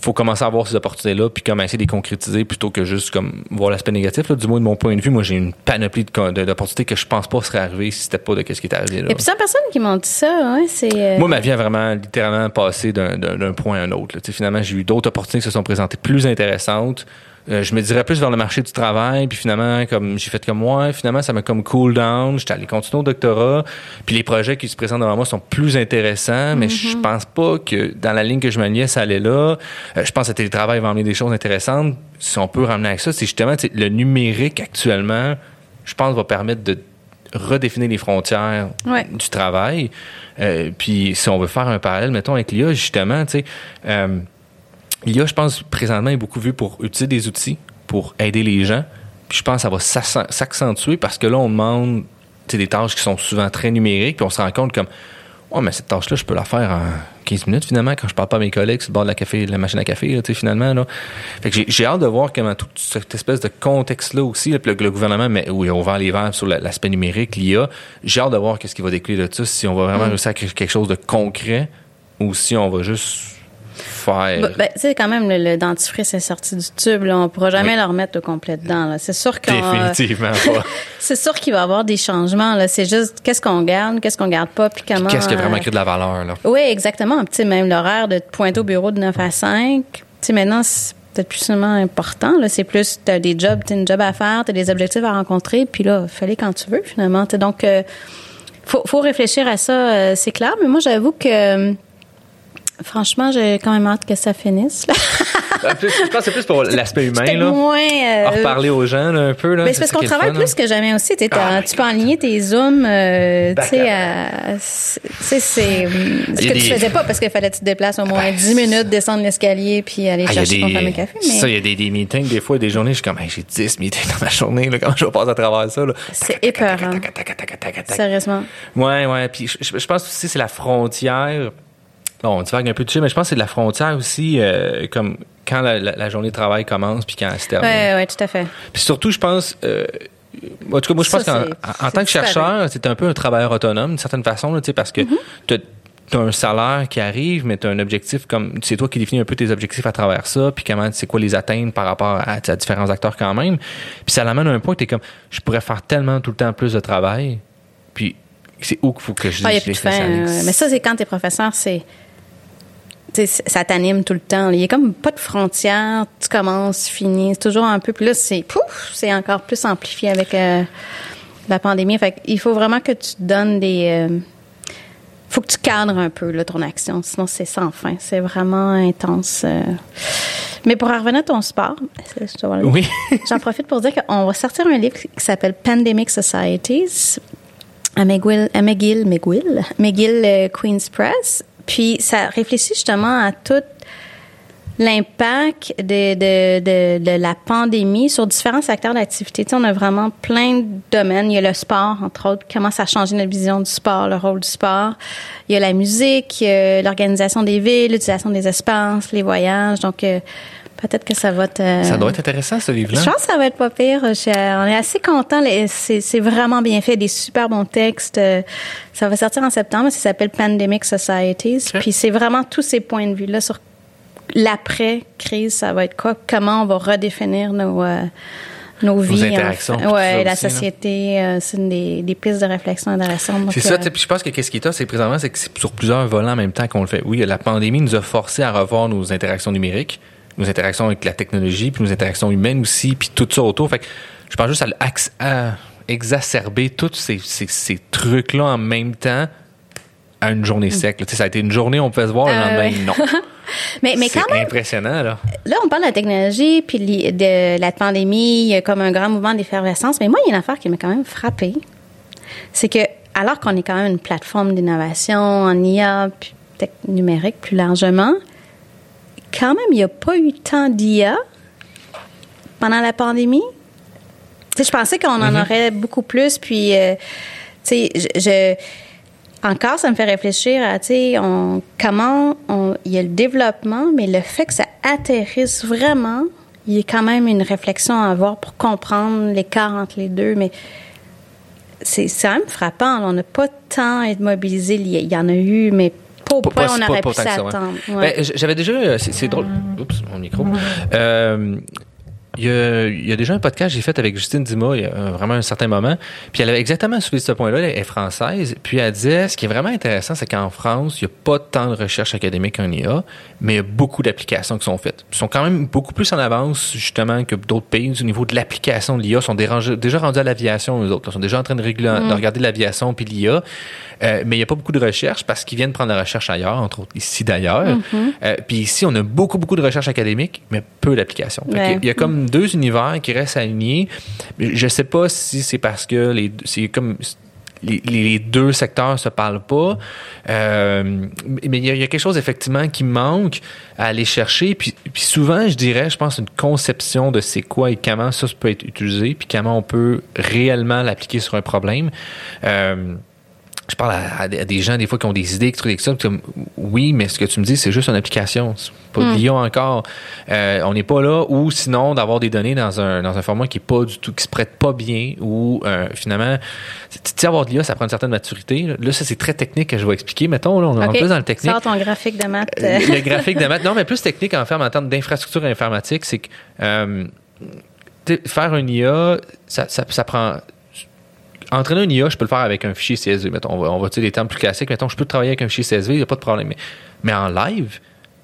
Faut commencer à voir ces opportunités-là, puis comme essayer de les concrétiser plutôt que juste comme voir l'aspect négatif. Là. Du moins, de mon point de vue, moi, j'ai une panoplie d'opportunités que je pense pas seraient arrivées si c'était pas de ce qui est arrivé. Là. Il y a plusieurs personnes qui m'ont dit ça, ouais, c'est... euh, Moi, ma vie a vraiment littéralement passé d'un- point à un autre. là. Tu sais, Finalement, j'ai eu d'autres opportunités qui se sont présentées plus intéressantes. Euh, je me dirais plus vers le marché du travail, puis finalement, comme j'ai fait comme moi, finalement, ça m'a comme cool down. J'étais allé continuer au doctorat, puis les projets qui se présentent devant moi sont plus intéressants, mais je pense pas que dans la ligne que je m'alignais, ça allait là. Euh, je pense que le télétravail va amener des choses intéressantes. Si on peut ramener avec ça, c'est justement le numérique actuellement, je pense, va permettre de redéfinir les frontières Ouais. du travail. Euh, puis si on veut faire un parallèle, mettons, avec l'IA, justement, tu sais, l'IA, je pense, présentement, est beaucoup vu pour utiliser des outils pour aider les gens. Puis je pense que ça va s'accen- s'accentuer parce que là, on demande des tâches qui sont souvent très numériques, puis on se rend compte comme Ouais, mais cette tâche-là, je peux la faire en 15 minutes finalement quand je parle pas à mes collègues sur le bord de la, café, de la machine à café, là, finalement. Là. Fait que j'ai- hâte de voir comment tout cette espèce de contexte-là aussi, là, puis le, le gouvernement met, où il a ouvert les verres sur la- l'aspect numérique, l'IA, j'ai hâte de voir qu'est-ce qui va découler de ça, si on va vraiment réussir à créer quelque chose de concret ou si on va juste faire. Bah, ben, tu sais, quand même, le, le dentifrice est sorti du tube. Là. On pourra jamais Oui. le remettre au complet dedans. là. C'est sûr qu'on, euh, Définitivement pas. *laughs* c'est sûr qu'il va y avoir des changements. Là. C'est juste qu'est-ce qu'on garde, qu'est-ce qu'on garde pas, puis comment. Qu'est-ce qui a vraiment euh, créé de la valeur, là? Oui, exactement. Puis, Tu sais, même l'horaire de te pointer au bureau de 9 à 5. Tu sais, maintenant, c'est peut-être plus seulement important. Là. C'est plus, tu as des jobs, tu une job à faire, tu as des objectifs à rencontrer, puis là, fallait quand tu veux, finalement. Donc, euh, faut, faut réfléchir à ça, euh, c'est clair. Mais moi, j'avoue que, franchement, j'ai quand même hâte que ça finisse. Là. Je pense que c'est plus pour l'aspect humain, là. moins... euh, En reparler aux gens, là, un peu, là. mais c'est parce qu'on travaille fun, plus hein. que jamais aussi. Ah, tu peux aligner tes zooms, euh, tu sais, à- c'est- tu ce que tu des- faisais pas parce qu'il fallait que tu te déplaces au moins Ben, 10 minutes, descendre l'escalier puis aller Ah, chercher ton fameux café. Mais Ça, il y a des, des meetings, des fois, des journées, je suis comme, Hey, j'ai 10 meetings dans ma journée, là, comment je vais passer à travers ça, c'est épeurant. Sérieusement. Ouais, ouais. Puis je pense aussi c'est la frontière. Bon, on divague un peu dessus, mais je pense que c'est de la frontière aussi, euh, comme quand la, la- la journée de travail commence puis quand elle se termine. Ouais, ouais, tout à fait. Puis surtout, je pense. Euh, en tout cas, moi, je pense qu'en tant que chercheur, c'est un peu un travailleur autonome, d'une certaine façon, là, tu sais, parce que Mm-hmm. tu as un salaire qui arrive, mais tu as un objectif comme. C'est toi qui définis un peu tes objectifs à travers ça, puis comment, c'est quoi les atteindre par rapport à, à différents acteurs quand même. Puis ça l'amène à un point où tu es comme, je pourrais faire tellement tout le temps plus de travail, puis c'est où qu'il faut que je Ah, y a je plus de fin. spécialise. euh, mais ça, c'est quand t'es professeur, c'est. Ça t'anime tout le temps. Il y a comme pas de frontières. Tu commences, tu finis. C'est toujours un peu. Puis là, c'est pouf, c'est encore plus amplifié avec euh, la pandémie. Fait il faut vraiment que tu te donnes des. euh, faut que tu cadres un peu là, ton action. Sinon, c'est sans fin. C'est vraiment intense. euh. Mais pour en revenir à ton sport, je. Oui. *laughs* J'en profite pour dire qu'on va sortir un livre qui s'appelle Pandemic Societies à McGill, à McGill, McGill, McGill Queen's Press. Puis ça réfléchit justement à tout l'impact de, de, de, de la pandémie sur différents secteurs d'activité. Tu sais, on a vraiment plein de domaines. Il y a le sport, entre autres, comment ça a changé notre vision du sport, le rôle du sport. Il y a la musique, l'organisation des villes, l'utilisation des espaces, les voyages. Donc, euh, peut-être que ça va te... Ça doit être intéressant, ce livre-là. Je pense que ça va être pas pire. Je- on est assez content. C'est vraiment bien fait. Des super bons textes. Euh, Ça va sortir en septembre. Ça s'appelle Pandemic Societies. Ok. Puis c'est vraiment tous ces points de vue-là sur l'après-crise. Ça va être quoi? Comment on va redéfinir nos, euh, nos vies. interactions, en puis fait. tout Ouais, la aussi, société. euh, c'est une des, des pistes de réflexion intéressantes. C'est ça, euh, puis je pense que qu'est-ce qui est top, c'est présentement, c'est que c'est sur plusieurs volants en même temps qu'on le fait. Oui, la pandémie nous a forcé à revoir nos interactions numériques, nos interactions avec la technologie, puis nos interactions humaines aussi, puis tout ça autour. Fait que je pense juste à, exacerber tous ces, ces, ces trucs-là en même temps à une journée sec. là. Tu sais, ça a été une journée, on pouvait se voir, le Ah, lendemain, non. *laughs* mais, mais quand même, impressionnant, là. Là, on parle de la technologie puis de la pandémie comme un grand mouvement d'effervescence. Mais moi, il y a une affaire qui m'a quand même frappée. C'est que, alors qu'on est quand même une plateforme d'innovation en IA puis numérique plus largement, quand même, il n'y a pas eu tant d'IA pendant la pandémie. Je pensais qu'on en aurait beaucoup plus. Puis, euh, tu sais, je, je- encore, ça me fait réfléchir à, tu sais, on, comment on, il y a le développement, mais le fait que ça atterrisse vraiment, il y a quand même une réflexion à avoir pour comprendre l'écart entre les deux. Mais c'est quand même frappant. On n'a pas tant été mobilisé. Il y, il y en a eu, mais pas au point on aurait pu s'attendre. Ouais. Ben, J'avais déjà, euh, c'est c'est drôle. Oups, mon micro. Euh, il y, a, il y a déjà un podcast que j'ai fait avec Justine Dima il y a euh, vraiment un certain moment. Puis elle avait exactement soulevé ce point-là. Elle est française. Puis elle disait, ce qui est vraiment intéressant, c'est qu'en France, il n'y a pas tant de recherche académique en IA, mais il y a beaucoup d'applications qui sont faites. Ils sont quand même beaucoup plus en avance, justement, que d'autres pays au niveau de l'application de l'IA. Ils sont dérangés- déjà rendus à l'aviation, eux autres. Ils sont déjà en train de, de regarder l'aviation puis l'IA. Euh, mais il n'y a pas beaucoup de recherche parce qu'ils viennent prendre la recherche ailleurs, entre autres ici d'ailleurs. Euh, puis ici, on a beaucoup, beaucoup de recherche académique, mais peu d'applications. Qu'il y a comme deux univers qui restent alignés. Je sais pas si c'est parce que les c'est comme les, deux secteurs se parlent pas. Euh, mais il y, a, quelque chose effectivement qui manque à aller chercher. Puis, souvent, je dirais, je pense, une conception de c'est quoi et comment ça peut être utilisé, puis comment on peut réellement l'appliquer sur un problème. Euh, je parle à, à, des gens des fois qui ont des idées, qui trouvent ça, comme, oui, mais ce que tu me dis, c'est juste une application, pas de l'IA encore. Euh, on n'est pas là, ou sinon d'avoir des données dans un dans un format qui est pas du tout, qui se prête pas bien, ou euh, finalement, tu sais, avoir de l'IA, ça prend une certaine maturité. Là, là ça c'est très technique que je vais expliquer. Mettons, là, on est okay. plus dans le technique. Sors ton graphique de maths. Euh, le graphique de maths, non, mais plus technique en, en termes d'infrastructure informatique, c'est que euh, faire une IA, ça, ça, ça prend entraîner une IA, je peux le faire avec un fichier CSV. Mettons, on va, on va des termes plus classiques. Mettons, je peux travailler avec un fichier CSV, il n'y a pas de problème. Mais, mais en live,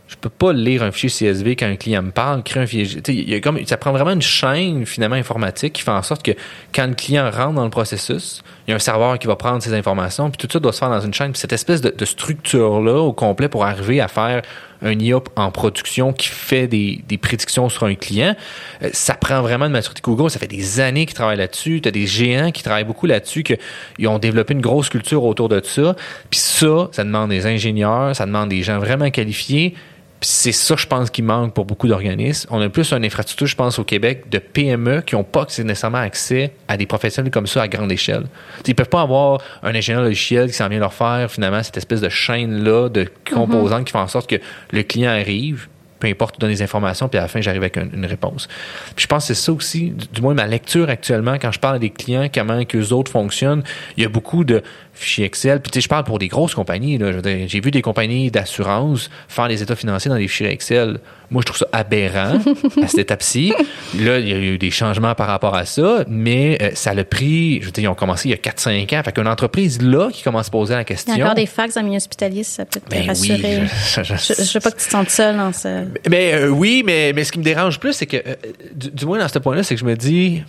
je peux pas lire un fichier CSV quand un client me parle, créer un fichier. Y a comme, ça prend vraiment une chaîne finalement informatique qui fait en sorte que quand le client rentre dans le processus, il y a un serveur qui va prendre ces informations, puis tout ça doit se faire dans une chaîne. Puis cette espèce de structure-là au complet pour arriver à faire un IA en production qui fait des, des prédictions sur un client, euh, ça prend vraiment de maturité. Google, ça fait des années qu'ils travaillent là-dessus. Tu as des géants qui travaillent beaucoup là-dessus, qu'ils ont développé une grosse culture autour de ça. Puis ça, ça demande des ingénieurs, ça demande des gens vraiment qualifiés. C'est ça, je pense, qui manque pour beaucoup d'organismes. On a plus une infrastructure, je pense, au Québec, de PME qui n'ont pas nécessairement accès à des professionnels comme ça à grande échelle. Ils peuvent pas avoir un ingénieur logiciel qui s'en vient leur faire, finalement, cette espèce de chaîne-là de composants mm -hmm. qui font en sorte que le client arrive, peu importe, donne des informations, puis à la fin, j'arrive avec une, réponse. Puis je pense que c'est ça aussi, du, moins ma lecture actuellement, quand je parle à des clients, comment que les autres fonctionnent, il y a beaucoup de fichiers Excel. Puis tu sais, je parle pour des grosses compagnies. J'ai vu des compagnies d'assurance faire des états financiers dans des fichiers Excel. Moi, je trouve ça aberrant *laughs* à cette étape-ci. Là, il y a eu des changements par rapport à ça, mais euh, ça a le pris, je veux dire, ils ont commencé il y a 4-5 ans. Fait qu'une entreprise là qui commence à poser la question. Il y a encore des fax dans le milieu hospitalier, ça peut te ben rassurer. Oui, je, je, je, je, veux pas que tu te sentes seul dans ce. Mais euh, oui, mais, mais ce qui me dérange plus, c'est que, euh, du, du, moins dans ce point-là, c'est que je me dis,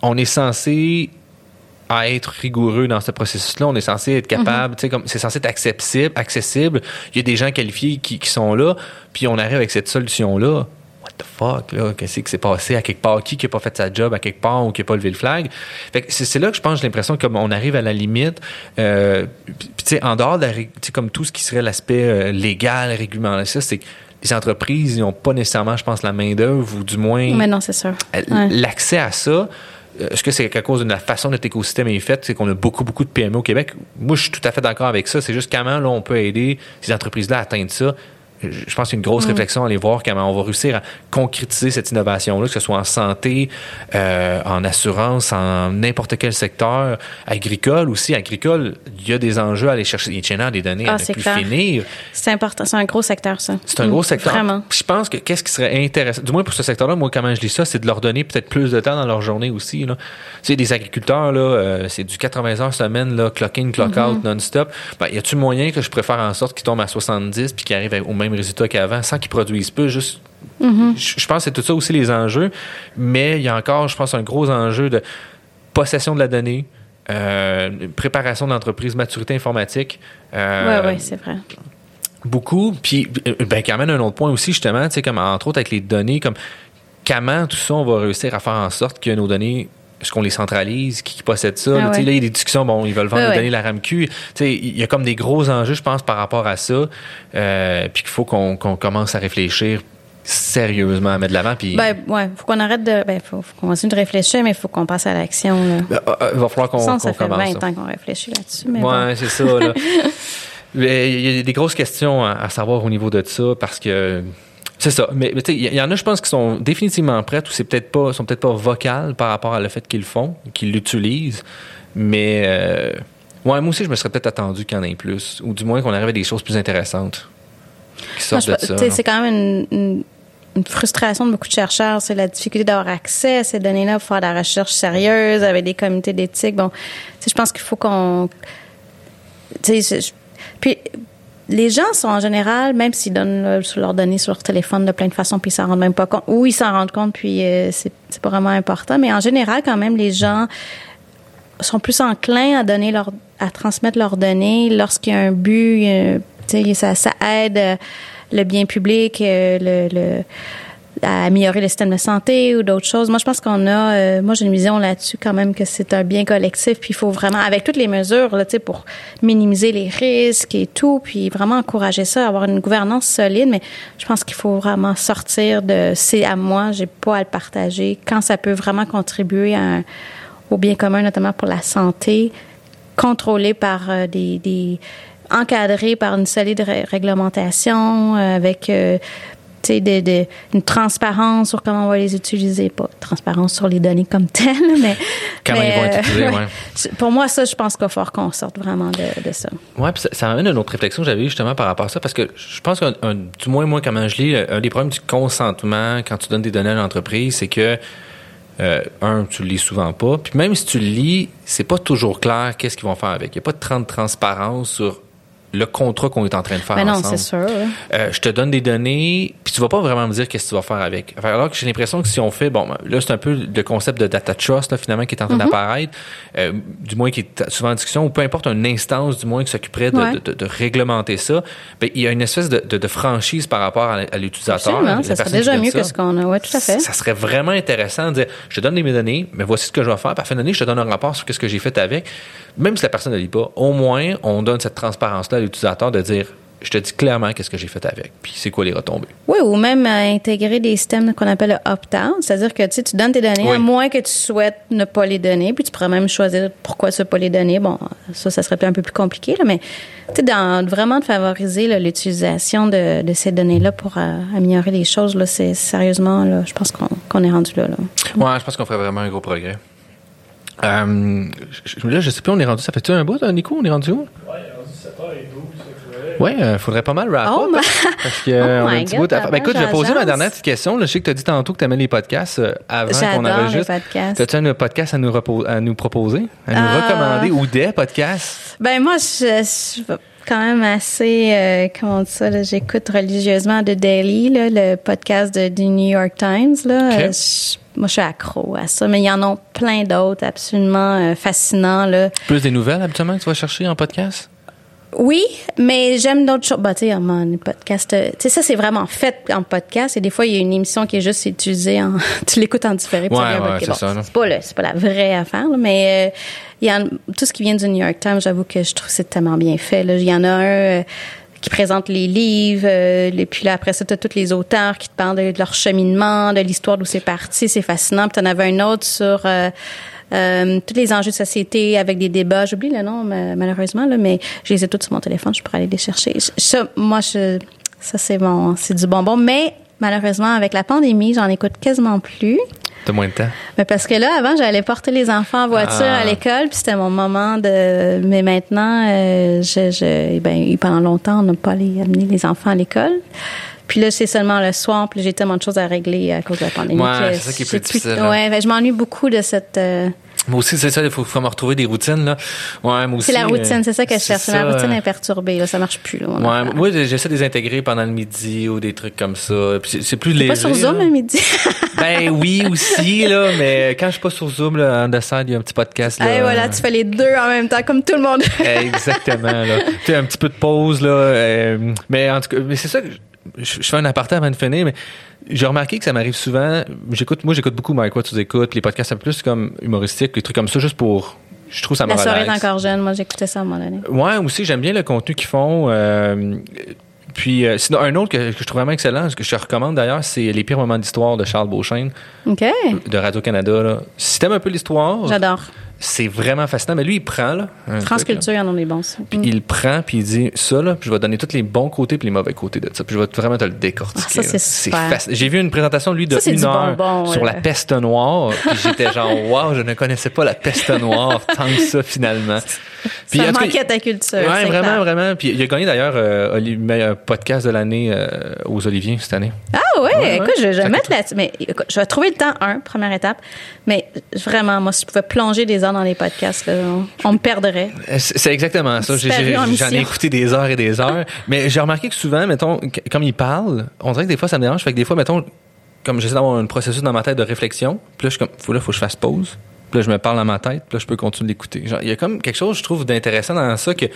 on est censé à être rigoureux dans ce processus-là. On est censé être capable, mm -hmm. comme c'est censé être accessible, accessible. Il y a des gens qualifiés qui, qui sont là, puis on arrive avec cette solution-là. What the fuck, là? Qu'est-ce qui s'est passé à quelque part? Qui qui a pas fait sa job à quelque part ou qui a pas levé le flag? Fait que c'est là que je pense, j'ai l'impression comme on arrive à la limite, euh, puis tu sais, en dehors de la, comme tout ce qui serait l'aspect euh, légal, réglementaire, c'est que les entreprises, n'ont pas nécessairement, je pense, la main-d'œuvre ou du moins. Mais non, c'est sûr. Ouais. L'accès à ça est-ce que c'est à cause de la façon dont notre écosystème est fait, c'est qu'on a beaucoup, beaucoup de PME au Québec? Moi, je suis tout à fait d'accord avec ça. C'est juste comment là, on peut aider ces entreprises-là à atteindre ça je pense qu'il y a une grosse mmh. réflexion à aller voir comment on va réussir à concrétiser cette innovation-là, que ce soit en santé, euh, en assurance, en n'importe quel secteur, agricole aussi. Agricole, il y a des enjeux à aller chercher. Il y a des données ah, à ne plus clair. finir. C'est important. C'est un gros secteur, ça. C'est un mmh, gros secteur. Vraiment. je pense que qu'est-ce qui serait intéressant, du moins pour ce secteur-là, moi, comment je lis ça, c'est de leur donner peut-être plus de temps dans leur journée aussi. Là. Tu sais, des agriculteurs, là, euh, c'est du 80 heures semaine, là, clock in, clock out, mmh. non-stop. Ben, y a-tu moyen que je préfère en sorte qu'ils tombent à 70 puis qu'ils arrivent au même résultat qu'avant sans qu'ils produisent peu, juste. Mm -hmm. je, pense que c'est tout ça aussi les enjeux, mais il y a encore, je pense, un gros enjeu de possession de la donnée, euh, préparation d'entreprise, maturité informatique. Euh, oui, oui, c'est vrai. Beaucoup. Puis, ben, qui amène un autre point aussi, justement, tu sais, comme entre autres avec les données, comme comment tout ça, on va réussir à faire en sorte que nos données est-ce qu'on les centralise? Qui, qui possède ça? Ah là, ouais. là, il y a des discussions, bon, ils veulent vendre Ah ouais. données la RAMQ. Il y a comme des gros enjeux, je pense, par rapport à ça. Euh, puis qu'il faut qu'on qu commence à réfléchir sérieusement à mettre de l'avant. Puis... Ben, ouais, faut qu'on arrête de. Ben, faut, faut qu'on continue de réfléchir, mais il faut qu'on passe à l'action. Ben, euh, il va falloir qu'on qu Ça fait commence. 20 ans qu'on réfléchit là-dessus. Ouais, bon. c'est ça. Là. *laughs* il y a des grosses questions à, à savoir au niveau de ça parce que. C'est ça. Mais, mais il y en a, je pense, qui sont définitivement prêtes ou c'est peut-être pas, sont peut-être pas vocales par rapport à le fait qu'ils le font, qu'ils l'utilisent. Mais euh, ouais, moi aussi, je me serais peut-être attendu qu'il y en ait plus, ou du moins qu'on arrive à des choses plus intéressantes qui sortent Moi, de je, ça. C'est quand même une, une, une, frustration de beaucoup de chercheurs, c'est la difficulté d'avoir accès à ces données-là pour faire de la recherche sérieuse avec des comités d'éthique. Bon, je pense qu'il faut qu'on, puis les gens sont en général, même s'ils donnent là, leurs données sur leur téléphone de plein de façons, puis ils s'en rendent même pas compte, ou ils s'en rendent compte, puis euh, c'est, c'est pas vraiment important. Mais en général, quand même, les gens sont plus enclins à donner leur, à transmettre leurs données lorsqu'il y a un but. Euh, ça, ça aide euh, le bien public, euh, le, le à améliorer le système de santé ou d'autres choses. Moi, je pense qu'on a, euh, moi, j'ai une vision là-dessus quand même que c'est un bien collectif, puis il faut vraiment, avec toutes les mesures, là, pour minimiser les risques et tout, puis vraiment encourager ça, avoir une gouvernance solide, mais je pense qu'il faut vraiment sortir de c'est à moi, j'ai pas à le partager. Quand ça peut vraiment contribuer à au bien commun, notamment pour la santé, contrôlé par euh, des, des encadré par une solide réglementation euh, avec euh, de, de, une transparence sur comment on va les utiliser, pas transparence sur les données comme telles, mais *laughs* comment ils vont être utilisés, ouais. *laughs* Pour moi, ça, je pense qu'il faut qu'on sorte vraiment de, de ça. Ouais, puis ça, ça m'amène à une autre réflexion que j'avais justement par rapport à ça, parce que je pense que du moins moi, comment je lis, un des problèmes du consentement quand tu donnes des données à l'entreprise, c'est que euh, un, tu le lis souvent pas. Puis même si tu le lis, c'est pas toujours clair qu'est-ce qu'ils vont faire avec. Il n'y a pas de transparence sur le contrat qu'on est en train de faire Mais ben non, c'est sûr. Euh, je te donne des données, puis tu vas pas vraiment me dire qu'est-ce que tu vas faire avec. alors que j'ai l'impression que si on fait, bon, là c'est un peu le concept de data trust là, finalement qui est en train mm-hmm. d'apparaître, euh, du moins qui est souvent en discussion, ou peu importe une instance du moins qui s'occuperait de, de, de, réglementer ça. Ben, il y a une espèce de, franchise par rapport à, l'utilisateur. Ça serait déjà mieux que ce qu'on a. Ouais, tout à fait. Ça serait vraiment intéressant de dire, je te donne mes données, mais voici ce que je vais faire. Par fin d'année, je te donne un rapport sur ce que j'ai fait avec. Même si la personne ne lit pas, au moins on donne cette transparence là à l'utilisateur de dire je te dis clairement qu'est-ce que j'ai fait avec, puis c'est quoi les retombées. Oui, ou même intégrer des systèmes qu'on appelle le opt-out, c'est-à-dire que tu, donnes tes données, à moins que tu souhaites ne pas les donner, puis tu pourrais même choisir pourquoi ne pas les donner. Bon, ça, ça serait un peu plus compliqué, là, mais tu dans, vraiment de favoriser l'utilisation de, de, ces données-là pour euh, améliorer les choses, là, c'est sérieusement, là, je pense qu'on est rendu là. là. Ouais, je pense qu'on ferait vraiment un gros progrès. Euh, je, là, je sais plus, on est rendu. Ça fait-tu un bout, Nico? On est rendu où? Ouais, rendu 7h12. Oui, il euh, faudrait pas mal wrap oh up. Hein, parce que, *laughs* oh on a un petit bout ben, écoute, je vais poser ma dernière petite question. je sais que tu as dit tantôt que tu aimais les podcasts euh, avant qu'on enregistre. les podcasts. As-tu un podcast à nous, à nous proposer, à nous euh, recommander ou des podcasts? Ben moi, je, suis quand même assez, euh, comment on dit ça, j'écoute religieusement The Daily, là, le podcast de, du New York Times. Là. moi, je suis accro à ça, mais il y en a plein d'autres absolument fascinants. Là. Plus des nouvelles, habituellement, que tu vas chercher en podcast? Oui, mais j'aime d'autres choses. Bah, tu sais, mon podcast, euh, tu sais, ça, c'est vraiment fait en podcast. Et des fois, il y a une émission qui est juste utilisée en, *laughs* tu l'écoutes en différé. Ouais, ouais, c'est ça. C'est pas, c'est pas la vraie affaire, mais euh, il y a tout ce qui vient du New York Times, j'avoue que je trouve c'est tellement bien fait. Là. Il y en a un euh, qui présente les livres, et puis là, après ça, tu as tous les auteurs qui te parlent de, leur cheminement, de l'histoire d'où c'est parti. C'est fascinant. Puis tu en avais un autre sur euh, tous les enjeux de société avec des débats. J'oublie le nom malheureusement là, mais je les ai tous sur mon téléphone. Je pourrais aller les chercher. Ça, moi, je, ça c'est bon, c'est du bonbon. Mais malheureusement, avec la pandémie, j'en écoute quasiment plus. De moins de temps? Mais parce que là, avant, j'allais porter les enfants en voiture à ah. l'école, puis c'était mon moment de. Mais maintenant, euh, je, je, ben, pendant longtemps, on n'a pas allé amener les enfants à l'école. Puis là, c'est seulement le soir, puis j'ai tellement de choses à régler à cause de la pandémie. Ouais, c'est ça qui est plus difficile. Ouais, ben, je m'ennuie beaucoup de cette. Euh, moi aussi, c'est ça, il faut, faut me retrouver des routines, là. Ouais, moi aussi. C'est la routine, c'est ça que je cherche. La routine est perturbée, là, ça marche plus, là. Ouais, moi, j'essaie de les intégrer pendant le midi ou des trucs comme ça. C'est plus léger. Pas sur Zoom le midi? *laughs* ben oui, aussi, là, mais quand je suis pas sur Zoom, là, en descend, il y a un petit podcast, là. Et voilà, tu fais les deux en même temps, comme tout le monde. Exactement, là. *laughs* Tu as un petit peu de pause, là. Euh, mais en tout cas, mais c'est ça que je, fais un aparté avant de finir, mais j'ai remarqué que ça m'arrive souvent. J'écoute, moi, j'écoute beaucoup Mike, quoi, tu écoutes, les podcasts un peu plus comme humoristiques, les trucs comme ça, juste pour. Je trouve ça me La soirée est encore jeune, moi, j'écoutais ça à un moment donné. Ouais, aussi, j'aime bien le contenu qu'ils font. Euh, puis, euh, sinon, un autre que, je trouve vraiment excellent, ce que je te recommande d'ailleurs, c'est Les pires moments d'histoire de Charles Beauchesne. OK. De Radio-Canada. Si t'aimes un peu l'histoire. J'adore c'est vraiment fascinant. Mais lui, il prend, là. France Culture, il en a des bons. Puis il prend, puis il dit ça, là, puis je vais donner tous les bons côtés puis les mauvais côtés de ça. Puis je vais vraiment te le décortiquer. Ah, ça, c'est fascinant. J'ai vu une présentation de lui de une heure sur la peste noire. *laughs* puis j'étais genre, waouh, je ne connaissais pas la peste noire tant que ça, finalement. Puis, ça manquait ta culture. Ouais, vraiment, vraiment. Puis il a gagné d'ailleurs euh, podcast de l'année euh, aux Oliviers cette année. Ah ouais, écoute, je, vais mettre la... Mais je vais trouver le temps, un, première étape. Mais vraiment, moi, si je pouvais plonger des heures dans les podcasts, on, me perdrait. C'est exactement ça. J'en ai, écouté des heures et des heures. mais j'ai remarqué que souvent, mettons, comme il parle, on dirait que des fois, ça me dérange. Fait que des fois, mettons, comme j'essaie d'avoir un processus dans ma tête de réflexion, puis là, je suis comme, faut là, faut que je fasse pause Puis là, je me parle dans ma tête, puis là, je peux continuer d'écouter. Il y a comme quelque chose, je trouve, d'intéressant dans ça que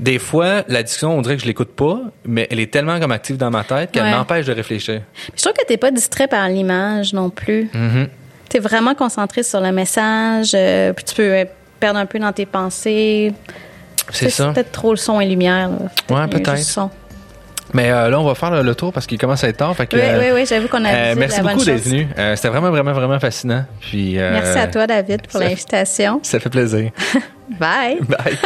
des fois, la discussion, on dirait que je l'écoute pas, mais elle est tellement comme active dans ma tête qu'elle Ouais. m'empêche de réfléchir. Je trouve que t'es pas distrait par l'image non plus. Mhm. Tu es vraiment concentré sur le message, euh, puis tu peux euh, perdre un peu dans tes pensées. C'est ça. peut-être trop le son et lumière. Là. Ouais, peut-être. Mais euh, là, on va faire le, le tour parce qu'il commence à être tard. Fait que, Oui, euh, oui, oui, j'avoue qu'on a euh, merci la beaucoup d'être venu. C'était vraiment, vraiment, vraiment fascinant. Puis, Merci à toi, David, pour l'invitation. Ça fait plaisir. *laughs* *laughs* Bye. Bye.